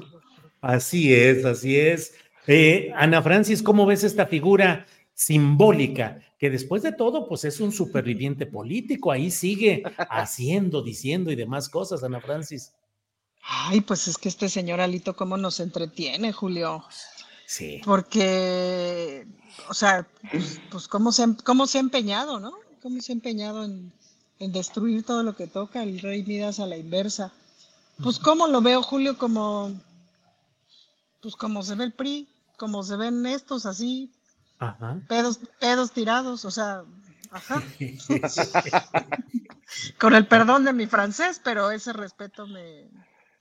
Así es, así es. Eh, Ana Francis, ¿cómo ves esta figura simbólica? Que después de todo, pues es un superviviente político, ahí sigue haciendo, diciendo y demás cosas, Ana Francis. Ay, pues es que este señor Alito, ¿cómo nos entretiene, Julio? Sí. Porque, o sea, pues, pues cómo, se, ha- cómo se ha empeñado, ¿no? Cómo se ha empeñado en, en destruir todo lo que toca el rey Midas a la inversa. Pues cómo lo veo, Julio, como, pues como se ve el PRI, como se ven estos así, Ajá. pedos, pedos tirados, o sea, ajá. Con el perdón de mi francés, pero ese respeto me...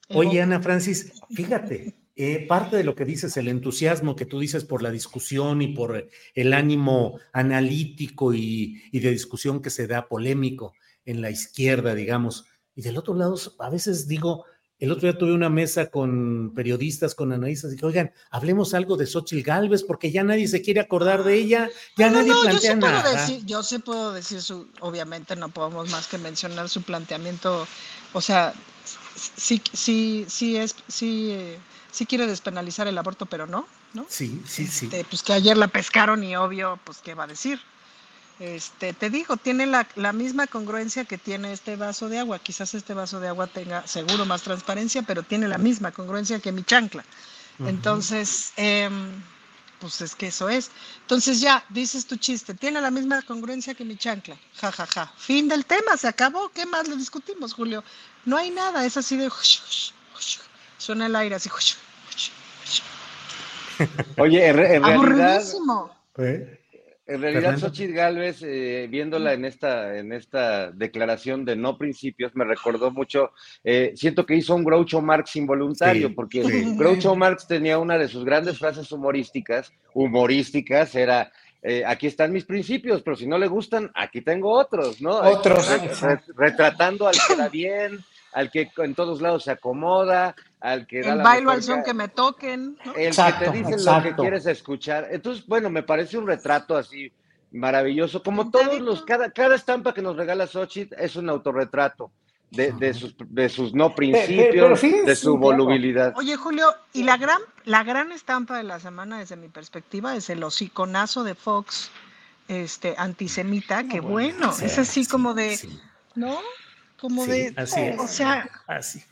Oye. Ana Francis, fíjate, eh, parte de lo que dices, el entusiasmo que tú dices por la discusión y por el ánimo analítico y, y de discusión que se da polémico en la izquierda, digamos. Y del otro lado, a veces digo, el otro día tuve una mesa con periodistas, con analistas, y dije, oigan, hablemos algo de Xochitl Galvez, porque ya nadie se quiere acordar de ella, ya No, nadie no, yo plantea sí puedo nada. decir, yo sí puedo decir su, obviamente no podemos más que mencionar su planteamiento, o sea, sí, sí, sí es, sí, sí quiere despenalizar el aborto, pero no, ¿no? Sí, sí, sí. Este, pues que ayer la pescaron y obvio, pues qué va a decir. Este, te digo, tiene la, la misma congruencia que tiene este vaso de agua. Quizás este vaso de agua tenga seguro más transparencia, pero tiene la misma congruencia que mi chancla. Entonces, em, pues es que eso es. Entonces ya, dices tu chiste, tiene la misma congruencia que mi chancla. Ja, ja, ja. Fin del tema, se acabó. ¿Qué más le discutimos, Julio? No hay nada, es así de... Suena el aire así. Oye, en, re- en realidad, Aburridísimo. En realidad Fernando. Xochitl Galvez, eh, viéndola en esta, en esta declaración de no principios, me recordó mucho, eh, siento que hizo un Groucho Marx involuntario, Sí, porque sí. Groucho Marx tenía una de sus grandes frases humorísticas, humorísticas, era... eh, aquí están mis principios, pero si no le gustan, aquí tengo otros, ¿no? Otros, Re- re- exacto. retratando al que da bien, al que en todos lados se acomoda, al que da El la bailo al son que me toquen. ¿no? el Exacto, que te dice lo que quieres escuchar. Entonces, bueno, me parece un retrato así maravilloso. Como todos los, cada, cada estampa que nos regala Xochitl es un autorretrato de, de sus, de sus no principios, pero fíjense, de su volubilidad. Oye, Julio, y la gran, la gran estampa de la semana, desde mi perspectiva, es el hociconazo de Fox, este, antisemita, que bueno, Sí, es así sí, como de, sí. ¿no? Como Sí, de, así es. o sea, Así.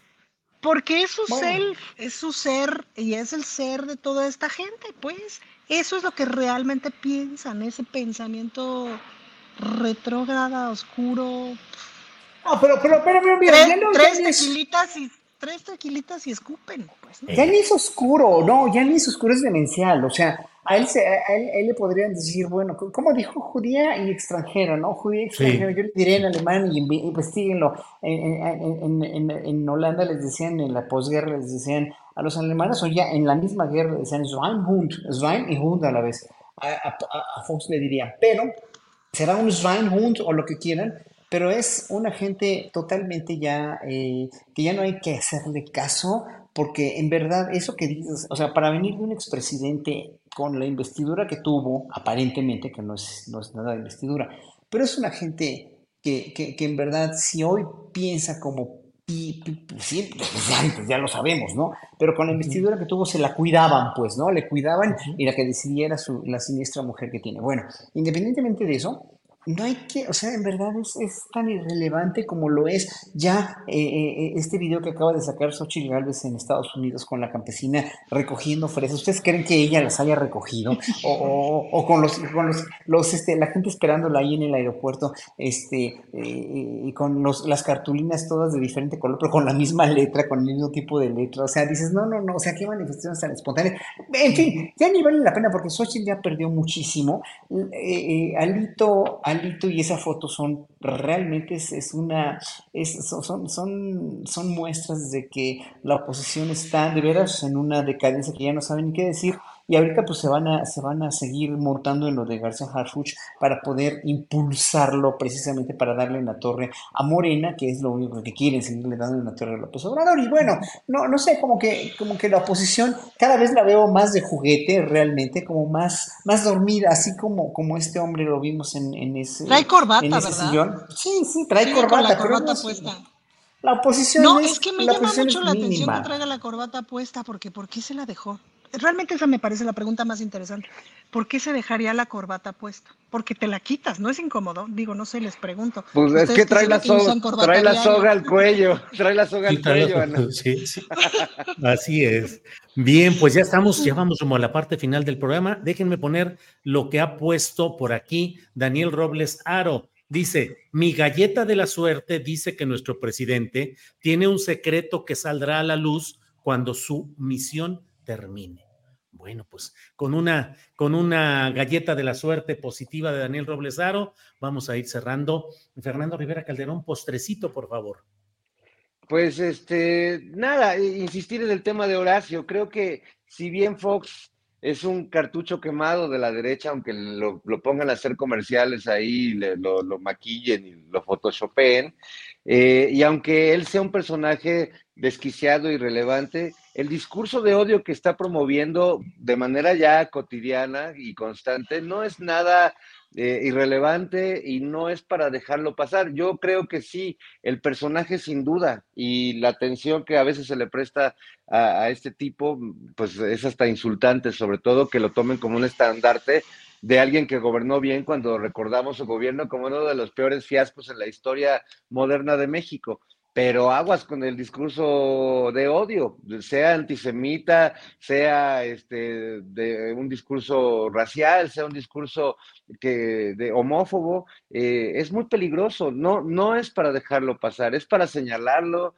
Porque es su Bueno. self, es su ser y es el ser de toda esta gente, pues. Eso es lo que realmente piensan, ese pensamiento retrógrada, oscuro. No, pero, pero, pero, pero, mira, Tres, ya no- tres ya es- tequilitas y tres tequilitas y escupen. Pues, Ya ni es oscuro, no, ya ni es oscuro, es demencial. O sea, a él, se, a él, a él le podrían decir, bueno, ¿cómo dijo judía y extranjera, no? Judía y extranjera. Yo le diré en alemán y inve- investiguenlo. En, en, en, en, Holanda les decían, en la posguerra les decían a los alemanes, o ya en la misma guerra les decían Schweinhund, Schwein y Hund a la vez. A- a Fox le diría, pero será un Schweinhund o lo que quieran, pero es una gente totalmente ya, eh, que ya no hay que hacerle caso, porque en verdad eso que dices, o sea, para venir de un expresidente con la investidura que tuvo, aparentemente, que no es, no es nada de investidura, pero es una gente que, que, que en verdad si hoy piensa como sí, pues ya, pues ya lo sabemos, ¿no? Pero con la investidura que tuvo se la cuidaban, pues, ¿no? Le cuidaban y la que decidía era su, la siniestra mujer que tiene. Bueno, independientemente de eso, no hay que, o sea, en verdad es, es tan irrelevante como lo es ya eh, eh, este video que acaba de sacar Xochitl Gálvez en Estados Unidos con la campesina recogiendo fresas. ¿Ustedes creen que ella las haya recogido? O, o- o con los, con los, los, este, la gente esperándola ahí en el aeropuerto, este, eh, y con los, las cartulinas todas de diferente color, pero con la misma letra, con el mismo tipo de letra. O sea, dices, no, no, no, o sea, qué manifestaciones tan espontáneas. En fin, ya ni vale la pena porque Xochitl ya perdió muchísimo. Eh, eh, Alito, Y esa foto son realmente es, una es- son, son, son muestras de que la oposición está de veras en una decadencia que ya no saben ni qué decir y ahorita pues se van a se van a seguir montando en lo de García Harfuch para poder impulsarlo precisamente para darle en la torre a Morena que es lo único que quieren seguirle dando en la torre a López Obrador y bueno no no sé como que como que la oposición cada vez la veo más de juguete realmente como más más dormida así como como este hombre lo vimos en, en ese Trae corbata, en ese ¿verdad? sillón sí sí trae Sigue con corbata la corbata puesta. la oposición No, es, es que me la llama mucho la atención que traiga la corbata puesta, porque ¿por qué se la dejó? Realmente esa me parece la pregunta más interesante. ¿Por qué se dejaría la corbata puesta? Porque te la quitas, ¿no es incómodo? Digo, no sé, les pregunto. Pues es que trae la, que soga, corbata trae la soga al cuello, trae la soga al cuello, Ana. sí, sí. Así es. Bien, pues ya estamos, ya vamos como a la parte final del programa. Déjenme poner lo que ha puesto por aquí Daniel Robles Aro. Dice, mi galleta de la suerte dice que nuestro presidente tiene un secreto que saldrá a la luz cuando su misión termine. Bueno, pues con una, con una galleta de la suerte positiva de Daniel Robles Aro, vamos a ir cerrando. Fernando Rivera Calderón, postrecito, por favor. Pues este, nada, insistir en el tema de Horacio. Creo que si bien Fox es un cartucho quemado de la derecha, aunque lo, lo pongan a hacer comerciales ahí, le- lo, lo maquillen y lo photoshopeen, eh, y aunque él sea un personaje desquiciado y relevante, el discurso de odio que está promoviendo de manera ya cotidiana y constante no es nada eh, irrelevante y no es para dejarlo pasar. Yo creo que sí, el personaje sin duda y la atención que a veces se le presta a, a este tipo, pues es hasta insultante, sobre todo que lo tomen como un estandarte de alguien que gobernó bien cuando recordamos su gobierno como uno de los peores fiascos en la historia moderna de México. Pero aguas con el discurso de odio, sea antisemita, sea este, de un discurso racial, sea un discurso que, de homófobo, eh, es muy peligroso. No, no es para dejarlo pasar, es para señalarlo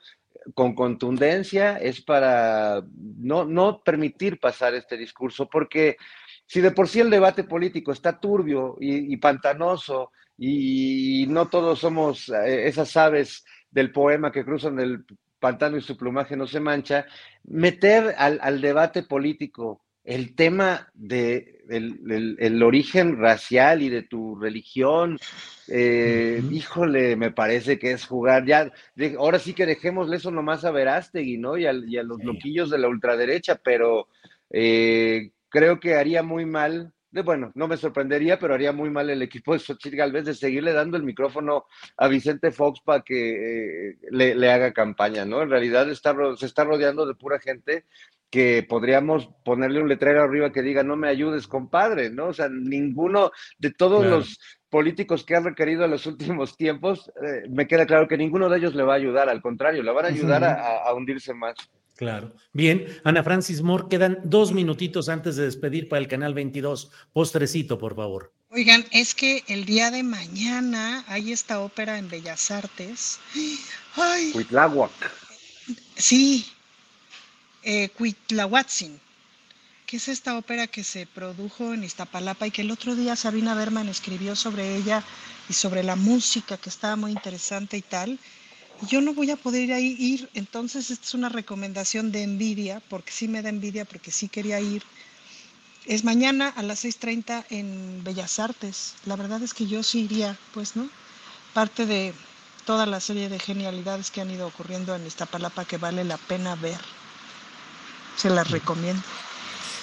con contundencia, es para no, no permitir pasar este discurso, porque si de por sí el debate político está turbio y, y pantanoso y no todos somos eh, esas aves del poema que cruzan el pantano y su plumaje no se mancha, meter al, al debate político el tema de el, el- el origen racial y de tu religión, eh, híjole, me parece que es jugar ya, de- ahora sí que dejémosle eso nomás a Verástegui, ¿no? Y, al- y a los loquillos de la ultraderecha, pero eh, creo que haría muy mal, bueno, no me sorprendería, pero haría muy mal el equipo de Xochitl Galvez de seguirle dando el micrófono a Vicente Fox para que eh, le, le haga campaña, ¿no? En realidad está, se está rodeando de pura gente que podríamos ponerle un letrero arriba que diga no me ayudes, compadre, ¿no? O sea, ninguno de todos Claro. los políticos que han requerido en los últimos tiempos, eh, me queda claro que ninguno de ellos le va a ayudar, al contrario, le van a ayudar a hundirse más. Claro. Bien, Ana Francis Moore, quedan dos minutitos antes de despedir para el canal 22. Postrecito, por favor. Oigan, es que el día de mañana hay esta ópera en Bellas Artes. Ay, Cuitláhuac. Sí, eh, Cuitlahuatzin, que es esta ópera que se produjo en Iztapalapa y que el otro día Sabina Berman escribió sobre ella y sobre la música que estaba muy interesante y tal. Yo no voy a poder ir ahí entonces esta es una recomendación de envidia, porque sí me da envidia, porque sí quería ir. Es mañana a las 6.30 en Bellas Artes. La verdad es que yo sí iría, pues, ¿no? Parte de toda la serie de genialidades que han ido ocurriendo en Iztapalapa que vale la pena ver. Se las recomiendo.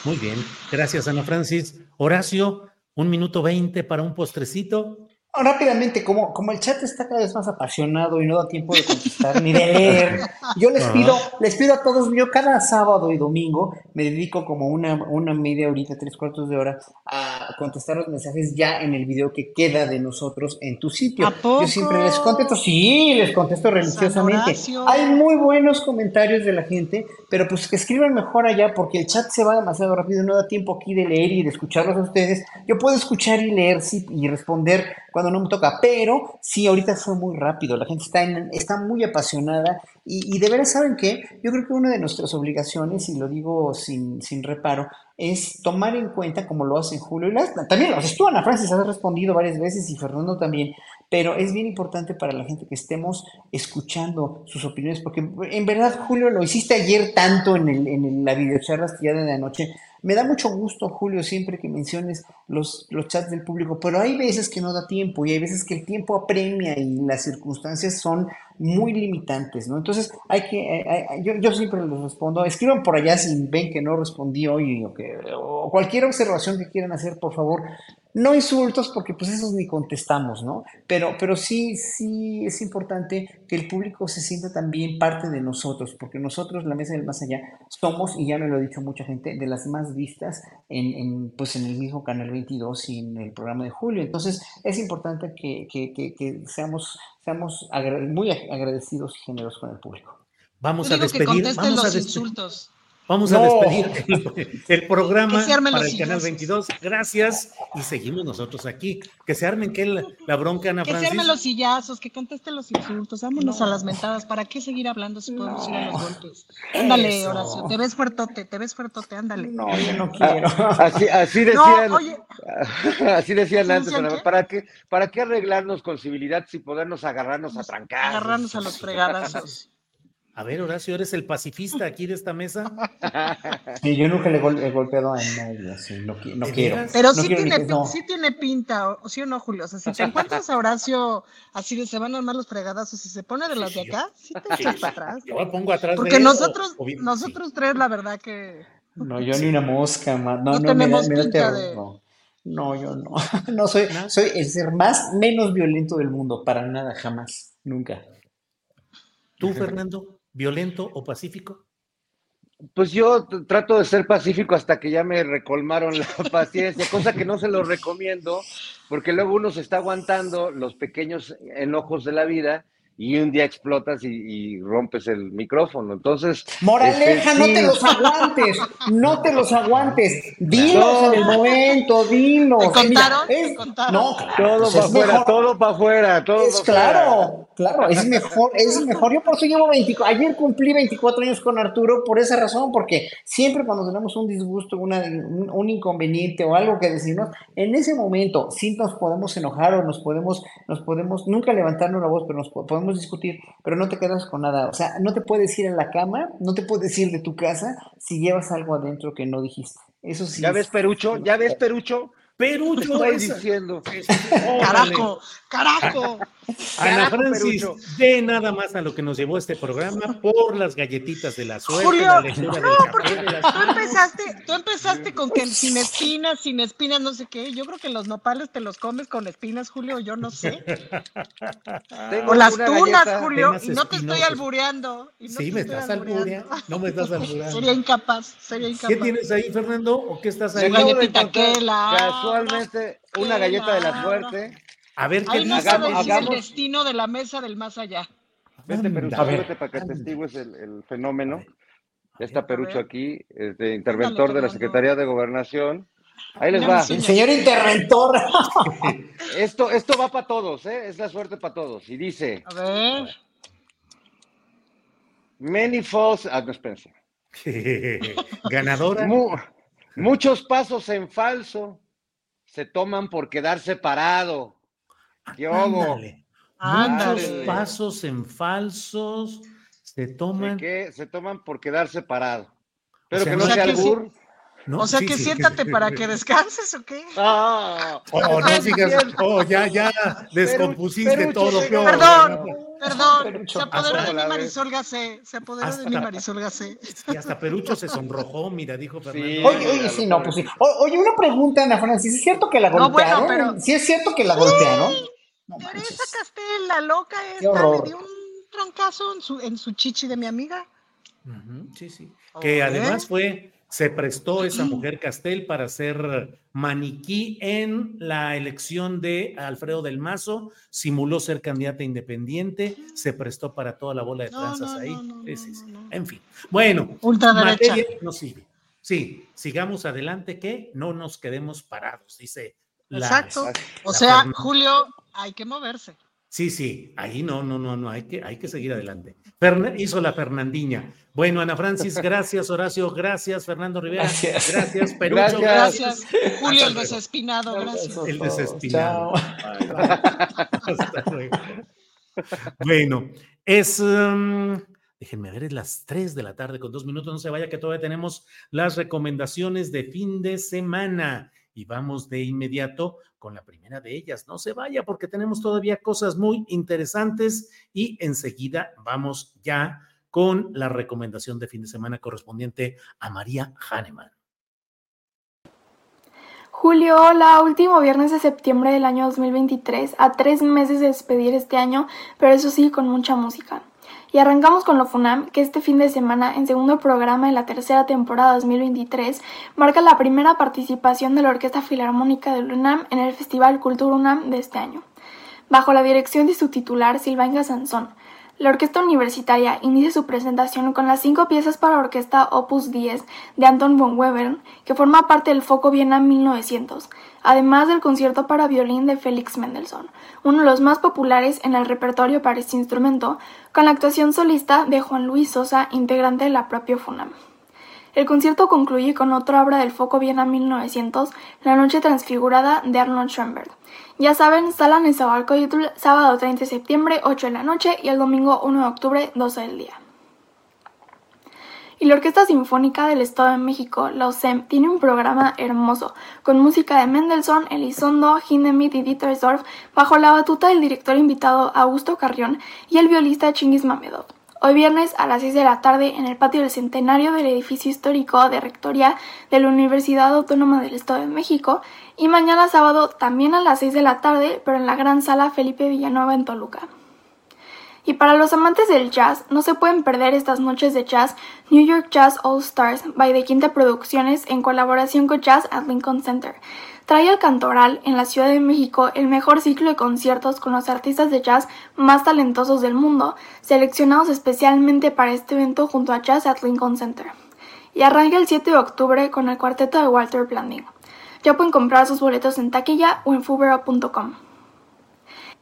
Muy bien, gracias Ana Francis. Horacio, un minuto veinte para un postrecito. Rápidamente, como, como el chat está cada vez más apasionado y no da tiempo de contestar ni de leer, yo les pido, les pido a todos, yo cada sábado y domingo me dedico como una, una media horita, tres cuartos de hora a contestar los mensajes ya en el video que queda de nosotros en tu sitio. ¿A poco? Yo siempre les contesto, sí, les contesto religiosamente. Horacio. Hay muy buenos comentarios de la gente, pero pues que escriban mejor allá porque el chat se va demasiado rápido, no da tiempo aquí de leer y de escucharlos a ustedes. Yo puedo escuchar y leer sí, y responder cuando no me toca, pero sí, ahorita fue muy rápido, la gente está, en- está muy apasionada y, y de veras, ¿saben qué? Yo creo que una de nuestras obligaciones, y lo digo sin, sin reparo, es tomar en cuenta, como lo hacen Julio y las, también lo haces tú, Ana Francis, has respondido varias veces y Fernando también, pero es bien importante para la gente que estemos escuchando sus opiniones, porque en verdad, Julio, lo hiciste ayer tanto en, el, en el- la videocharla astillada de anoche. Me da mucho gusto, Julio, siempre que menciones los, los chats del público, pero hay veces que no da tiempo y hay veces que el tiempo apremia y las circunstancias son muy limitantes, ¿no? Entonces, hay que, eh, eh, yo, yo siempre les respondo, escriban por allá si ven que no respondí hoy o, que, o cualquier observación que quieran hacer, por favor, no insultos porque pues esos ni contestamos, ¿no? Pero, pero sí, sí es importante que el público se sienta también parte de nosotros, porque nosotros, la Mesa del Más Allá, somos, y ya me lo ha dicho mucha gente, de las más vistas en, en, pues en el mismo Canal 22 y en el programa de Julio. Entonces, es importante que, que, que, que seamos, seamos agra- muy agradecidos y generosos con el público. Vamos Yo a digo que despedir. contesten Vamos a los despedir. insultos. Vamos a despedir el, programa para el canal sillazos. 22. Gracias y seguimos nosotros aquí. Que se armen que la, la bronca, Ana Que se armen los sillazos, que contesten los insultos, vámonos a las mentadas. ¿Para qué seguir hablando si podemos ir a los golpes? Ándale, Eso. Horacio, te ves fuertote, te ves fuertote, ándale. No, yo no quiero. Así, así No, decían, oye. así decían ¿Sí antes, decían? ¿para qué, ¿para qué arreglarnos con civilidad si podernos agarrarnos a trancar? Agarrarnos a los fregadazos. A ver, Horacio, ¿eres el pacifista aquí de esta mesa? Sí, yo nunca le he, gol- he golpeado a nadie, así, no, qui- no ¿De quiero. Pero No sí, quiero tiene, que- no. sí tiene pinta, o, ¿sí o no, Julio? O sea, si te encuentras a Horacio así de se van a armar los fregadazos y se pone de las de acá, sí te echas para atrás. Yo me pongo atrás de Porque él, nosotros, o- o bien- nosotros tres, la verdad que No, yo ni una mosca, no, No me da, tenemos me da pinta terror, de- no. No, yo no. No soy, soy el ser más, menos violento del mundo, para nada, jamás, nunca. ¿Tú, Fernando, violento o pacífico? Pues yo trato de ser pacífico hasta que ya me recolmaron la paciencia, cosa que no se los recomiendo, porque luego uno se está aguantando los pequeños enojos de la vida y un día explotas y, y rompes el micrófono. Entonces, Moraleja, este, no sí. te los aguantes, no te los aguantes, dilos No. en el momento, dilos. ¿Te Mira, contaron? es- ¿Te contaron? no, claro, todo pues para es afuera, todo para afuera, todo Es pa' claro, claro, es mejor, es mejor. Yo por eso llevo 24, ayer cumplí 24 años con Arturo por esa razón, porque siempre cuando tenemos un disgusto, una, un, un inconveniente o algo que decirnos, en ese momento sí nos podemos enojar o nos podemos, nos podemos, nunca levantarnos la voz, pero nos po- podemos discutir, pero no te quedas con nada. O sea, no te puedes ir a la cama, no te puedes ir de tu casa si llevas algo adentro que no dijiste. Eso sí. ¿Ya es- ves, Perucho? ¿Ya ves, Perucho? Perucho, Estoy esa- diciendo. Órale. Carajo, carajo. Ana Francis, de nada más a lo que nos llevó este programa por las galletitas de la suerte, Julio, la del no, porque de tú empezaste, tú empezaste con que sin espinas, sin espinas, no sé qué. Yo creo que los nopales te los comes con espinas, Julio, yo no sé. Tengo O las una tunas, galleta- Julio, y no te estoy albureando. y no Sí, me estoy estás albureando. No me estás albureando. Sería incapaz, sería incapaz. ¿Qué tienes ahí, Fernando? ¿O qué estás ahí? de galletita que la una galleta de la suerte. A ver, ¿qué no dice? hagamos- el destino de la mesa del más allá. Vete. Perucho, A ver. súbete para que atestigues el, el fenómeno. Ya está Perucho aquí, este, interventor de la. Secretaría de Gobernación. Ahí les va. El señor interventor. Esto, esto va para todos, ¿eh? Es la suerte para todos. Y dice, A ver. Many falls. Ah, no, espérense. Ganadora. Mu- muchos pasos en falso se toman por quedar separado. ¿Qué? Ándale. Muchos pasos en falsos se toman. que se toman por quedar separado. Pero sea, que no- sea sea albur. ¿No? O sea Sí, que sí. siéntate para que descanses o qué. Ah, Oh, no sigas. Oh, ya, ya descompusiste Perucho todo. peor. Perdón, perdón. Perucho. Se apoderó de mi Marisol Gacé. Se apoderó de mi Marisol Gacé. Y hasta Perucho se sonrojó, mira, dijo Fernando. Sí. Oye, oye, sí, no, pues sí. O- oye, una pregunta, Ana Francis, ¿es cierto que la No, bueno, golpearon? pero- Sí, es cierto que la golpearon. No Teresa. Castel, la loca esta, le horror. dio un trancazo en su, en su chichi de mi amiga. Sí, sí. Que además fue, se prestó esa mujer Castel para ser maniquí en la elección de Alfredo del Mazo, simuló ser candidata independiente, se prestó para toda la bola de tranzas no, ahí. no, Sí, sí, sí. En fin. Bueno, materia no sigue. Sí, sigamos adelante que no nos quedemos parados, dice la. Exacto. O la sea, Fernanda. Julio, hay que moverse. Sí, sí, ahí no, no, no, no, hay que, hay que seguir adelante. Hizo la Fernandinha. Bueno, Ana Francis, gracias, Horacio, gracias, Fernando Rivera, Gracias. gracias, Perucho, Gracias. gracias. Julio el desespinado, gracias. El desespinado. chao. Bye, bye. Hasta luego. Bueno, es, um, déjenme ver, es las 3 de la tarde con dos minutos, no se vaya que todavía tenemos las recomendaciones de fin de semana y vamos de inmediato con la primera de ellas. No se vaya porque tenemos todavía cosas muy interesantes y enseguida vamos ya con la recomendación de fin de semana correspondiente a María Hahnemann. Julio, hola, último viernes de septiembre del año 2023, a tres meses de despedir este año, pero eso sí, con mucha música. Y arrancamos con lo FUNAM, que este fin de semana, en segundo programa de la tercera temporada 2023, marca la primera participación de la Orquesta Filarmónica del UNAM en el Festival Cultura UNAM de este año. Bajo la dirección de su titular, Silvain Sansón, la Orquesta Universitaria inicia su presentación con las cinco piezas para orquesta Opus 10 de Anton von Webern, que forma parte del Foco Viena 1900, además del concierto para violín de Félix Mendelssohn, uno de los más populares en el repertorio para este instrumento, con la actuación solista de Juan Luis Sosa, integrante de la propia FUNAM. El concierto concluye con otra obra del Foco Viena 1900, La Noche Transfigurada de Arnold Schoenberg. Ya saben, sala en sábado 30 de septiembre, 8 de la noche, y el domingo 1 de octubre, 12 del día. Y la Orquesta Sinfónica del Estado de México, la OSEM, tiene un programa hermoso, con música de Mendelssohn, Elizondo, Hindemith y Dietersdorf, bajo la batuta del director invitado Augusto Carrión y el violista Chingis Mamedov. Hoy viernes a las 6 de la tarde en el patio del centenario del edificio histórico de Rectoría de la Universidad Autónoma del Estado de México y mañana sábado también a las 6 de la tarde pero en la gran sala Felipe Villanueva en Toluca. Y para los amantes del jazz, no se pueden perder estas noches de jazz New York Jazz All Stars by The Quinta Producciones en colaboración con Jazz at Lincoln Center. Trae al Cantoral en la Ciudad de México el mejor ciclo de conciertos con los artistas de jazz más talentosos del mundo, seleccionados especialmente para este evento junto a Jazz at Lincoln Center. Y arranca el 7 de octubre con el cuarteto de Walter Blanding. Ya pueden comprar sus boletos en taquilla o en fubero.com.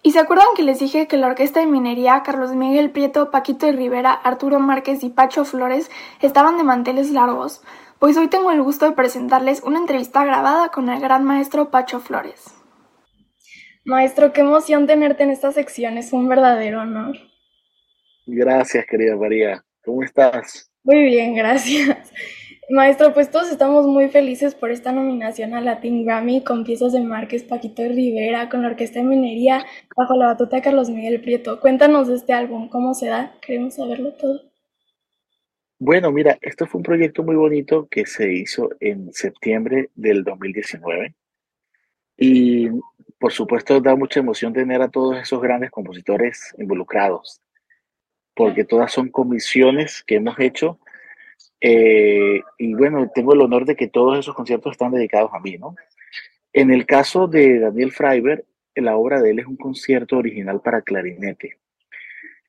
¿Y se acuerdan que les dije que la orquesta de minería Carlos Miguel Prieto, Paquito de Rivera, Arturo Márquez y Pacho Flores estaban de manteles largos? Pues hoy tengo el gusto de presentarles una entrevista grabada con el gran maestro Pacho Flores. Maestro, qué emoción tenerte en esta sección, es un verdadero honor. Gracias, querida María. ¿Cómo estás? Muy bien, gracias. Maestro, pues todos estamos muy felices por esta nominación a Latin Grammy con piezas de Márquez, Paquito de Rivera, con la Orquesta de Minería, bajo la batuta de Carlos Miguel Prieto. Cuéntanos de este álbum, cómo se da, queremos saberlo todo. Bueno, mira, esto fue un proyecto muy bonito que se hizo en septiembre del 2019 y por supuesto da mucha emoción tener a todos esos grandes compositores involucrados, porque todas son comisiones que hemos hecho eh, y bueno, tengo el honor de que todos esos conciertos están dedicados a mí, ¿no? En el caso de Daniel Freiberg, la obra de él es un concierto original para clarinete.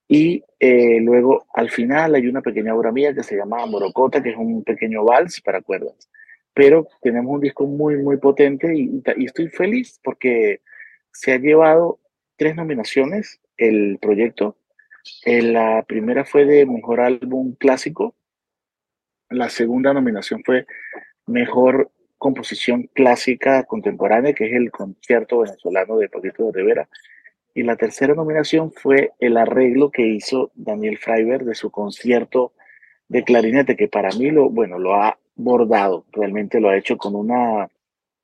Y eh, luego al final hay una pequeña obra mía que se llama Morocota, que es un pequeño vals para cuerdas. Pero tenemos un disco muy, muy potente y, y estoy feliz porque se ha llevado tres nominaciones el proyecto Eh, la primera fue de Mejor Álbum Clásico. La segunda nominación fue Mejor Composición Clásica Contemporánea, que es el concierto venezolano de Paquito de Rivera. Y la tercera nominación fue el arreglo que hizo Daniel Freiberg de su concierto de clarinete, que para mí lo, bueno, lo ha bordado, realmente lo ha hecho con una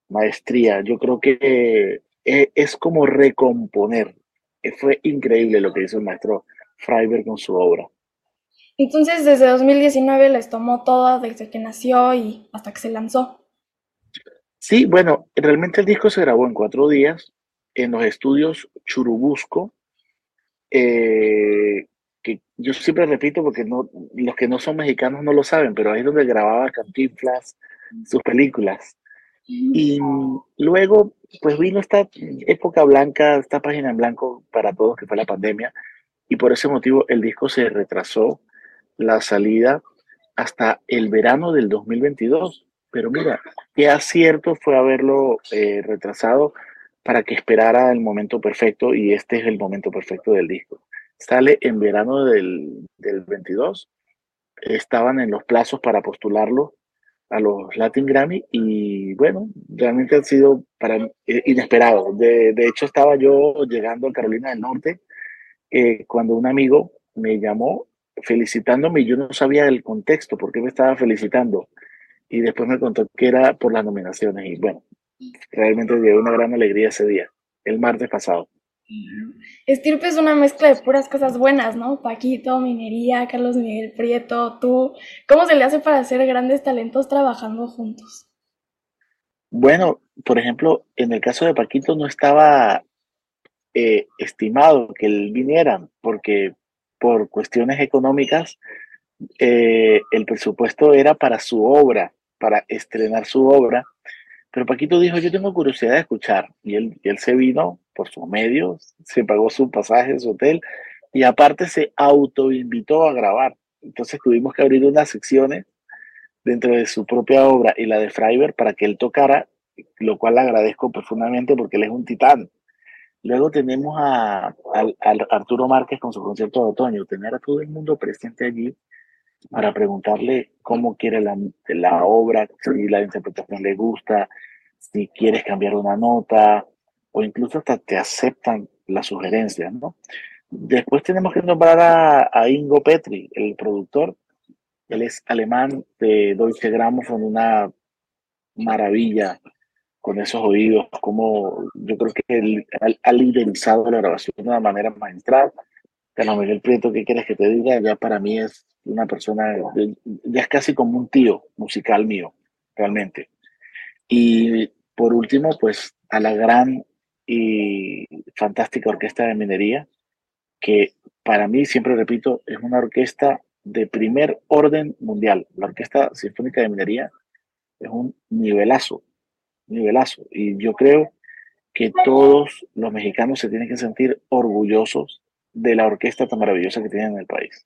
maestría. Yo creo que eh, es como recomponer. Eh, fue increíble lo que hizo el maestro Freiberg con su obra. Entonces, desde 2019 les tomó todo desde que nació y hasta que se lanzó. Sí, bueno, realmente el disco se grabó en cuatro días en los estudios Churubusco, eh, que yo siempre repito porque no, los que no son mexicanos no lo saben, pero ahí es donde grababa Cantinflas sus películas. Y luego, pues vino esta época blanca, esta página en blanco para todos, que fue la pandemia, y por ese motivo el disco se retrasó la salida hasta el verano del 2022. Pero mira, qué acierto fue haberlo eh, retrasado para que esperara el momento perfecto y este es el momento perfecto del disco. Sale en verano del, del 22, estaban en los plazos para postularlo a los Latin Grammy y bueno, realmente ha sido para eh, inesperado. De, de, hecho, estaba yo llegando a Carolina del Norte eh, cuando un amigo me llamó felicitándome y yo no sabía el contexto, por qué me estaba felicitando. Y después me contó que era por las nominaciones y bueno, realmente dio una gran alegría ese día, el martes pasado. Estirpe es una mezcla de puras cosas buenas, ¿no? Paquito, Minería, Carlos Miguel Prieto, tú. ¿Cómo se le hace para hacer grandes talentos trabajando juntos? Bueno, por ejemplo, en el caso de Paquito no estaba eh, estimado que él viniera, porque por cuestiones económicas eh, el presupuesto era para su obra, para estrenar su obra pero Paquito dijo, yo tengo curiosidad de escuchar. Y él, él se vino por sus medios, se pagó su pasaje, su hotel, y aparte se autoinvitó a grabar. Entonces tuvimos que abrir unas secciones dentro de su propia obra y la de Freiberg para que él tocara, lo cual le agradezco profundamente porque él es un titán. Luego tenemos a, a, Arturo Márquez con su concierto de otoño, tener a todo el mundo presente allí para preguntarle cómo quiere la, la obra, si la interpretación le gusta, si quieres cambiar una nota, o incluso hasta te aceptan las sugerencias, ¿no? Después tenemos que nombrar a, a Ingo Petri, el productor. Él es alemán de Deutsche Grammophon, una maravilla con esos oídos, como yo creo que él ha liderizado la grabación de una manera magistral. Carlos Miguel Prieto, ¿qué quieres que te diga? Ya para mí es una persona, ya es casi como un tío musical mío, realmente. Y por último, pues a la gran y fantástica orquesta de minería, que para mí, siempre repito, es una orquesta de primer orden mundial. La Orquesta Sinfónica de Minería es un nivelazo, nivelazo. Y yo creo que todos los mexicanos se tienen que sentir orgullosos de la orquesta tan maravillosa que tienen en el país.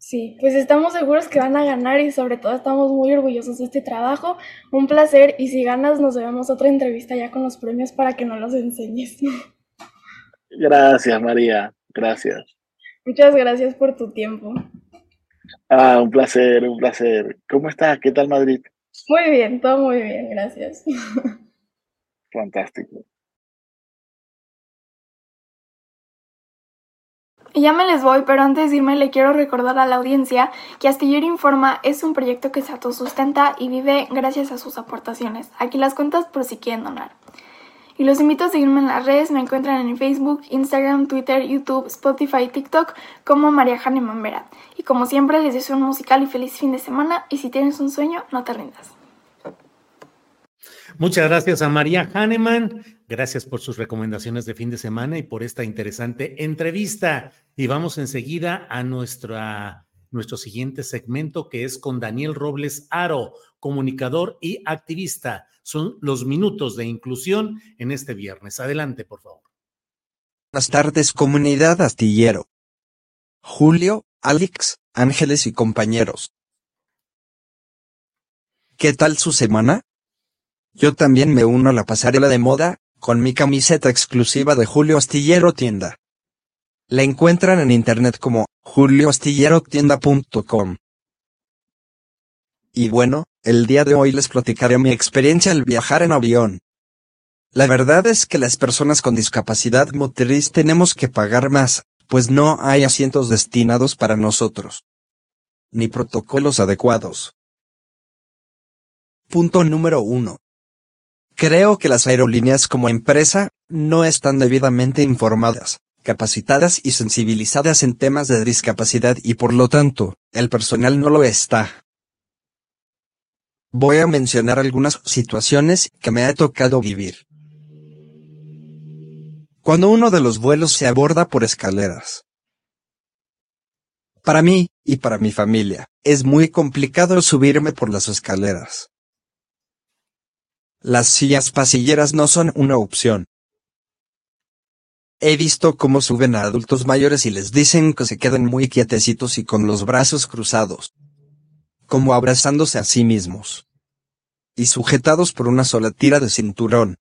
Sí, pues estamos seguros que van a ganar y sobre todo estamos muy orgullosos de este trabajo. Un placer y si ganas nos vemos otra entrevista ya con los premios para que nos los enseñes. Gracias, María. Gracias. Muchas gracias por tu tiempo. Ah, un placer, un placer. ¿Cómo estás? ¿Qué tal Madrid? Muy bien, todo muy bien, gracias. Fantástico. Ya me les voy, pero antes de irme le quiero recordar a la audiencia que Astillero Informa es un proyecto que se autosustenta y vive gracias a sus aportaciones. Aquí las cuentas por si quieren donar. Y los invito a seguirme en las redes, me encuentran en Facebook, Instagram, Twitter, YouTube, Spotify TikTok como María Jane Mambera. Y como siempre les deseo un musical y feliz fin de semana y si tienes un sueño, no te rindas. Muchas gracias a María Hahnemann. Gracias por sus recomendaciones de fin de semana y por esta interesante entrevista. Y vamos enseguida a nuestra, nuestro siguiente segmento que es con Daniel Robles Aro, comunicador y activista. Son los minutos de inclusión en este viernes. Adelante, por favor. Buenas tardes, comunidad astillero. Julio, Alex, Ángeles y compañeros. ¿Qué tal su semana? Yo también me uno a la pasarela de moda, con mi camiseta exclusiva de Julio Astillero Tienda. La encuentran en internet como julioastillerotienda.com. Y bueno, el día de hoy les platicaré mi experiencia al viajar en avión. La verdad es que las personas con discapacidad motriz tenemos que pagar más, pues no hay asientos destinados para nosotros. Ni protocolos adecuados. Punto número 1. Creo que las aerolíneas como empresa no están debidamente informadas capacitadas y sensibilizadas en temas de discapacidad y por lo tanto, el personal no lo está. Voy a mencionar algunas situaciones que me ha tocado vivir. Cuando uno de los vuelos se aborda por escaleras. Para mí, y para mi familia, es muy complicado subirme por las escaleras. Las sillas pasilleras no son una opción, He visto cómo suben a adultos mayores y les dicen que se queden muy quietecitos y con los brazos cruzados. Como abrazándose a sí mismos. Y sujetados por una sola tira de cinturón.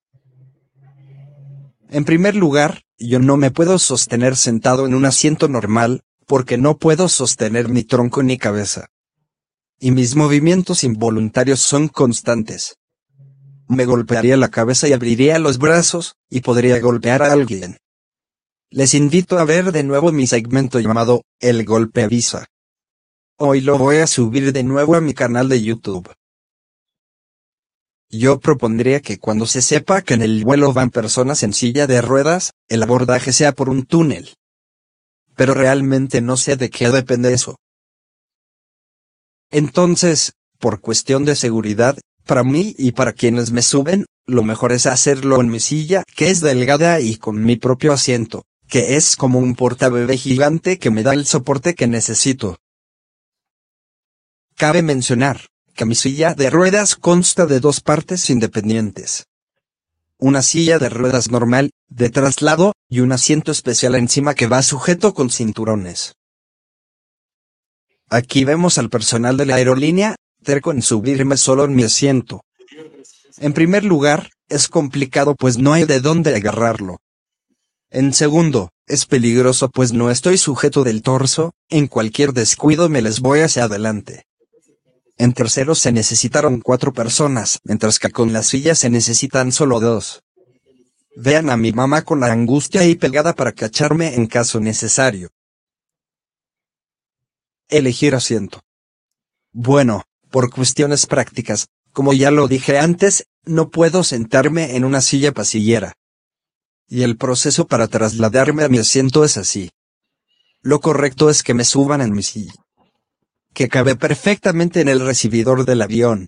En primer lugar, yo no me puedo sostener sentado en un asiento normal, porque no puedo sostener mi tronco ni cabeza. Y mis movimientos involuntarios son constantes. Me golpearía la cabeza y abriría los brazos, y podría golpear a alguien. Les invito a ver de nuevo mi segmento llamado El Golpe Avisa. Hoy lo voy a subir de nuevo a mi canal de YouTube. Yo propondría que cuando se sepa que en el vuelo van personas en silla de ruedas, el abordaje sea por un túnel. Pero realmente no sé de qué depende eso. Entonces, por cuestión de seguridad, para mí y para quienes me suben, lo mejor es hacerlo en mi silla, que es delgada y con mi propio asiento que es como un portabebé gigante que me da el soporte que necesito. Cabe mencionar, que mi silla de ruedas consta de dos partes independientes. Una silla de ruedas normal, de traslado, y un asiento especial encima que va sujeto con cinturones. Aquí vemos al personal de la aerolínea, terco en subirme solo en mi asiento. En primer lugar, es complicado pues no hay de dónde agarrarlo. En segundo, es peligroso pues no estoy sujeto del torso, en cualquier descuido me les voy hacia adelante. En tercero se necesitaron cuatro personas, mientras que con la silla se necesitan solo dos. Vean a mi mamá con la angustia ahí pegada para cacharme en caso necesario. Elegir asiento. Bueno, por cuestiones prácticas, como ya lo dije antes, no puedo sentarme en una silla pasillera y el proceso para trasladarme a mi asiento es así. Lo correcto es que me suban en mi silla. Que cabe perfectamente en el recibidor del avión.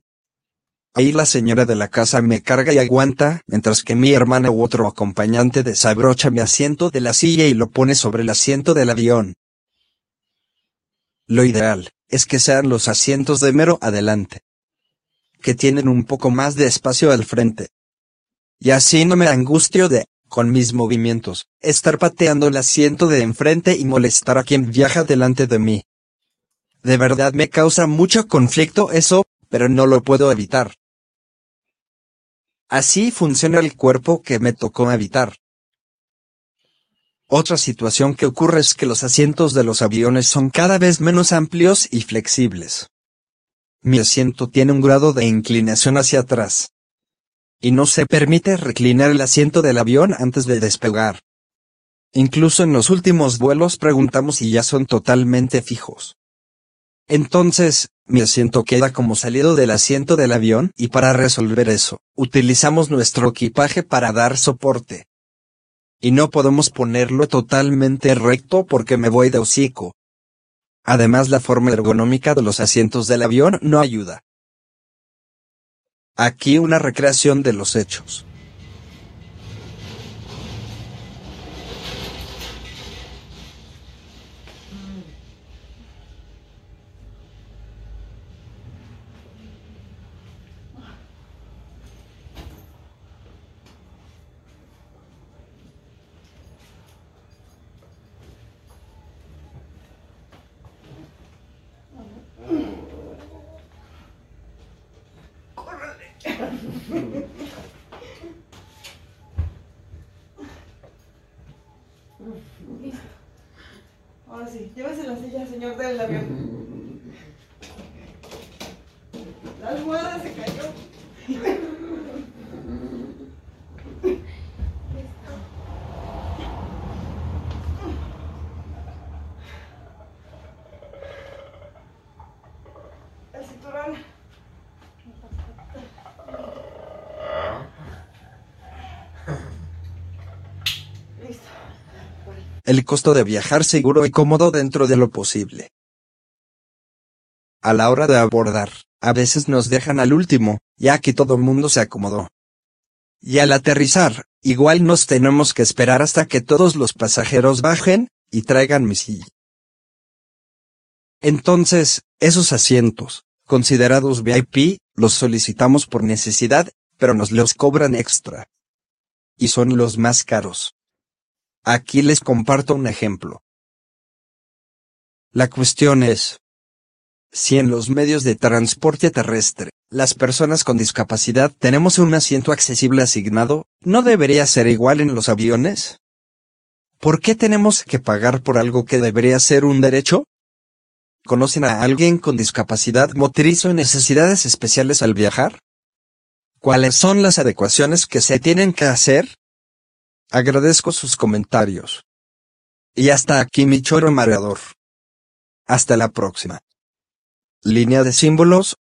Ahí la señora de la casa me carga y aguanta, mientras que mi hermana u otro acompañante desabrocha mi asiento de la silla y lo pone sobre el asiento del avión. Lo ideal, es que sean los asientos de mero adelante. Que tienen un poco más de espacio al frente. Y así no me angustio de, con mis movimientos, estar pateando el asiento de enfrente y molestar a quien viaja delante de mí. De verdad me causa mucho conflicto eso, pero no lo puedo evitar. Así funciona el cuerpo que me tocó evitar. Otra situación que ocurre es que los asientos de los aviones son cada vez menos amplios y flexibles. Mi asiento tiene un grado de inclinación hacia atrás y no se permite reclinar el asiento del avión antes de despegar. Incluso en los últimos vuelos preguntamos si ya son totalmente fijos. Entonces, mi asiento queda como salido del asiento del avión y para resolver eso, utilizamos nuestro equipaje para dar soporte. Y no podemos ponerlo totalmente recto porque me voy de hocico. Además la forma ergonómica de los asientos del avión no ayuda. Aquí una recreación de los hechos. Llévese la silla, señor del avión. La almohada se cayó. El cinturón. El costo de viajar seguro y cómodo dentro de lo posible. A la hora de abordar, a veces nos dejan al último, ya que todo mundo se acomodó. Y al aterrizar, igual nos tenemos que esperar hasta que todos los pasajeros bajen y traigan mi silla. Entonces, esos asientos, considerados VIP, los solicitamos por necesidad, pero nos los cobran extra. Y son los más caros. Aquí les comparto un ejemplo. La cuestión es, si en los medios de transporte terrestre, las personas con discapacidad tenemos un asiento accesible asignado, ¿no debería ser igual en los aviones? ¿Por qué tenemos que pagar por algo que debería ser un derecho? ¿Conocen a alguien con discapacidad motriz o necesidades especiales al viajar? ¿Cuáles son las adecuaciones que se tienen que hacer? Agradezco sus comentarios. Y hasta aquí mi choro mareador. Hasta la próxima. Línea de símbolos.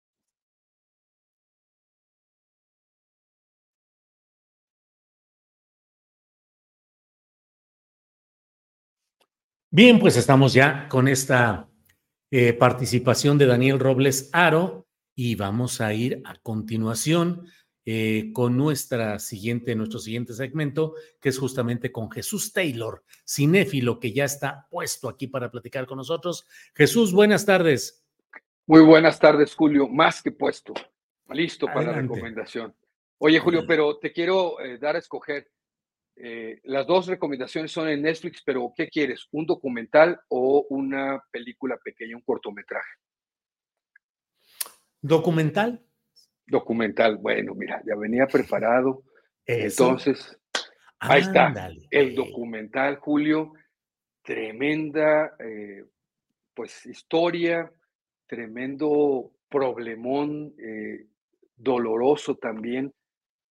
Bien, pues estamos ya con esta eh, participación de Daniel Robles Aro y vamos a ir a continuación eh, con nuestra siguiente, nuestro siguiente segmento, que es justamente con Jesús Taylor, cinéfilo, que ya está puesto aquí para platicar con nosotros. Jesús, buenas tardes. Muy buenas tardes, Julio. Más que puesto. Listo para la recomendación. Oye, Julio, pero te quiero eh, dar a escoger. Eh, las dos recomendaciones son en Netflix, pero ¿qué quieres? ¿Un documental o una película pequeña, un cortometraje? ¿Documental? Documental. Bueno, mira, ya venía preparado. Eso. Entonces, ahí está. El documental, Julio. Tremenda, eh, pues, historia, tremendo problemón, eh, doloroso también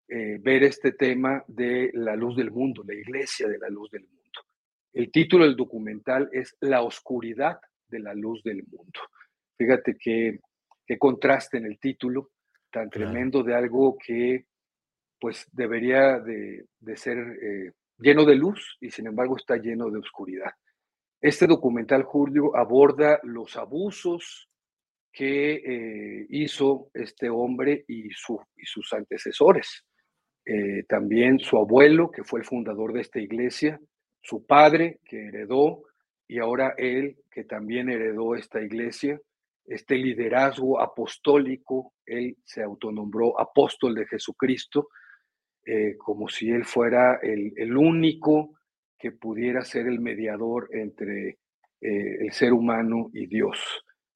eh, ver este tema de la luz del mundo, la iglesia de la luz del mundo. El título del documental es La oscuridad de la luz del mundo. Fíjate qué contraste en el título, tan tremendo de algo que pues debería de, de ser eh, lleno de luz y sin embargo está lleno de oscuridad. Este documental, Julio, aborda los abusos que eh, hizo este hombre y, su, y sus antecesores. Eh, también su abuelo, que fue el fundador de esta iglesia, su padre, que heredó, y ahora él, que también heredó esta iglesia, este liderazgo apostólico, él se autonombró apóstol de Jesucristo, eh, como si él fuera el, el, único que pudiera ser el mediador entre eh, el ser humano y Dios.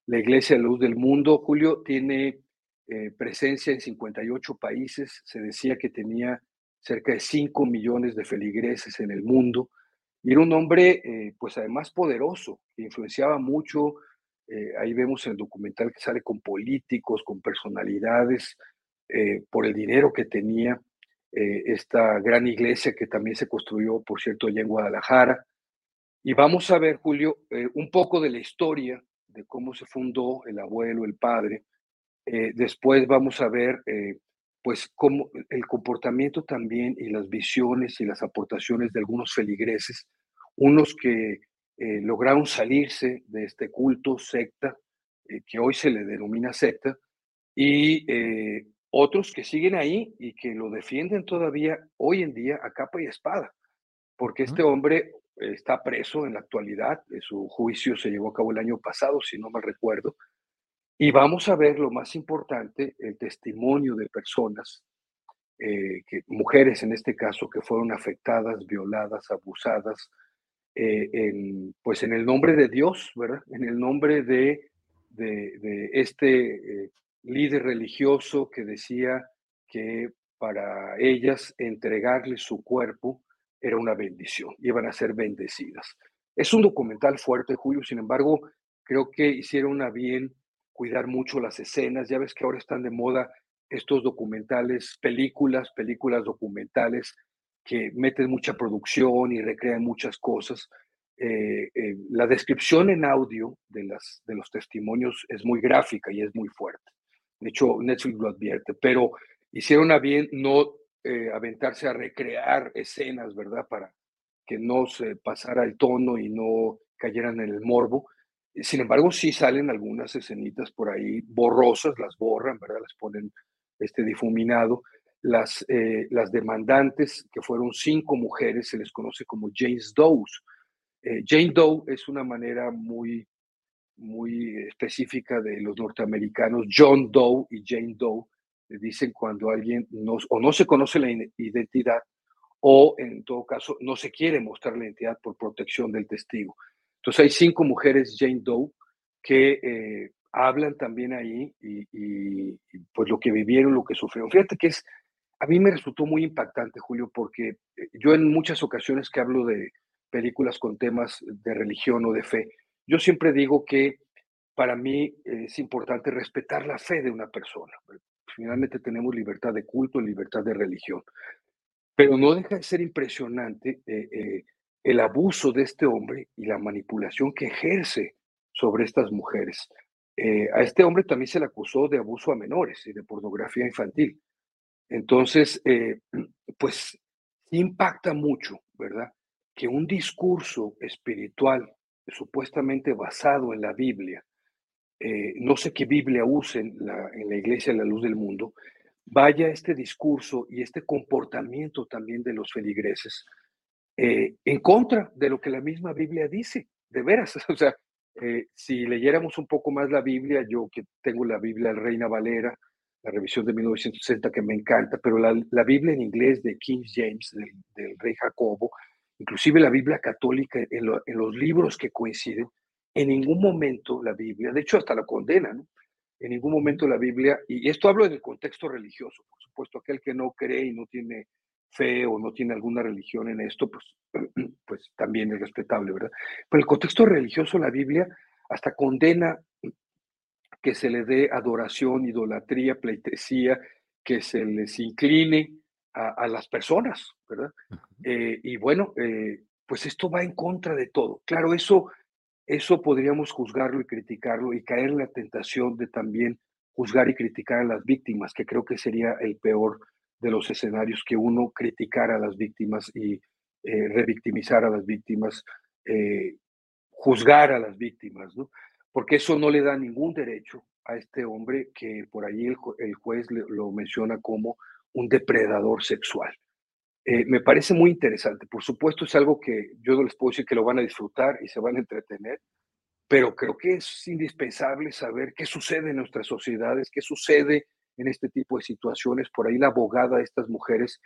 La Iglesia de Luz del Mundo, Julio, tiene eh, presencia en 58 países. Se decía que tenía cerca de 5 millones de feligreses en el mundo. Y era un hombre, pues además poderoso, influenciaba mucho. Eh, ahí vemos el documental que sale con políticos, con personalidades, eh, por el dinero que tenía. esta gran iglesia que también se construyó, por cierto, allá en Guadalajara. Y vamos a ver, Julio, un poco de la historia de cómo se fundó el abuelo, el padre. Eh, después vamos a ver, eh, pues, cómo el comportamiento también y las visiones y las aportaciones de algunos feligreses, unos que eh, lograron salirse de este culto, secta, que hoy se le denomina secta, y otros que siguen ahí y que lo defienden todavía hoy en día a capa y espada, porque este hombre está preso en la actualidad, su juicio se llevó a cabo el año pasado, si no mal recuerdo, y vamos a ver lo más importante, el testimonio de personas, eh, que, mujeres en este caso, que fueron afectadas, violadas, abusadas, eh, en, pues en el nombre de Dios, ¿verdad? En el nombre de, de, de este eh, líder religioso que decía que para ellas entregarle su cuerpo era una bendición, iban a ser bendecidas. Es un documental fuerte, Julio, sin embargo, creo que hicieron a bien cuidar mucho las escenas. Ya ves que ahora están de moda estos documentales, películas, películas documentales que meten mucha producción y recrean muchas cosas. Eh, eh, la descripción en audio de, las, de los testimonios es muy gráfica y es muy fuerte. De hecho, Netflix lo advierte, pero hicieron a bien no eh, aventarse a recrear escenas, ¿verdad? Para que no se pasara el tono y no cayeran en el morbo. Sin embargo, sí salen algunas escenitas por ahí borrosas, las borran, ¿verdad? Las ponen este difuminado. Las, eh, las demandantes, que fueron cinco mujeres, se les conoce como James Doe's. Eh, Jane Doe es una manera muy, muy específica de los norteamericanos. John Doe y Jane Doe le dicen cuando alguien no, o no se conoce la identidad o en todo caso no se quiere mostrar la identidad por protección del testigo. Entonces hay cinco mujeres Jane Doe que eh, hablan también ahí y, pues lo que vivieron, lo que sufrieron. Fíjate que es, a mí me resultó muy impactante, Julio, porque eh, yo en muchas ocasiones que hablo de películas con temas de religión o de fe, yo siempre digo que para mí es importante respetar la fe de una persona. Finalmente tenemos libertad de culto, libertad de religión. Pero no deja de ser impresionante eh, eh, el abuso de este hombre y la manipulación que ejerce sobre estas mujeres. Eh, a este hombre también se le acusó de abuso a menores y de pornografía infantil. Entonces, pues impacta mucho, ¿verdad? Que un discurso espiritual supuestamente basado en la Biblia, no sé qué Biblia usen en la iglesia la luz del mundo, vaya este discurso y este comportamiento también de los feligreses eh, en contra de lo que la misma Biblia dice, de veras. O sea, eh, si leyéramos un poco más la Biblia, yo que tengo la Biblia Reina Valera, la revisión de 1960 que me encanta, pero la, Biblia en inglés de King James, del, rey Jacobo, inclusive la Biblia católica en, en, los libros que coinciden, en ningún momento la Biblia, de hecho hasta la condena, ¿no? en ningún momento la Biblia, y esto hablo en el contexto religioso, por supuesto, aquel que no cree y no tiene fe o no tiene alguna religión en esto, pues, pues también es respetable, ¿verdad? Pero el contexto religioso, la Biblia hasta condena que se le dé adoración, idolatría, pleitesía, que se les incline a, las personas, ¿verdad? Eh, y bueno, eh, pues esto va en contra de todo. Claro, eso eso podríamos juzgarlo y criticarlo y caer en la tentación de también juzgar y criticar a las víctimas, que creo que sería el peor de los escenarios, que uno criticara a las víctimas y eh, revictimizar a las víctimas, juzgar a las víctimas, ¿no? Porque eso no le da ningún derecho a este hombre que por ahí el, juez lo menciona como un depredador sexual. Eh, me parece muy interesante. Por supuesto, es algo que yo no les puedo decir que lo van a disfrutar y se van a entretener, pero creo que es indispensable saber qué sucede en nuestras sociedades, qué sucede en este tipo de situaciones. Por ahí la abogada de estas mujeres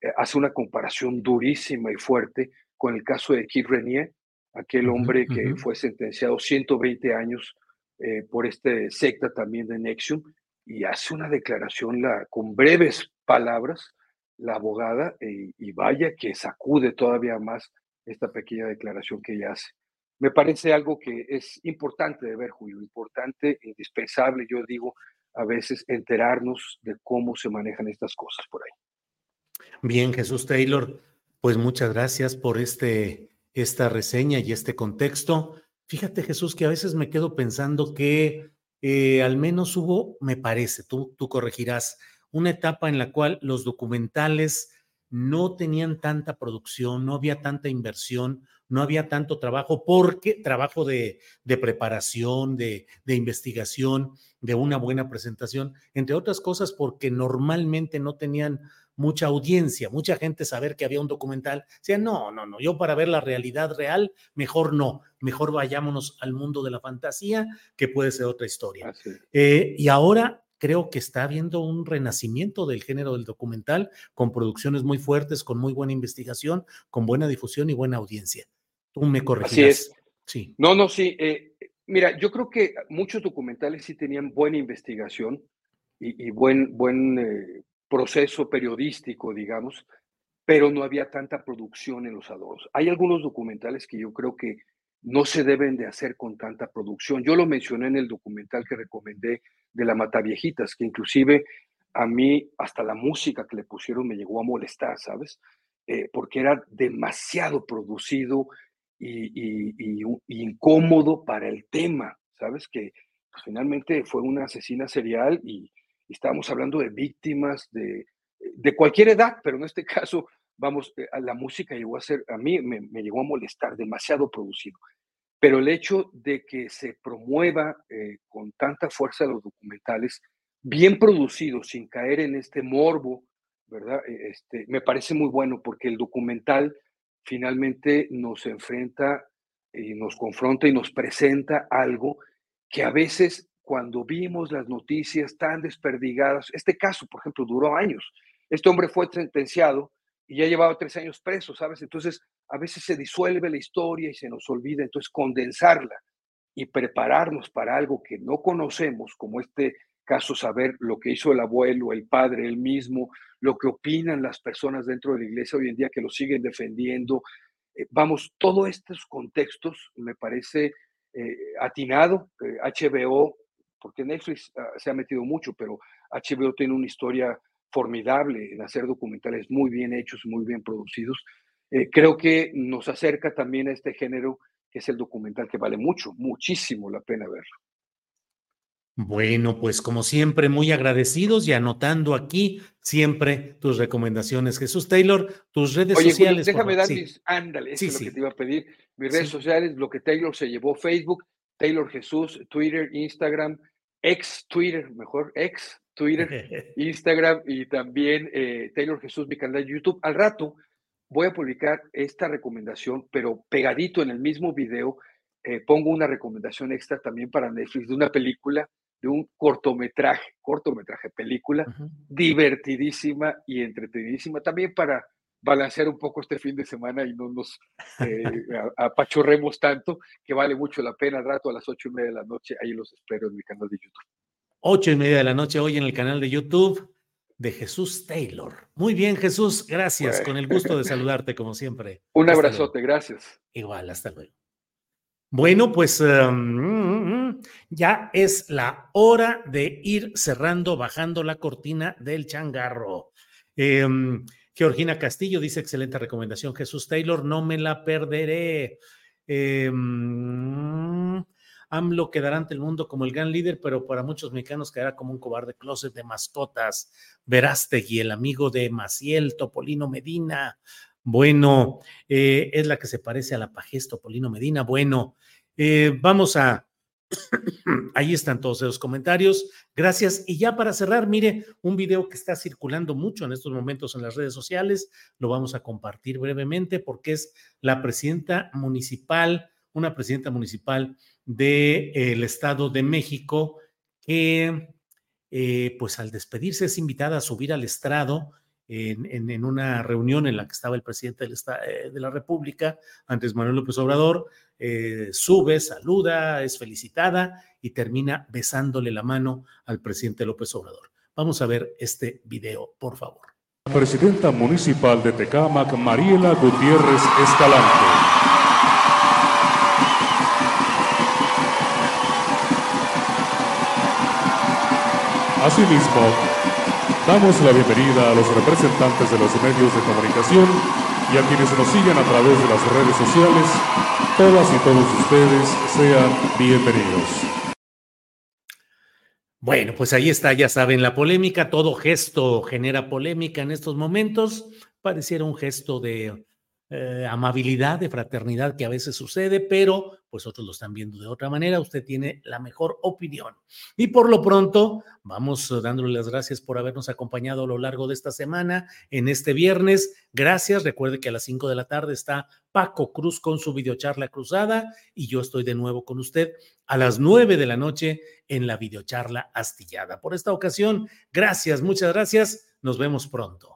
eh, hace una comparación durísima y fuerte con el caso de Keith Renier, aquel hombre que fue sentenciado 120 años eh, por este secta también de Nexium, y hace una declaración la, con breves palabras la abogada eh, y vaya que sacude todavía más esta pequeña declaración que ella hace. Me parece algo que es importante de ver, Julio, importante, indispensable, yo digo, a veces enterarnos de cómo se manejan estas cosas por ahí. Bien, Jesús Taylor, pues muchas gracias por este, esta reseña y este contexto. Fíjate, Jesús, que a veces me quedo pensando que eh, al menos hubo, me parece, tú, tú corregirás, una etapa en la cual los documentales no tenían tanta producción, no había tanta inversión, no había tanto trabajo, porque trabajo de, preparación, de, de, investigación, de una buena presentación, entre otras cosas porque normalmente no tenían mucha audiencia, mucha gente saber que había un documental, decía, no, no, no, yo para ver la realidad real, mejor no, mejor vayámonos al mundo de la fantasía, que puede ser otra historia. Eh, y ahora creo que está habiendo un renacimiento del género del documental con producciones muy fuertes, con muy buena investigación, con buena difusión y buena audiencia. Tú me corregirás. Así es. Sí. No, no, sí. Eh, mira, yo creo que muchos documentales sí tenían buena investigación y, buen, buen eh, proceso periodístico, digamos, pero no había tanta producción en los adoros. Hay algunos documentales que yo creo que no se deben de hacer con tanta producción. Yo lo mencioné en el documental que recomendé de la Mataviejitas, que inclusive a mí hasta la música que le pusieron me llegó a molestar, ¿sabes? Eh, porque era demasiado producido y, incómodo para el tema, ¿sabes? Que pues, finalmente fue una asesina serial y, estábamos hablando de víctimas de, de, cualquier edad, pero en este caso, vamos, eh, la música llegó a ser, a mí me, me, llegó a molestar, demasiado producido. Pero el hecho de que se promueva eh, con tanta fuerza los documentales, bien producidos, sin caer en este morbo, ¿verdad? E, este, me parece muy bueno porque el documental finalmente nos enfrenta y nos confronta y nos presenta algo que a veces cuando vimos las noticias tan desperdigadas, este caso, por ejemplo, duró años. Este hombre fue sentenciado y ya llevaba tres años preso, ¿sabes? Entonces, a veces se disuelve la historia y se nos olvida, entonces condensarla y prepararnos para algo que no conocemos, como este caso, saber lo que hizo el abuelo, el padre, el mismo, lo que opinan las personas dentro de la iglesia hoy en día que lo siguen defendiendo. Eh, vamos, todos estos contextos me parece eh, atinado. HBO, eh, porque Netflix ah, se ha metido mucho, pero HBO tiene una historia formidable en hacer documentales muy bien hechos, muy bien producidos. creo que nos acerca también a este género que es el documental que vale mucho, muchísimo la pena verlo. Bueno, pues como siempre, muy agradecidos y anotando aquí siempre tus recomendaciones. Jesús Taylor, tus redes sociales. déjame dar mis, ándale, eso es lo que te iba a pedir. Mis redes sociales, lo que Taylor se llevó, Facebook, Taylor Jesús, Twitter, Instagram, ex Twitter, mejor, ex Twitter, Instagram y también eh, Taylor Jesús, mi canal de YouTube. Al rato voy a publicar esta recomendación, pero pegadito en el mismo video, eh, pongo una recomendación extra también para Netflix de una película de un cortometraje, cortometraje, película, divertidísima y entretenidísima, también para balancear un poco este fin de semana y no nos eh, apachorremos tanto, que vale mucho la pena. Rato a las ocho y media de la noche, ahí los espero en mi canal de YouTube. Ocho y media de la noche hoy en el canal de YouTube de Jesús Taylor. Muy bien, Jesús, gracias. Con el gusto de saludarte como siempre. Un abrazote, gracias. Igual, hasta luego. Bueno, pues em, ya es la hora de ir cerrando, bajando la cortina del changarro. Em, Georgina Castillo dice, excelente recomendación, Jesús Taylor, no me la perderé. Em, AMLO quedará ante el mundo como el gran líder, pero para muchos mexicanos quedará como un cobarde closet de mascotas. Verástegui, el amigo de Maciel, Topolino Medina, bueno, eh, es la que se parece a la Pajesto Polino Medina. Bueno, eh, vamos a... Ahí están todos esos comentarios. Gracias. Y ya para cerrar, mire, un video que está circulando mucho en estos momentos en las redes sociales, lo vamos a compartir brevemente porque es la presidenta municipal, una presidenta municipal del Estado de México que, eh, pues al despedirse es invitada a subir al estrado en, una reunión en la que estaba el presidente eh, de la República, antes Manuel López Obrador, eh, sube, saluda, es felicitada y termina besándole la mano al presidente López Obrador. Vamos a ver este video, por favor. La presidenta municipal de Tecámac, Mariela Gutiérrez Escalante. Asimismo, Damos la bienvenida a los representantes de los medios de comunicación y a quienes nos siguen a través de las redes sociales. Todas y todos ustedes sean bienvenidos. Bueno, pues ahí está, ya saben, la polémica, todo gesto genera polémica en estos momentos. Pareciera un gesto de eh, amabilidad, de fraternidad que a veces sucede, pero pues otros lo están viendo de otra manera. Usted tiene la mejor opinión. Y por lo pronto, vamos eh, dándole las gracias por habernos acompañado a lo largo de esta semana, en este viernes. Gracias. Recuerde que a las 5 de la tarde está Paco Cruz con su videocharla cruzada y yo estoy de nuevo con usted a las 9 de la noche en la videocharla astillada. Por esta ocasión, gracias, muchas gracias. Nos vemos pronto.